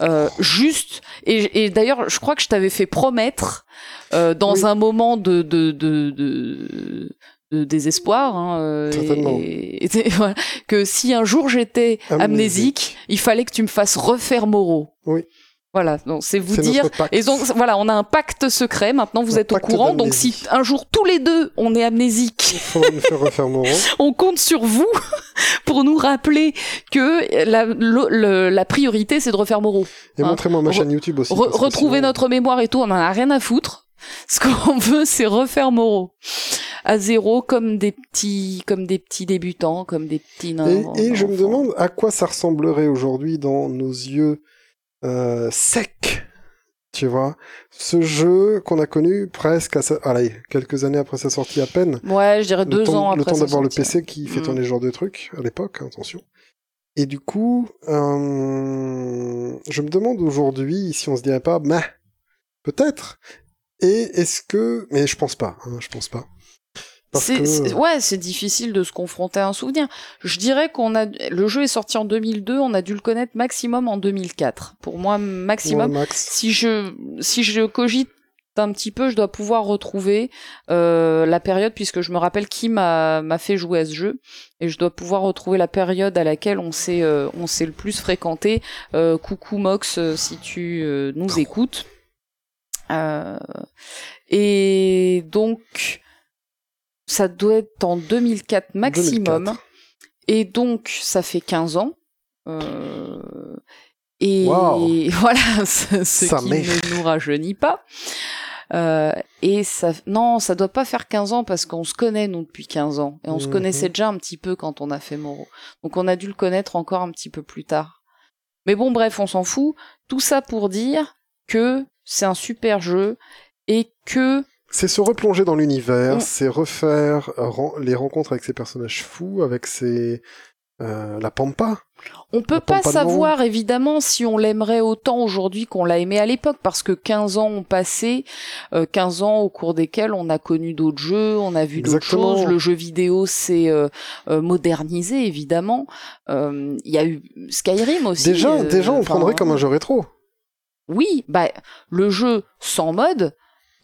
euh, juste. Et, et d'ailleurs, je crois que je t'avais fait promettre euh, dans un moment de, de, de, de de désespoir hein, euh, et, [LAUGHS] voilà, que si un jour j'étais amnésique. il fallait que tu me fasses refaire Moreau. Oui. Voilà, donc c'est vous dire. Et donc voilà, on a un pacte secret. Maintenant, vous Un êtes au courant. Donc si un jour tous les deux on est amnésique, [LAUGHS] on compte sur vous [LAUGHS] pour nous rappeler que la, le- le- la priorité c'est de refaire Moreau. Et Hein. montrez-moi ma chaîne YouTube aussi. Re- retrouver sinon- notre mémoire et tout, on en a rien à foutre. Ce qu'on veut, c'est refaire Moreau à zéro, comme des petits, comme des petits débutants, comme des petits. Et, et je me demande à quoi ça ressemblerait aujourd'hui dans nos yeux euh, secs. Tu vois, ce jeu qu'on a connu presque à sa... allez, quelques années après sa sortie à peine. Ouais, je dirais deux temps, ans après. le temps d'avoir le. PC qui fait tourner ce genre de trucs à l'époque, hein, attention. Et du coup, euh, je me demande aujourd'hui si on se dirait pas, mais peut-être. Et est-ce que, mais je pense pas, hein, je pense pas. C'est- que- ouais, c'est difficile de se confronter à un souvenir. Je dirais qu'on a le jeu est sorti en 2002, on a dû le connaître maximum en 2004. Pour moi, maximum. Ouais, max. Si je si je cogite un petit peu, je dois pouvoir retrouver euh, la période puisque je me rappelle qui m'a m'a fait jouer à ce jeu et je dois pouvoir retrouver la période à laquelle on s'est euh, on s'est le plus fréquenté. Euh, coucou Mox, euh, si tu euh, nous écoutes. Euh, et donc ça doit être en 2004 maximum. 2004. Et donc, ça fait 15 ans. Euh, et [LAUGHS] voilà, ce, ce Ça qui ne nous rajeunit pas. Euh, et ça, non, ça doit pas faire 15 ans parce qu'on se connaît, nous, depuis 15 ans. Et on se Mhm. connaissait déjà un petit peu quand on a fait Moreau. Donc on a dû le connaître encore un petit peu plus tard. Mais bon, bref, on s'en fout. Tout ça pour dire que c'est un super jeu et que C'est se replonger dans l'univers, Mm. c'est refaire euh, les rencontres avec ces personnages fous, avec ces euh, la pampa. On peut pas savoir évidemment si on l'aimerait autant aujourd'hui qu'on l'a aimé à l'époque parce que 15 ans ont passé, euh, 15 ans au cours desquels on a connu d'autres jeux, on a vu d'autres choses, le jeu vidéo s'est euh, euh, modernisé évidemment. Euh, Il y a eu Skyrim aussi. Déjà, déjà, on prendrait comme un jeu rétro. Oui, bah le jeu sans mode,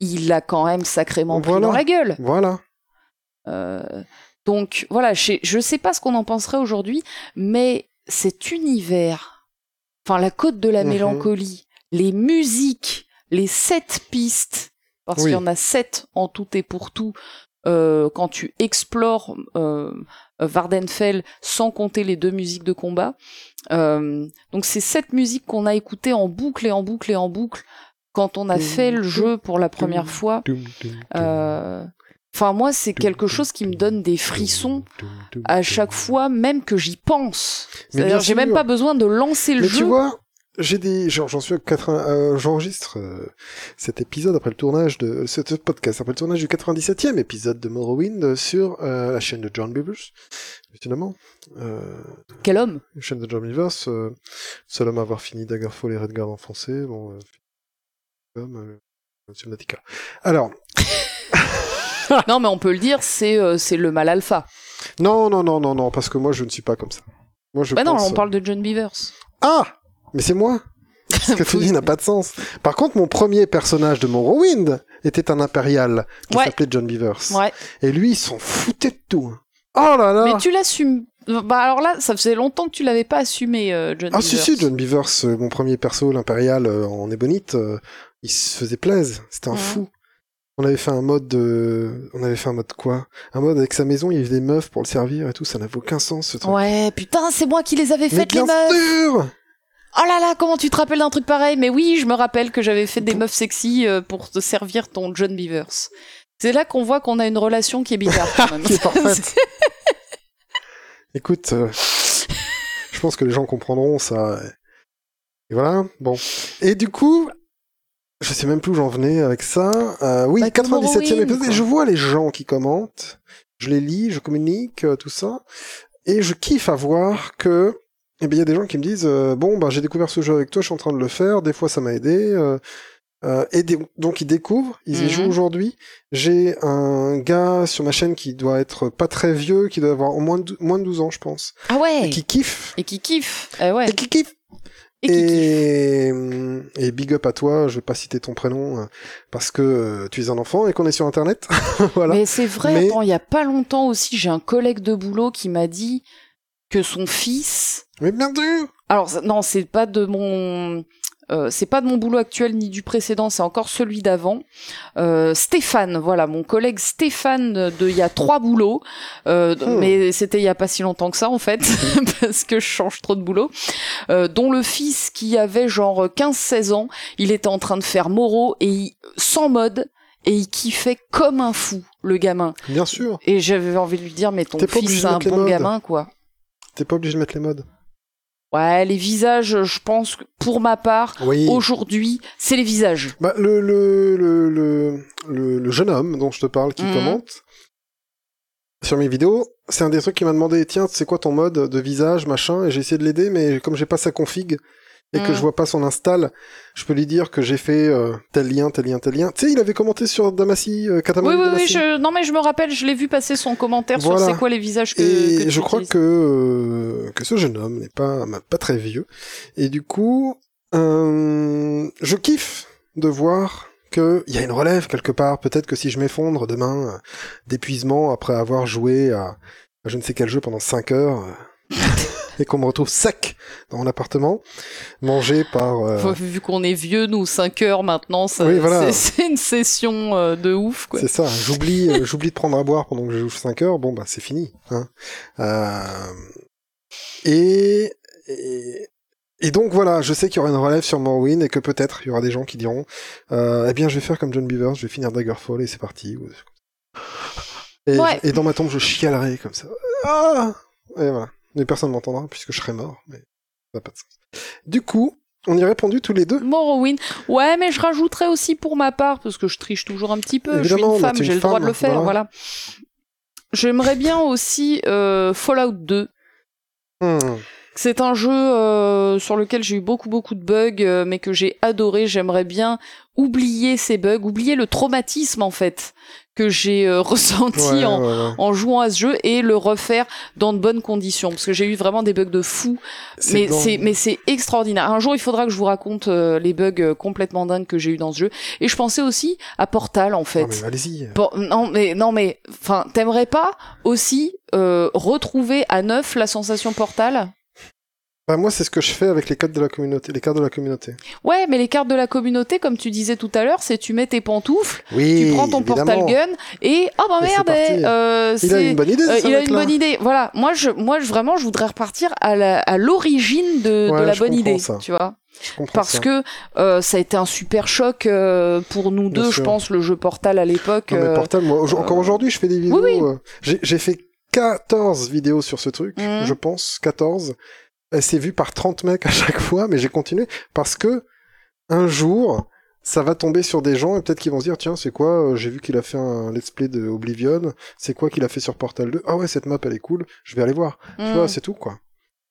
il a quand même sacrément pris Voilà. dans la gueule. Voilà. Euh, donc voilà, je, je sais pas ce qu'on en penserait aujourd'hui, mais cet univers, enfin la côte de la Mhm. mélancolie, les musiques, les sept pistes, parce Oui. qu'il y en a sept en tout et pour tout, euh, quand tu explores euh, Vardenfell sans compter les deux musiques de combat. Euh, donc c'est sept musiques qu'on a écoutées en boucle et en boucle et en boucle quand on a fait le jeu pour la première fois. Euh, Enfin, moi, c'est quelque chose qui me donne des frissons à chaque fois, même que j'y pense. C'est-à-dire, j'ai même pas besoin de lancer le Mais jeu. tu vois, j'ai des, genre, j'en suis à 80, euh, j'enregistre euh, cet épisode après le tournage de, ce podcast après le tournage du 97e épisode de Morrowind sur euh, la chaîne de John Beavers, évidemment. Euh, Quel homme? la chaîne de John Beavers, euh, seul homme à avoir fini Daggerfall et Redguard en français, bon, comme, euh. Alors, [LAUGHS] Non, mais on peut le dire, c'est euh, c'est le mal alpha. non, non, non, non, non, parce que moi je ne suis pas comme ça. Moi je Bah non, on parle de John Beavers. Ah Mais c'est moi Ce que tu [LAUGHS] dis n'a pas de sens. Par contre, mon premier personnage de Morrowind était un impérial qui Ouais. s'appelait John Beavers. Ouais. Et lui, il s'en foutait de tout. hein. Oh là là Mais tu l'assumes. Bah alors là, ça faisait longtemps que tu l'avais pas assumé, euh, John Ah Beavers. si, si, John Beavers, euh, mon premier perso, l'impérial euh, en ébonite, euh, il se faisait plaise. C'était un fou. On avait fait un mode de... On avait fait un mode quoi? Un mode avec sa maison, il y avait des meufs pour le servir et tout, ça n'avait aucun sens ce truc. Ouais, putain, c'est moi qui les avais faites, les meufs. sûr Oh là là, comment tu te rappelles d'un truc pareil? Mais oui, je me rappelle que j'avais fait des meufs sexy pour te servir ton John Beavers. C'est là qu'on voit qu'on a une relation qui est bizarre quand [LAUGHS] même. Qui est parfaite. [LAUGHS] Écoute, euh, je pense que les gens comprendront ça. Et voilà, bon. Et du coup, je sais même plus où j'en venais avec ça. Euh, oui, Bah, que 97e Morrowind, épisode. je vois les gens qui commentent. Je les lis, je communique, euh, tout ça. Et je kiffe à voir que, eh bien, il y a des gens qui me disent, euh, bon, bah, j'ai découvert ce jeu avec toi, je suis en train de le faire. Des fois, ça m'a aidé. euh, euh, et des- donc ils découvrent, ils y Mhm. jouent aujourd'hui. J'ai un gars sur ma chaîne qui doit être pas très vieux, qui doit avoir au moins de, dou- moins de 12 ans, je pense, Ah ouais et qui kiffe. Et qui kiffe ouais. Et qui kiffe. Et qui kiffe. Et, et big up à toi, je vais pas citer ton prénom euh, parce que euh, tu es un enfant et qu'on est sur internet. [LAUGHS] voilà. Mais c'est vrai, Mais- attends, il y a pas longtemps aussi, j'ai un collègue de boulot qui m'a dit que son fils. Mais bien sûr. Alors non, c'est pas de mon euh, c'est pas de mon boulot actuel ni du précédent, c'est encore celui d'avant. Euh, Stéphane, voilà, mon collègue Stéphane de il y a trois boulots, euh, Hmm. mais c'était il y a pas si longtemps que ça en fait, [LAUGHS] parce que je change trop de boulot. Dont le fils qui avait genre 15-16 ans, il était en train de faire Moreau et il- sans mode et il kiffait comme un fou le gamin. Bien sûr. Et j'avais envie de lui dire mais ton fils c'est un bon modes. gamin quoi. T'es pas obligé de mettre les modes. Ouais, les visages, je pense que pour ma part, Oui. aujourd'hui, c'est les visages. Bah, le, le, le, le, le, le jeune homme dont je te parle qui Mhm. commente sur mes vidéos, c'est un des trucs qui m'a demandé tiens, c'est quoi ton mode de visage, machin, et j'ai essayé de l'aider, mais comme j'ai pas sa config et que Mhm. je vois pas son install, je peux lui dire que j'ai fait euh, tel lien, tel lien, tel lien. Tu sais, il avait commenté sur Damassi, euh, Katamari Oui, oui, oui, je... non mais je me rappelle, je l'ai vu passer son commentaire Voilà. sur c'est quoi les visages que, Et que tu je crois utilises. que euh, que ce jeune homme n'est pas pas très vieux. Et du coup, euh, je kiffe de voir que il y a une relève quelque part. Peut-être que si je m'effondre demain euh, d'épuisement après avoir joué à, à je ne sais quel jeu pendant 5 heures euh, [LAUGHS] et qu'on me retrouve sec dans mon appartement, mangé par euh, Vu qu'on est vieux, nous, 5 heures maintenant, Oui, voilà. c'est- une session euh, de ouf. C'est ça, j'oublie, euh, j'oublie de prendre à boire pendant que je joue 5 heures, bon bah c'est fini. Hein. Et, et, et donc voilà, je sais qu'il y aura une relève sur Morrowind et que peut-être il y aura des gens qui diront, euh, eh bien je vais faire comme John Beaver, je vais finir Daggerfall et c'est parti. Et, Ouais. et dans ma tombe je chialerai comme ça. Ah et voilà, mais personne m'entendra puisque je serai mort, mais ça n'a pas de sens. Du coup, on y a répondu tous les deux. Morrowind. Ouais, mais je rajouterais aussi pour ma part, parce que je triche toujours un petit peu, je suis une femme, j'ai le droit de le faire, voilà. voilà. J'aimerais bien aussi euh, Fallout 2. Hmm. C'est un jeu euh, sur lequel j'ai eu beaucoup beaucoup de bugs, euh, mais que j'ai adoré. J'aimerais bien oublier ces bugs, oublier le traumatisme en fait que j'ai euh, [LAUGHS] ressenti Ouais, en, ouais, ouais. en jouant à ce jeu et le refaire dans de bonnes conditions. Parce que j'ai eu vraiment des bugs de fou. Mais c'est mais c'est extraordinaire. Un jour il faudra que je vous raconte euh, les bugs complètement dingues que j'ai eu dans ce jeu. Et je pensais aussi à Portal en fait. Mais allez-y. Por- non mais non mais enfin t'aimerais pas aussi euh, retrouver à neuf la sensation Portal? Bah, moi, c'est ce que je fais avec les cartes de la communauté, les cartes de la communauté. ouais mais les cartes de la communauté comme tu disais tout à l'heure c'est tu mets tes pantoufles Oui, tu prends ton évidemment. portal gun et oh bah Et merde eh, euh, Il a une bonne idée, Euh, il a une bonne idée. Voilà, moi je, moi je, vraiment, je voudrais repartir à la- à l'origine de, Ouais, de la bonne idée, ça. tu vois. Parce ça. que euh, ça a été un super choc euh, pour nous Bien deux, je pense, le jeu Portal à l'époque. Euh, Portal, moi, encore euh, aujourd'hui, je fais des vidéos. oui. euh, j'ai- J'ai fait 14 vidéos sur ce truc, Mhm. je pense, 14. Elle s'est vue par 30 mecs à chaque fois, mais j'ai continué parce que un jour, ça va tomber sur des gens et peut-être qu'ils vont se dire tiens, c'est quoi euh, J'ai vu qu'il a fait un let's play de Oblivion. C'est quoi qu'il a fait sur Portal 2 Ah ouais, cette map elle est cool. Je vais aller voir. Tu vois, c'est tout quoi.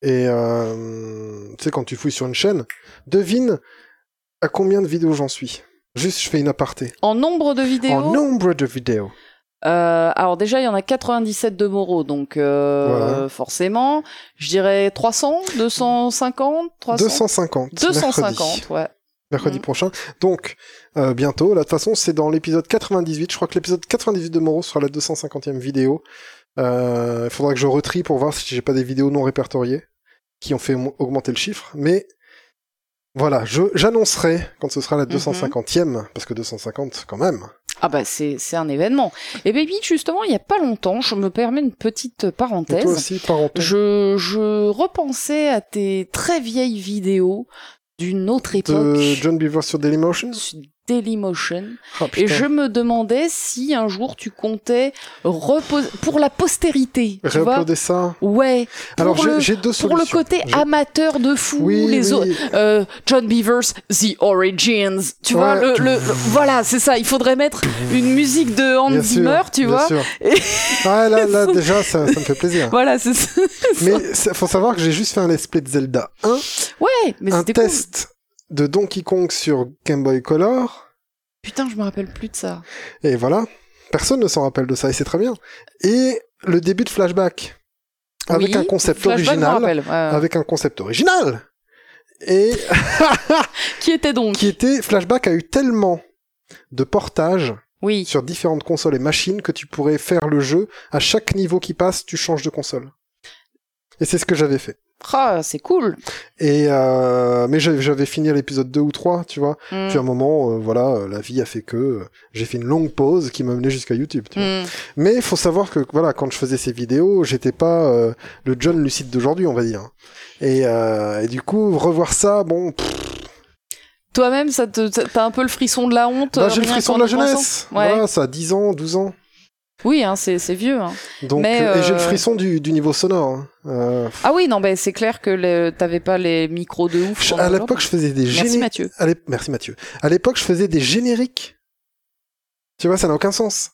Et euh, tu sais, quand tu fouilles sur une chaîne, devine à combien de vidéos j'en suis. Juste, je fais une aparté. En nombre de vidéos? En nombre de vidéos. Euh, alors déjà, il y en a 97 de Moreau, donc euh, Voilà. forcément, je dirais 300, 250, 300. 250. 250, Mercredi, ouais. mercredi Mhm. prochain. Donc, euh, bientôt. Là, de toute façon, c'est dans l'épisode 98. Je crois que l'épisode 98 de Moro sera la 250e vidéo. Euh, Il faudra que je retrie pour voir si j'ai pas des vidéos non répertoriées qui ont fait augmenter le chiffre. Mais voilà, je j'annoncerai quand ce sera la Mhm. 250e, parce que 250 quand même. Ah bah c'est c'est un événement. Et Baby, justement, il y a pas longtemps, je me permets une petite Et parenthèse. toi aussi, parenthèse. Je, je repensais à tes très vieilles vidéos d'une autre époque, De John Beaver sur Dailymotion. Dailymotion, Ah, et je me demandais si un jour tu comptais reposer pour la postérité, tu vois ça. Ouais. Alors, j'ai deux pour le solutions. côté amateur de fou, oui, les oui. autres. Euh, John Beavers, The Origins, tu vois, le, le, voilà, c'est ça. Il faudrait mettre une musique de Hans Zimmer, tu bien vois. sûr. Et- Ah, là, là, [LAUGHS] déjà, ça, ça me fait plaisir. Voilà, c'est ça. Mais faut savoir que j'ai juste fait un let's play de Zelda 1, Ouais, mais un c'était cool. De Donkey Kong sur Game Boy Color, Putain, je me rappelle plus de ça. et voilà. Personne ne s'en rappelle de ça, et c'est très bien. Et le début de Flashback, avec Oui, un concept Flashback, original, avec un concept original, et [LAUGHS] Qui était donc qui était Flashback a eu tellement de portages Oui. sur différentes consoles et machines que tu pourrais faire le jeu à chaque niveau qui passe, tu changes de console. Et c'est ce que j'avais fait. Ah, c'est cool. Et euh, mais j'avais fini l'épisode 2 ou 3, tu vois. Mm. Puis à un moment, euh, voilà, euh, la vie a fait que euh, j'ai fait une longue pause qui m'a mené jusqu'à YouTube. Tu vois. Mm. Mais il faut savoir que voilà, quand je faisais ces vidéos, j'étais pas le John lucide d'aujourd'hui, on va dire. Et, et du coup, revoir ça, bon, pff, Toi-même, ça te, t'as un peu le frisson de la honte. bah, j'ai le frisson de la jeunesse. Ouais. Voilà, ça a 10 ans, 12 ans. Oui, hein, c'est, c'est vieux. hein. Donc, Mais, euh, et j'ai le frisson du, du niveau sonore. hein. Euh, Ah oui, non, ben c'est clair que t'avais pas les micros de ouf. je- à l'époque, je faisais des Merci génériques. Mathieu. À Merci Mathieu. À l'époque, je faisais des génériques. Tu vois, ça n'a aucun sens.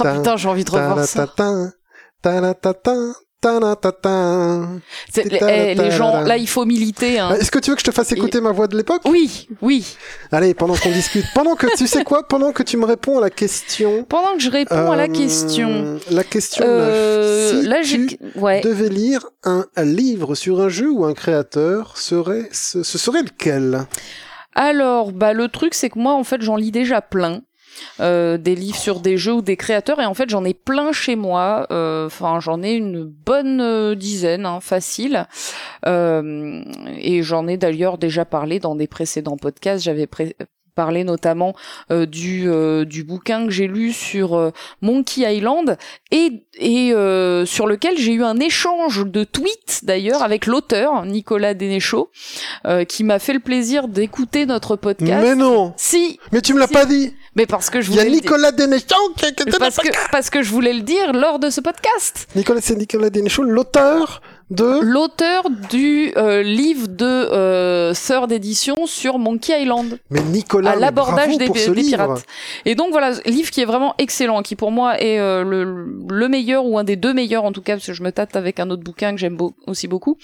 Ah putain, j'ai envie de revoir ça. Les, eh, les gens, là, il faut militer. Hein. Est-ce que tu veux que je te fasse écouter ma voix de l'époque? Oui, oui. Allez, pendant qu'on discute, pendant que tu sais quoi, pendant que tu me réponds à la question. Pendant que je réponds à la euh, question, La question. euh. Si là, tu ouais. devais lire un, un livre sur un jeu ou un créateur, serait ce, ce serait lequel? Alors, bah le truc c'est que moi en fait j'en lis déjà plein. Euh, des livres sur des jeux ou des créateurs. Et en fait j'en ai plein chez moi. Euh, enfin j'en ai une bonne euh, dizaine hein, facile. Et j'en ai d'ailleurs déjà parlé dans des précédents podcasts. J'avais pré- parlé notamment euh, du euh, du bouquin que j'ai lu sur euh, Monkey Island et et euh, sur lequel j'ai eu un échange de tweets d'ailleurs avec l'auteur Nicolas Dénéchaud euh, qui m'a fait le plaisir d'écouter notre podcast. Mais non Si, Mais tu me l'as Si. pas dit mais parce que je Il y a voulais Nicolas Dénéchon qui parce que parce que je voulais le dire lors de ce podcast. Nicolas, c'est Nicolas Dénéchon, l'auteur de... L'auteur du euh, livre de euh, third édition sur Monkey Island. Mais Nicolas, à l'abordage des, pirates. Et donc voilà, livre qui est vraiment excellent, qui pour moi est euh, le, le meilleur ou un des deux meilleurs en tout cas, parce que je me tâte avec un autre bouquin que j'aime beau- aussi beaucoup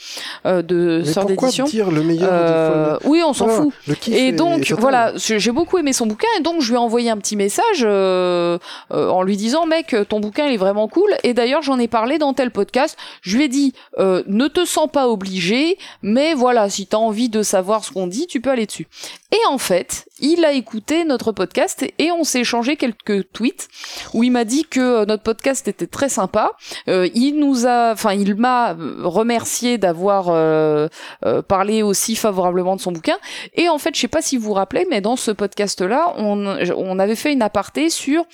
euh, de Mais third pourquoi édition. dire le meilleur Euh, oui, on s'en Voilà, fout. Et donc voilà, j'ai j'ai beaucoup aimé son bouquin et donc je lui ai envoyé un petit message euh, euh, en lui disant mec, ton bouquin il est vraiment cool et d'ailleurs j'en ai parlé dans tel podcast. Je lui ai dit euh, ne te sens pas obligé, mais voilà si t'as envie de savoir ce qu'on dit, tu peux aller dessus. Et en fait, il a écouté notre podcast et, on s'est échangé quelques tweets où il m'a dit que euh, notre podcast était très sympa. Euh, il nous a, enfin il m'a euh, remercié d'avoir euh, euh, parlé aussi favorablement de son bouquin. Et en fait, je sais pas si vous vous rappelez, mais dans ce podcast-là, on, on avait fait une aparté sur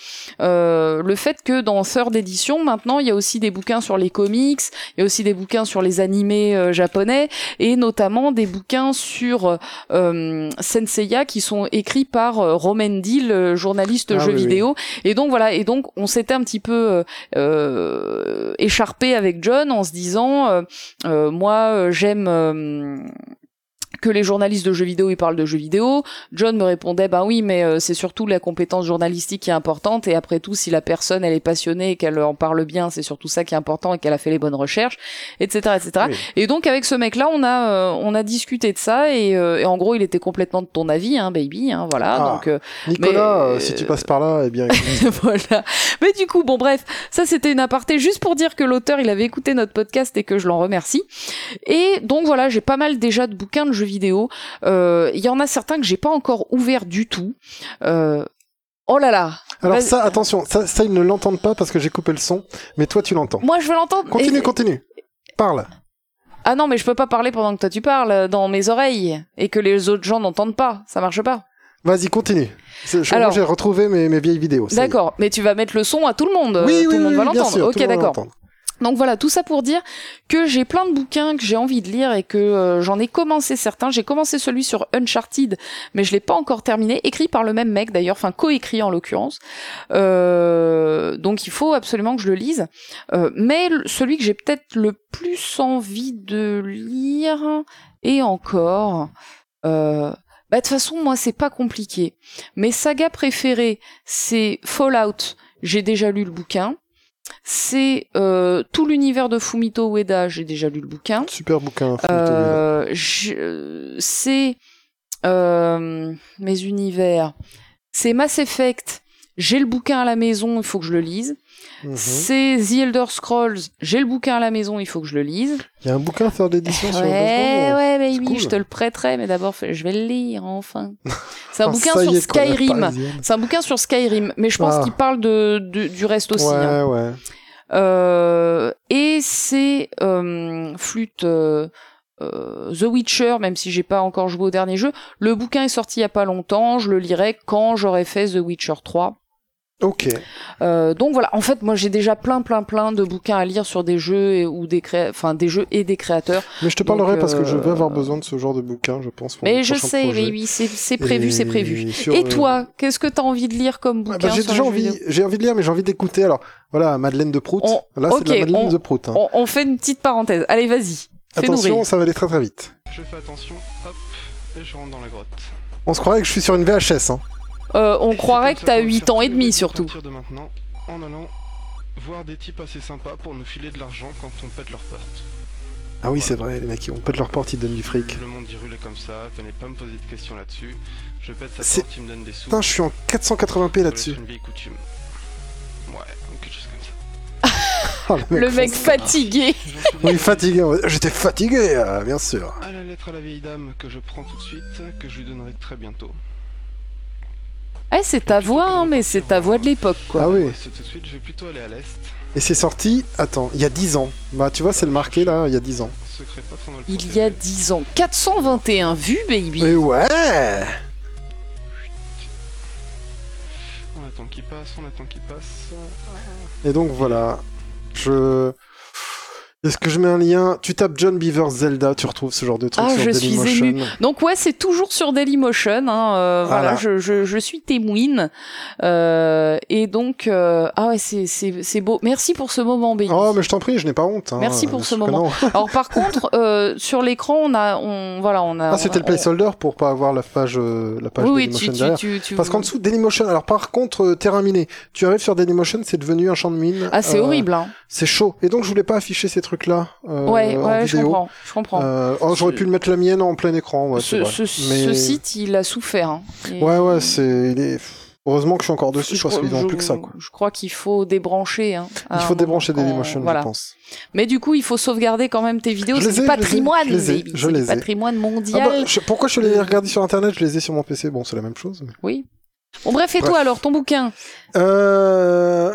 euh, le fait que dans Third Edition, maintenant, il y a aussi des bouquins sur les comics, il y a aussi des bouquins sur les animés japonais, et notamment des bouquins sur euh, Qui sont écrits par euh, Romain Deal, euh, journaliste Ah jeux oui, oui. vidéo. Et donc voilà, et donc on s'était un petit peu euh, écharpé avec John en se disant, moi j'aime euh, que les journalistes de jeux vidéo ils parlent de jeux vidéo. John me répondait bah oui mais euh, c'est surtout la compétence journalistique qui est importante et après tout si la personne elle est passionnée et qu'elle en parle bien c'est surtout ça qui est important et qu'elle a fait les bonnes recherches etc etc. Oui. Et donc avec ce mec là on a euh, on a discuté de ça et, euh, et en gros il était complètement de ton avis hein baby hein, voilà Ah. donc euh, Nicolas, mais, euh, si tu passes par là, eh bien... [LAUGHS] voilà. Mais du coup, bon bref, ça c'était une aparté juste pour dire que l'auteur il avait écouté notre podcast et que je l'en remercie. Et donc voilà, j'ai pas mal déjà de bouquins de jeux vidéo. Euh, Il y en a certains que j'ai pas encore ouverts du tout. Euh, Oh là là. Alors ça, attention, ça, ça ils ne l'entendent pas parce que j'ai coupé le son, mais toi tu l'entends. Moi je veux l'entendre. Continue, Et- continue. Parle. Ah non, mais je peux pas parler pendant que toi tu parles euh, dans mes oreilles et que les autres gens n'entendent pas. Ça marche pas. Vas-y, continue. Je- Alors- j'ai retrouvé mes, mes vieilles vidéos. D'accord. Mais tu vas mettre le son à tout le monde. Oui, euh, oui, tout le monde oui, va l'entendre. sûr, Ok, tout d'accord. Donc voilà, tout ça pour dire que j'ai plein de bouquins que j'ai envie de lire et que euh, j'en ai commencé certains. J'ai commencé celui sur Uncharted, mais je l'ai pas encore terminé. Écrit par le même mec d'ailleurs, enfin coécrit en l'occurrence. Euh, donc il faut absolument que je le lise. Euh, mais celui que j'ai peut-être le plus envie de lire et encore. Bah, de toute façon, moi, c'est pas compliqué. Mes sagas préférées, c'est Fallout. J'ai déjà lu le bouquin. C'est euh, tout l'univers de Fumito Ueda. J'ai déjà lu le bouquin. Super bouquin. Euh, c'est euh, mes univers. C'est Mass Effect. J'ai le bouquin à la maison, il faut que je le lise. Mhm. C'est The Elder Scrolls. J'ai le bouquin à la maison, il faut que je le lise. Il y a un bouquin third edition sur Ouais, le baseball, ouais, baby, cool. je te le prêterai, mais d'abord, je vais le lire, enfin. C'est un [LAUGHS] Ah, bouquin sur Skyrim. C'est un bouquin sur Skyrim, mais je pense Ah. qu'il parle de, de- du reste aussi. Ouais, hein. ouais. Euh, et c'est euh, flûte euh, euh, The Witcher, même si j'ai pas encore joué au dernier jeu. Le bouquin est sorti il y a pas longtemps. Je le lirai quand j'aurai fait The Witcher 3. Ok. Euh, donc voilà, en fait, moi j'ai déjà plein, plein, plein de bouquins à lire sur des jeux et, ou des cré... enfin des jeux et des créateurs. Mais je te Donc, parlerai parce que je vais euh, avoir besoin de ce genre de bouquin, je pense. pour Mais je sais, projet. oui, oui, c'est prévu, Et c'est prévu. sur, Et euh, toi, qu'est-ce que t'as envie de lire comme ah bouquin bah, J'ai déjà envie, j'ai envie de lire, mais j'ai envie d'écouter. Alors, voilà, Madeleine de Prout. On- Là, c'est de la Madeleine on- de Prout. hein. on, on fait une petite parenthèse. Allez, vas-y. Attention, ça va aller très très vite. Je fais attention, hop, et je rentre dans la grotte. On se croirait que je suis sur une VHS. Hein. Euh, on Et croirait que t'as qu'on va 8 faire ans et demi surtout. À partir de maintenant, en allant voir des types assez sympas pour nous filer de l'argent quand on pète leur porte. Ah oui, c'est vrai, les mecs, on pète leur porte, ils donnent du fric. Le monde d'Hyrule est comme ça, venez pas me poser de questions là-dessus. Je pète sa C'est- porte, il me donne des sous. Putain, je suis en 480p là-dessus. C'est une vieille coutume. Ouais, ou quelque chose comme ça. [LAUGHS] Oh, Le mec fatigué. Oui, fatigué. J'étais fatigué, euh, bien sûr. À la lettre à la vieille dame que je prends tout de suite, que je lui donnerai très bientôt. Eh, c'est ta voix, hein, mais c'est ta voix de l'époque, quoi. Ah oui. Ouais, c'est tout de suite, je vais plutôt aller à l'est. Et c'est sorti, attends, il y a 10 ans. Bah, tu vois, c'est le marqué là, il y a 10 ans. Il y a 10 ans. 421 vues, baby. Mais ouais On attend qu'il passe, on attend qu'il passe. Et donc voilà. Je. Est-ce que je mets un lien? Tu tapes John Beaver Zelda, tu retrouves ce genre de truc Ah, sur je suis émue. Donc ouais, c'est toujours sur Dailymotion. Hein, euh, Voilà. voilà, je, je, je suis témoine. Euh, et donc, euh, ah ouais, c'est beau. Merci pour ce moment, baby. Oh, mais je t'en prie, je n'ai pas honte. hein, Merci pour ce moment. Alors par contre, euh, sur l'écran, on a, on voilà, on a. Ah, c'était le on- placeholder pour pas avoir la page, la page Oui, Dailymotion tu, derrière. tu, tu- Parce qu'en dessous, Dailymotion, alors par contre, terrain miné, tu arrives sur Dailymotion, c'est devenu un champ de mine. Ah, c'est horrible, hein. C'est chaud. Et donc, je voulais pas afficher ces trucs-là euh, Ouais, en ouais, je vidéo. comprends, je comprends. Euh, oh, J'aurais pu le mettre la mienne en plein écran. Ouais, ce, vrai. ce, Mais- ce site, il a souffert. hein. Et- Ouais, ouais, c'est. il est- Heureusement que je suis encore dessus je parce crois- qu'ils ont je- plus que ça, quoi. Je crois qu'il faut débrancher. Hein, Il faut débrancher Dailymotion, voilà. je pense. Mais du coup, il faut sauvegarder quand même tes vidéos. C'est du patrimoine, je les ai, je C'est les du ai. patrimoine Ah mondial. bah, je- pourquoi je les ai regardés sur internet Je les ai sur mon PC. Bon, c'est la même chose. mais- Oui. Bon, bref, et Bref. toi alors, ton bouquin? Euh...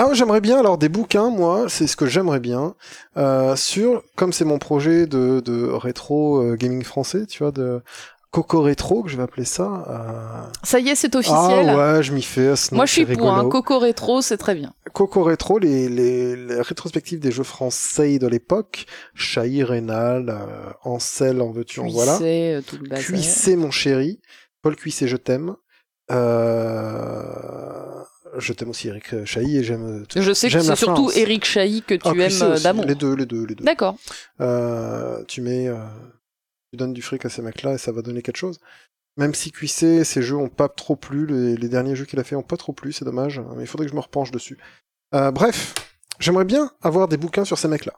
Ah j'aimerais bien alors des bouquins, moi, c'est ce que j'aimerais bien, euh, sur, comme c'est mon projet de, de rétro euh, gaming français, tu vois, de Coco Rétro, que je vais appeler ça. euh, Ça y est, c'est officiel. Ah ouais, je m'y fais. Moi, je suis pour un rigolo. Coco Rétro, c'est très bien. Coco Rétro, les, les, les rétrospectives des jeux français de l'époque, Chahi, Rénal, euh, Ansel, en veux-tu, en voilà. Euh, tout le bazar. Cuissé, mon chéri. Paul Cuissé, je t'aime. Euh... Je t'aime aussi Eric Chahi et j'aime tout. Je sais que c'est surtout. Eric Chahi que tu Ah, aimes euh, d'amour. Les deux, les deux, les deux. D'accord. Euh, tu mets, euh, tu donnes du fric à ces mecs-là et ça va donner quelque chose. Même si Cuissé, ces jeux ont pas trop plu, les, les derniers jeux qu'il a fait ont pas trop plu, c'est dommage. Mais il faudrait que je me repenche dessus. Euh, bref, j'aimerais bien avoir des bouquins sur ces mecs-là.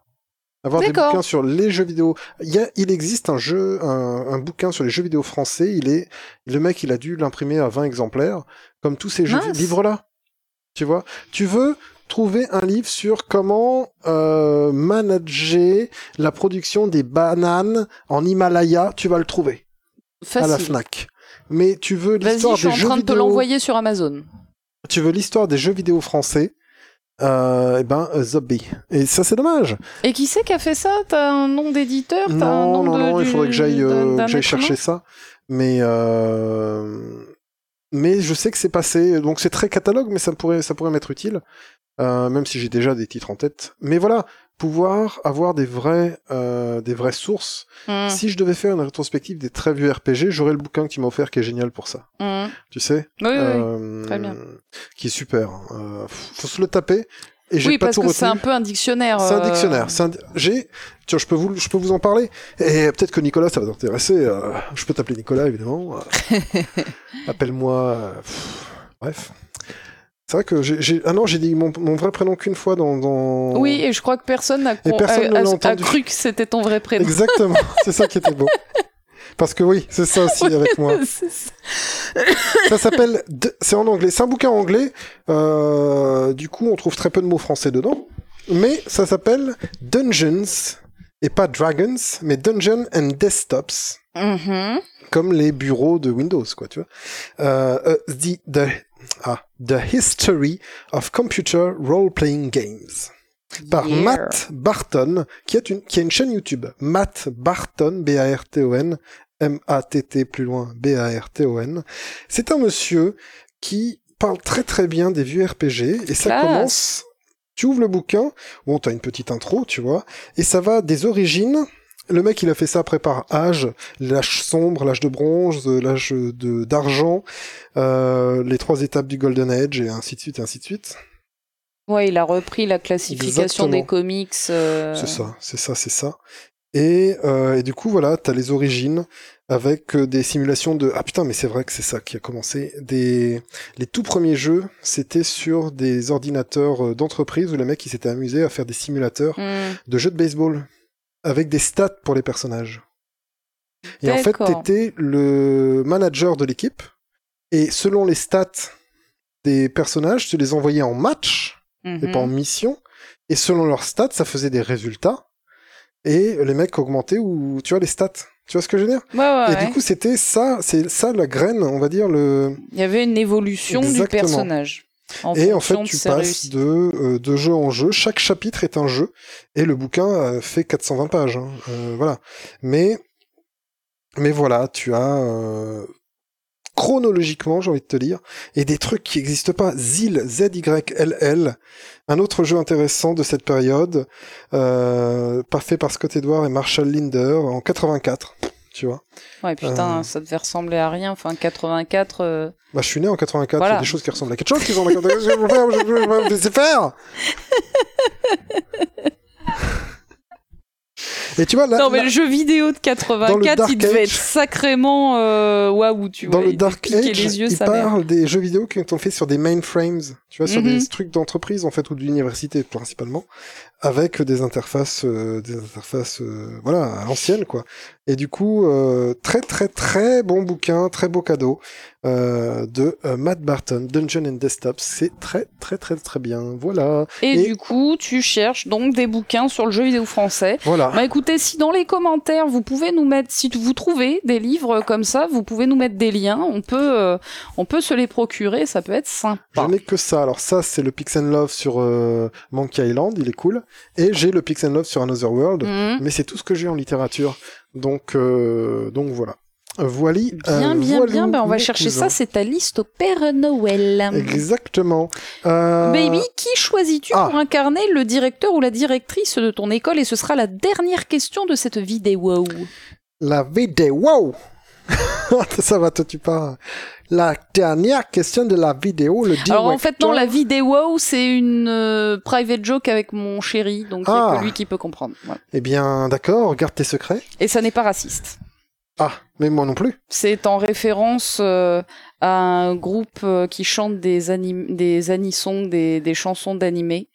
Avoir des bouquins sur les jeux vidéo. Il, y a, il existe un jeu, un, un bouquin sur les jeux vidéo français. Il est, le mec, il a dû l'imprimer à 20 exemplaires, comme tous ces jeux, livres-là. Tu vois? Tu veux trouver un livre sur comment euh, manager la production des bananes en Himalaya, tu vas le trouver à la Facile. Fnac. Mais tu veux l'histoire je suis des en jeux train de te vidéo, l'envoyer sur Amazon. tu veux l'histoire des jeux vidéo français, euh, eh ben euh, Zombie. Et ça c'est dommage. Et qui c'est qui a fait ça? T'as un nom d'éditeur? Un Non, nom non, de, non, il faudrait que j'aille, euh, chercher ça. Mais euh, mais je sais que c'est passé. Donc c'est très catalogue, mais ça pourrait, ça pourrait m'être utile. Euh, même si j'ai déjà des titres en tête. Mais voilà, pouvoir avoir des vrais, euh, des vraies sources. Hmm, Si je devais faire une rétrospective des très vieux RPG, j'aurais le bouquin que tu m'as offert qui est génial pour ça. hmm. Tu sais Oui, oui, oui. Euh, très bien. Qui est super. Euh, faut se le taper. Et Oui, pas parce tout que c'est un peu un dictionnaire. C'est un euh, dictionnaire. Un... J'ai, tiens, je peux vous, je peux vous en parler. Et peut-être que Nicolas, ça va t'intéresser. euh, Je peux t'appeler Nicolas, évidemment. [LAUGHS] Appelle-moi. euh, Bref. C'est vrai que j'ai, ah non, j'ai dit mon, mon vrai prénom qu'une fois dans. dans... Oui, et je crois que personne n'a personne a- a- a cru que c'était ton vrai prénom. Exactement. c'est ça qui était beau. [LAUGHS] Parce que oui, c'est ça aussi avec moi. C'est ça. Ça s'appelle, c'est en anglais, c'est un bouquin anglais. Euh, du coup, on trouve très peu de mots français dedans, mais ça s'appelle Dungeons et pas Dragons, mais Dungeons and Desktops, Mhm. comme les bureaux de Windows, quoi, tu vois. Euh, euh, the, the ah, The History of Computer Role-Playing Games par Yeah. Matt Barton, qui, est une, qui a une chaîne YouTube. Matt Barton, B-A-R-T-O-N, M-A-T-T plus loin, B-A-R-T-O-N. C'est un monsieur qui parle très très bien des vieux RPG, et ça Classe. commence... Tu ouvres le bouquin, bon, t'as une petite intro, tu vois, et ça va des origines. Le mec, il a fait ça après par âge, l'âge sombre, l'âge de bronze, l'âge de d'argent, euh, les trois étapes du Golden Age, et ainsi de suite, et ainsi de suite. Ouais, il a repris la classification Exactement. des comics. euh, C'est ça, c'est ça, c'est ça. Et, euh, et du coup, voilà, t'as les origines avec euh, des simulations de... Ah putain, mais c'est vrai que c'est ça qui a commencé. Des... Les tout premiers jeux, c'était sur des ordinateurs d'entreprise où les mecs, ils s'étaient amusés à faire des simulateurs hmm. de jeux de baseball avec des stats pour les personnages. Et en fait, t'étais le manager de l'équipe et selon les stats des personnages, tu les envoyais en match et Mhm. pas en mission. Et selon leurs stats, ça faisait des résultats. Et les mecs augmentaient ou tu vois les stats. Tu vois ce que je veux dire? Ouais, ouais, Et ouais. du coup, c'était ça, c'est ça la graine, on va dire le. Il y avait une évolution du personnage. En et en fait, tu ses passes de, euh, de jeu en jeu. Chaque chapitre est un jeu. Et le bouquin euh, fait 420 pages. hein. Euh, voilà. Mais, mais voilà, tu as euh, chronologiquement, j'ai envie de te dire, et des trucs qui n'existent pas. ZIL, Z-Y-L-L, un autre jeu intéressant de cette période, euh, pas fait par Scott Edward et Marshall Linder en 84. Tu vois. Ouais, putain, Euh. ça devait ressembler à rien. Enfin, 84. euh, Bah, je suis né en 84, il y a des choses qui ressemblent à quelque chose qui sont en 84. Je vais vous faire, je vais vous laisser faire [LAUGHS] Et tu vois, là, non, mais là, le jeu vidéo de 84, Dark il devait Age- être sacrément euh, waouh, tu dans vois. le il Dark Age, les yeux, il mère. parle des jeux vidéo qui ont fait sur des mainframes, tu vois, sur Mhm. des trucs d'entreprise, en fait, ou d'université, principalement, avec des interfaces, euh, des interfaces, euh, voilà, anciennes, quoi. Et du coup, euh, très, très, très bon bouquin, très beau cadeau, euh, de euh, Matt Barton, Dungeon and Desktops. C'est très, très, très, très bien. Voilà. Et, Et- du coup, tu cherches donc des bouquins sur le jeu vidéo français. Voilà. Bah écoutez, si dans les commentaires vous pouvez nous mettre, si vous trouvez des livres comme ça, vous pouvez nous mettre des liens. On peut, euh, on peut se les procurer. Ça peut être Je sympa. n'ai que ça. Alors ça, c'est le Pix and Love sur euh, Monkey Island, il est cool. Et j'ai le Pix and Love sur Another World. Mhm. Mais c'est tout ce que j'ai en littérature. Donc, euh, donc voilà. Voili. Bien, euh, bien, voilou, bien. Ben, on va chercher cousins. ça. C'est ta liste au Père Noël. Exactement. Euh, Baby, qui choisis-tu ah. pour incarner le directeur ou la directrice de ton école? Et ce sera la dernière question de cette vidéo. La vidéo. Wow [LAUGHS] Ça va, toi, tu pars. La dernière question de la vidéo, le Alors en fait, non, la directeur. vidéo, c'est une euh, private joke avec mon chéri, donc a Ah. que lui qui peut comprendre. Eh bien, d'accord, garde tes secrets. Et ça n'est pas raciste. Ah, mais moi non plus. C'est en référence euh, à un groupe euh, qui chante des, anim des anisons, des, des chansons d'animés,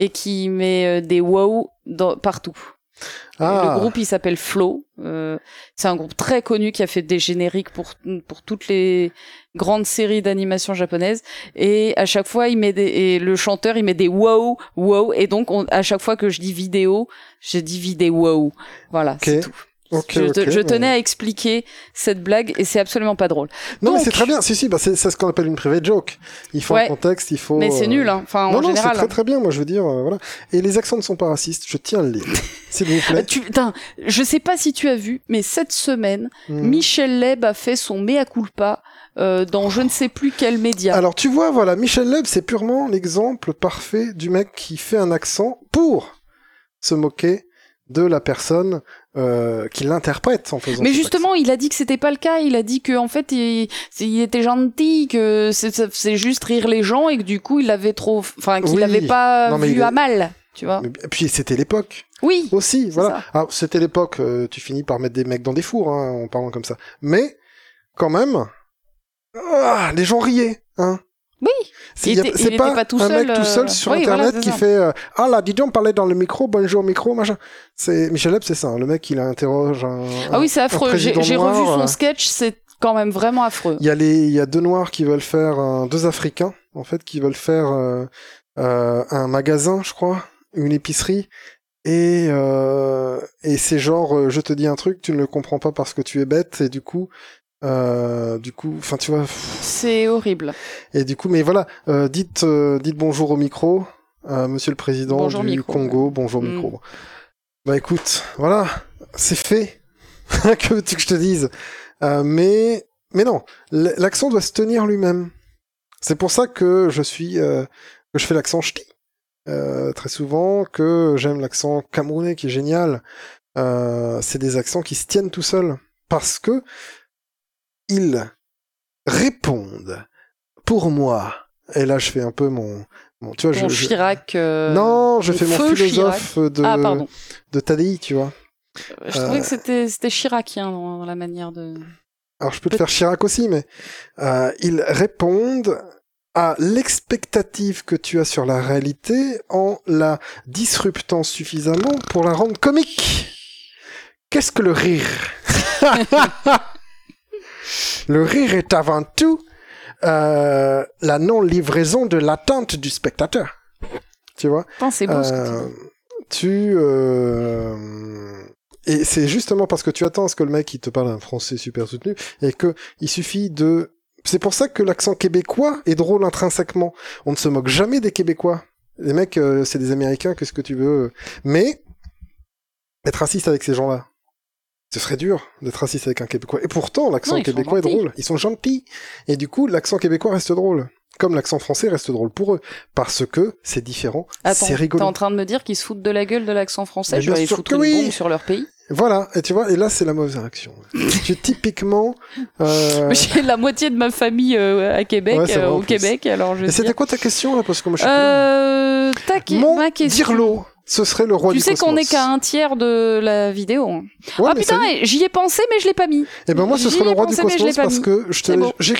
et qui met euh, des wow dans- partout. Ah, Le groupe, il s'appelle Flow. Euh, c'est un groupe très connu qui a fait des génériques pour, pour toutes les grandes séries d'animation japonaises. Et à chaque fois, il met des, et le chanteur, il met des wow, wow. Et donc, on- à chaque fois que je dis vidéo, je dis vidéo. Voilà, c'est tout. Je, te- ok, je mais- tenais à expliquer cette blague et c'est absolument pas drôle. Non, mais c'est très bien. Si, si, bah, c'est ce qu'on appelle une private joke. Il faut Ouais. un contexte, il faut. Mais c'est euh, nul, hein. Enfin, non, en non, général. c'est très très bien. Moi, je veux dire, euh, voilà. Et les accents ne sont pas racistes. Je tiens à le dire, [LAUGHS] s'il vous Euh, plaît. Tu, putain, je sais pas si tu as vu, mais cette semaine, Hmm. Michel Leb a fait son mea culpa euh, dans je ne sais plus quel média. Alors, tu vois, voilà, Michel Leb, c'est purement l'exemple parfait du mec qui fait un accent pour se moquer de la personne euh, qui l'interprète en faisant. Mais justement, il a dit que c'était pas le cas. Il a dit que en fait, il, était gentil, que c'est- juste rire les gens et que du coup, il avait trop, enfin, qu'il Oui. avait pas Non, vu il à mal, tu vois. Mais- Puis c'était l'époque Oui. aussi, voilà. c'était l'époque, euh, tu finis par mettre des mecs dans des fours hein, en parlant comme ça. Mais quand même, ah, les gens riaient, hein. Oui. C'est Il y a- était- c'est il était pas tout un seul, mec tout seul euh, sur oui, voilà, internet qui ça. fait euh, ah là dis donc parler dans le micro bonjour micro machin c'est Michel Leb c'est ça hein, le mec il interroge un Ah oui, c'est affreux. J'ai noir, revu son euh, sketch, c'est quand même vraiment affreux. il y a les il y a deux noirs qui veulent faire un- deux africains en fait qui veulent faire euh, euh, un magasin je crois une épicerie et euh, et c'est genre euh, je te dis un truc tu ne le comprends pas parce que tu es bête et du coup Euh, du coup, enfin, tu vois. C'est horrible. Et du coup, mais voilà, euh, dites, euh, dites bonjour au micro, euh, Monsieur le Président Bonjour du micro, Congo. Bonjour Mm. micro. Bah écoute, voilà, c'est fait. [LAUGHS] que veux-tu que je te dise? Euh, Mais, mais non, l'accent doit se tenir lui-même. C'est pour ça que je suis, euh, que je fais l'accent ch'ti. Euh, très souvent, que j'aime l'accent camerounais qui est génial. Euh, c'est des accents qui se tiennent tout seuls parce que ils répondent pour moi. Et là, je fais un peu mon, mon tu vois, je, je- Chirac. euh, non, je fais mon philosophe de Ah, de Tadei, tu vois. Je Euh, trouvais que c'était c'était chiracien dans, dans la manière de. Alors, je peux te faire Chirac aussi, mais euh, ils répondent à l'expectative que tu as sur la réalité en la disruptant suffisamment pour la rendre comique. Qu'est-ce que le rire? [LAUGHS] Le rire est avant tout euh, la non-livraison de l'attente du spectateur. Tu vois? C'est beau ce que tu Euh, euh, et c'est justement parce que tu attends à ce que le mec il te parle un français super soutenu et que il suffit de c'est pour ça que l'accent québécois est drôle intrinsèquement. On ne se moque jamais des Québécois. Les mecs, c'est des Américains, qu'est-ce que tu veux? Mais être raciste avec ces gens-là, ce serait dur d'être raciste avec un Québécois. Et pourtant, l'accent ils québécois est drôle. Ils sont gentils. Et du coup, l'accent québécois reste drôle. Comme l'accent français reste drôle pour eux. Parce que c'est différent, c'est t'es rigolo. en train de me dire qu'ils se foutent de la gueule de l'accent français Je foutre que une oui. bombe sur leur pays. Voilà, et tu vois, et là c'est la mauvaise réaction. [LAUGHS] tu typiquement. Euh... [LAUGHS] J'ai la moitié de ma famille euh, à Québec, Ouais, euh, au. Québec, alors je Et c'était quoi ta question là Parce que moi je suis Euh, ta plus- Mon ma question. Dirlo, ce serait le roi Tu du sais qu'on est qu'à un tiers de la vidéo. hein. Ouais, ah putain, et j'y ai pensé, mais je l'ai pas mis. Eh ben moi ce serait le roi du pensé, l'ai cosmos pas parce que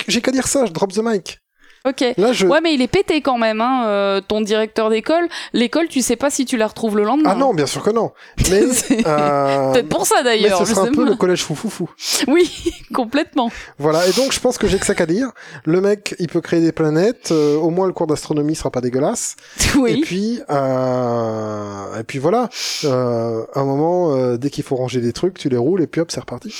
j'ai qu'à dire ça, je drop the mic. Ok. Là je. Ouais, mais il est pété quand même, hein, euh, ton directeur d'école. L'école, tu sais pas si tu la retrouves le lendemain. Ah non, bien sûr que non. Mais. [LAUGHS] Euh, Peut-être pour ça Mais d'ailleurs. ce je serait un peu le collège foufoufou. Oui, [LAUGHS] complètement. Voilà, et donc je pense que j'ai que ça qu'à dire. Le mec, il peut créer des planètes, euh, au moins le cours d'astronomie sera pas dégueulasse. [LAUGHS] Et Oui. puis, euh, et puis voilà, euh, à un moment, euh, dès qu'il faut ranger des trucs, tu les roules et puis hop, c'est reparti.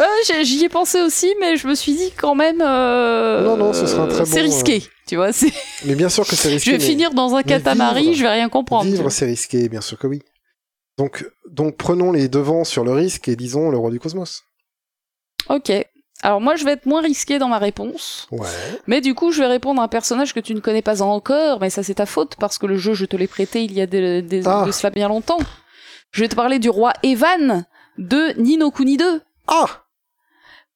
Ouais, j'y ai pensé aussi, mais je me suis dit quand même. euh, Non, non, ce sera un très C'est bon, risqué, tu vois. c'est- Mais bien sûr que c'est risqué. [LAUGHS] Je vais finir dans un catamaran, vivre- je vais rien comprendre. Vivre, c'est risqué, bien sûr que oui. Donc, donc prenons les devants sur le risque et disons le roi du cosmos. Ok. Alors moi, je vais être moins risqué dans ma réponse. Ouais. Mais du coup, je vais répondre à un personnage que tu ne connais pas encore, mais ça c'est ta faute parce que le jeu, je te l'ai prêté il y a des, des- Ah. de cela bien longtemps. Je vais te parler du roi Evan de Kuni 2 Ah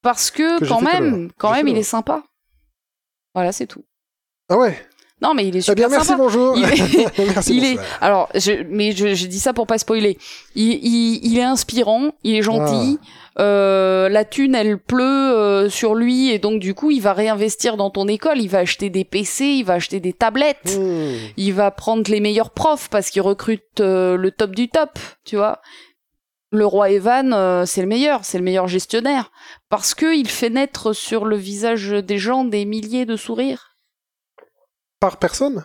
parce que, quand même, quand même, il est sympa. Voilà, c'est tout. Ah ouais? Non, mais il est Eh super bien, merci, sympa. bonjour Il est- [LAUGHS] [LAUGHS] Merci, il est, alors, je, mais je, j'ai dit ça pour pas spoiler. Il, il, il est inspirant, il est gentil. Ah. Euh, la thune, elle pleut euh, sur lui et donc du coup, il va réinvestir dans ton école. Il va acheter des PC, il va acheter des tablettes. Hmm. il va prendre les meilleurs profs parce qu'il recrute euh, le top du top, tu vois. Le roi Evan, euh, c'est le meilleur, c'est le meilleur gestionnaire. Parce que il fait naître sur le visage des gens des milliers de sourires. Par personne?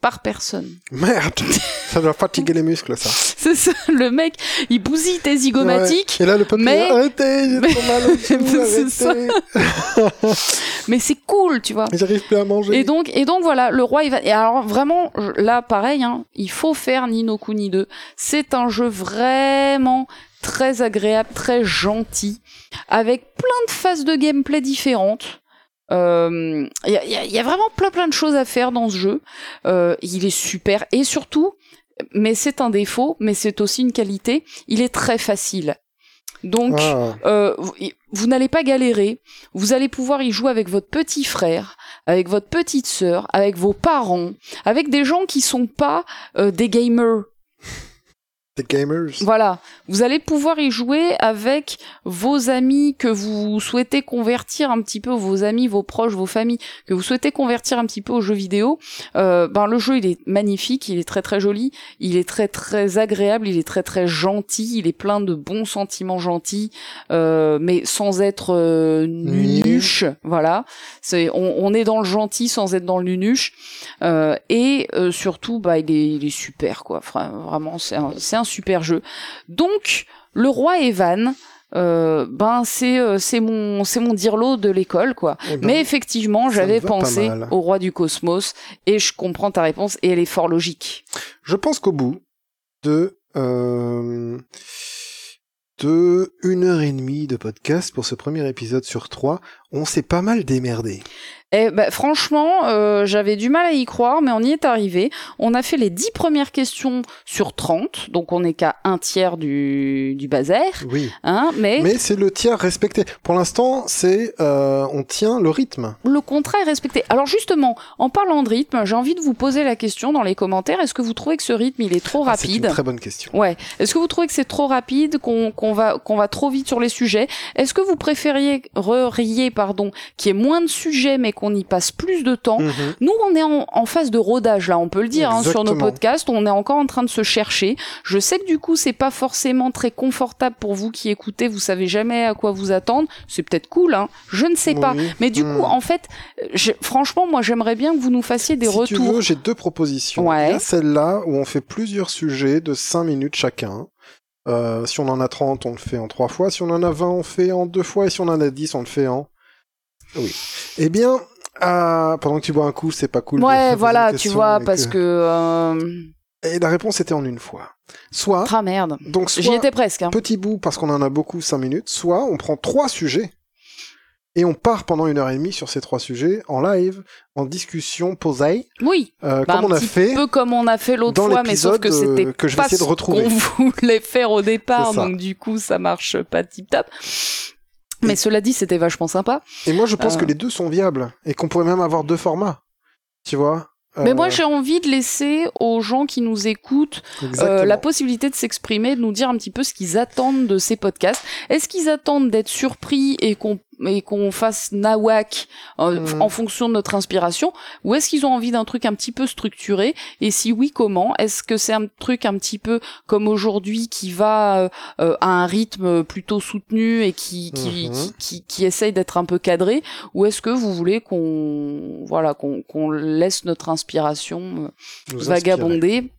Par personne. Merde [LAUGHS] Ça doit fatiguer les muscles, ça. C'est ça, le mec, il bousille tes zygomatiques, Et là, le peuple Mais- arrêtez, j'ai mais- trop [LAUGHS] mal au [LAUGHS] mais c'est cool, tu vois. J'arrive plus à manger. Et donc, et donc voilà, le roi Evan. Et alors vraiment, là pareil, hein, il faut faire Nino Kuni 2. C'est un jeu vraiment très agréable, très gentil, avec plein de phases de gameplay différentes. Euh, Il y, a, il y y a vraiment plein plein de choses à faire dans ce jeu. Euh, il est super et surtout, mais c'est un défaut, mais c'est aussi une qualité. Il est très facile. Donc, Ah. euh, vous, vous n'allez pas galérer. Vous allez pouvoir y jouer avec votre petit frère, avec votre petite sœur, avec vos parents, avec des gens qui sont pas euh, des gamers. Gamers. Voilà. Vous allez pouvoir y jouer avec vos amis que vous souhaitez convertir un petit peu, vos amis, vos proches, vos familles, que vous souhaitez convertir un petit peu aux jeux vidéo. Euh, ben le jeu il est magnifique, il est très très joli, il est très très agréable, il est très très gentil, il est plein de bons sentiments gentils, euh, mais sans être euh, nunuche. Voilà. C'est on, on est dans le gentil sans être dans le nunuche. Euh, et surtout, bah, il est, il est super, quoi. Vraiment, c'est un, c'est un super jeu. Donc, le roi Evan, euh, ben c'est euh, c'est mon c'est mon dirlo de l'école quoi. Eh ben, Mais effectivement, j'avais pensé au roi du cosmos et je comprends ta réponse et elle est fort logique. Je pense qu'au bout de euh, de une heure et demie de podcast pour ce premier épisode sur trois, on s'est pas mal démerdé. Eh ben, franchement, euh, j'avais du mal à y croire, mais on y est arrivé. On a fait les 10 premières questions sur 30, donc on n'est qu'à un tiers du, du bazar, Oui. hein, mais, Mais c'est le tiers respecté. Pour l'instant, c'est euh, on tient le rythme. le contrat est respecté. Alors justement, en parlant de rythme, j'ai envie de vous poser la question dans les commentaires. Est-ce que vous trouvez que ce rythme, il est trop Ah, C'est une rapide? très bonne question. Ouais. Est-ce que vous trouvez que c'est trop rapide, qu'on qu'on va qu'on va trop vite sur les sujets? Est-ce que vous préfériez riez, pardon, qu'il y ait moins de sujets mais qu'on y passe plus de temps Mhm. Nous, on est en, en phase de rodage, là, on peut le dire, hein, sur nos podcasts. On est encore en train de se chercher. Je sais que du coup, c'est pas forcément très confortable pour vous qui écoutez. Vous savez jamais à quoi vous attendre. C'est peut-être cool, hein. Je ne sais pas. Mais du coup, en fait, je- franchement, moi, j'aimerais bien que vous nous fassiez des si tu retours. veux, j'ai deux propositions. Ouais. Il y a celle-là où on fait plusieurs sujets de 5 minutes chacun. Euh, si on en a 30, on le fait en trois fois. Si on en a 20, on le fait en deux fois. Et si on en a 10, on le fait en... Oui. Eh bien, euh, pendant que tu bois un coup, c'est pas cool. Ouais, voilà, tu vois, parce que... euh, Et la réponse était en une fois. Soit... Ah merde. Donc, J'y étais presque. Hein. petit bout parce qu'on en a beaucoup 5 minutes, soit on prend trois sujets et on part pendant une heure et demie sur ces trois sujets en live, en discussion posée, Oui, euh, Bah, comme un on a petit fait. peu comme on a fait l'autre fois, mais sauf que c'était que je vais pas essayer de ce retrouver. qu'on [LAUGHS] voulait faire au départ, donc du coup, ça marche pas tip top. Mais cela dit, c'était vachement sympa. Et moi, je pense Euh. que les deux sont viables et qu'on pourrait même avoir deux formats. Tu vois Mais Euh, moi, j'ai envie de laisser aux gens qui nous écoutent euh, la possibilité de s'exprimer, de nous dire un petit peu ce qu'ils attendent de ces podcasts. Est-ce qu'ils attendent d'être surpris et qu'on et qu'on fasse nawak euh, Mhm. en fonction de notre inspiration ou est-ce qu'ils ont envie d'un truc un petit peu structuré et si oui comment? Est-ce que c'est un truc un petit peu comme aujourd'hui qui va euh, euh, à un rythme plutôt soutenu et qui qui, Mhm. qui, qui, qui essaye d'être un peu cadré ou est-ce que vous voulez qu'on voilà qu'on qu'on laisse notre inspiration euh, Nous vagabonder?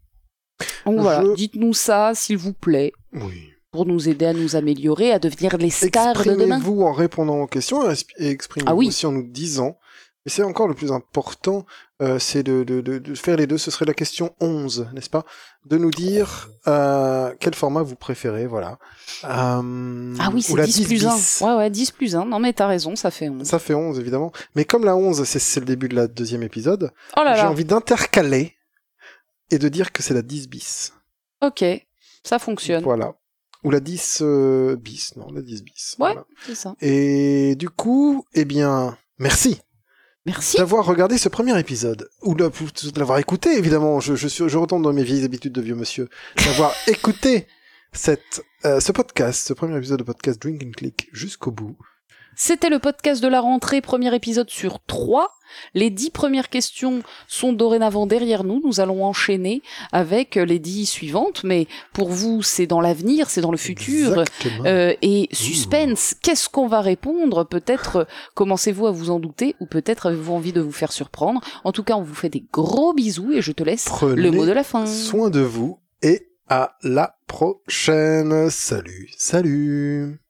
Donc voilà, dites-nous ça, s'il vous plaît. Oui. Pour nous aider à nous améliorer, à devenir les stars de demain. Exprimez-vous en répondant aux questions et exp- et exprimez-vous Ah oui. aussi en nous disant. Et c'est encore le plus important, euh, c'est de, de, de, de faire les deux. Ce serait la question 11, n'est-ce pas? De nous dire euh, quel format vous préférez, voilà. Euh, Ah oui, ou c'est la 10 plus 1. bis. Ouais, ouais, 10 plus 1. Non, mais t'as raison, ça fait 11. Ça fait 11, évidemment. Mais comme la 11, c'est- le début de la deuxième épisode, Oh j'ai envie d'intercaler et de dire que c'est la 10 bis. ok, ça fonctionne. Voilà. Ou la 10 euh, bis, non, la 10 bis. Ouais. Voilà. C'est ça. Et du coup, eh bien, merci Merci. d'avoir regardé ce premier épisode. Ou de, de l'avoir écouté, évidemment. Je, je, suis, je retombe dans mes vieilles habitudes de vieux monsieur. [LAUGHS] D'avoir écouté cette, euh, ce podcast, ce premier épisode de podcast Drink and Click jusqu'au bout. C'était le podcast de la rentrée, premier épisode sur 3. Les 10 premières questions sont dorénavant derrière nous. Nous allons enchaîner avec les 10 suivantes. Mais pour vous, c'est dans l'avenir, c'est dans le futur. Euh, et suspense, qu'est-ce qu'on va répondre? Peut-être euh, commencez-vous à vous en douter ou peut-être avez-vous envie de vous faire surprendre. En tout cas, on vous fait des gros bisous et je te laisse Prenez le mot de la fin. soin de vous et à la prochaine. Salut, salut.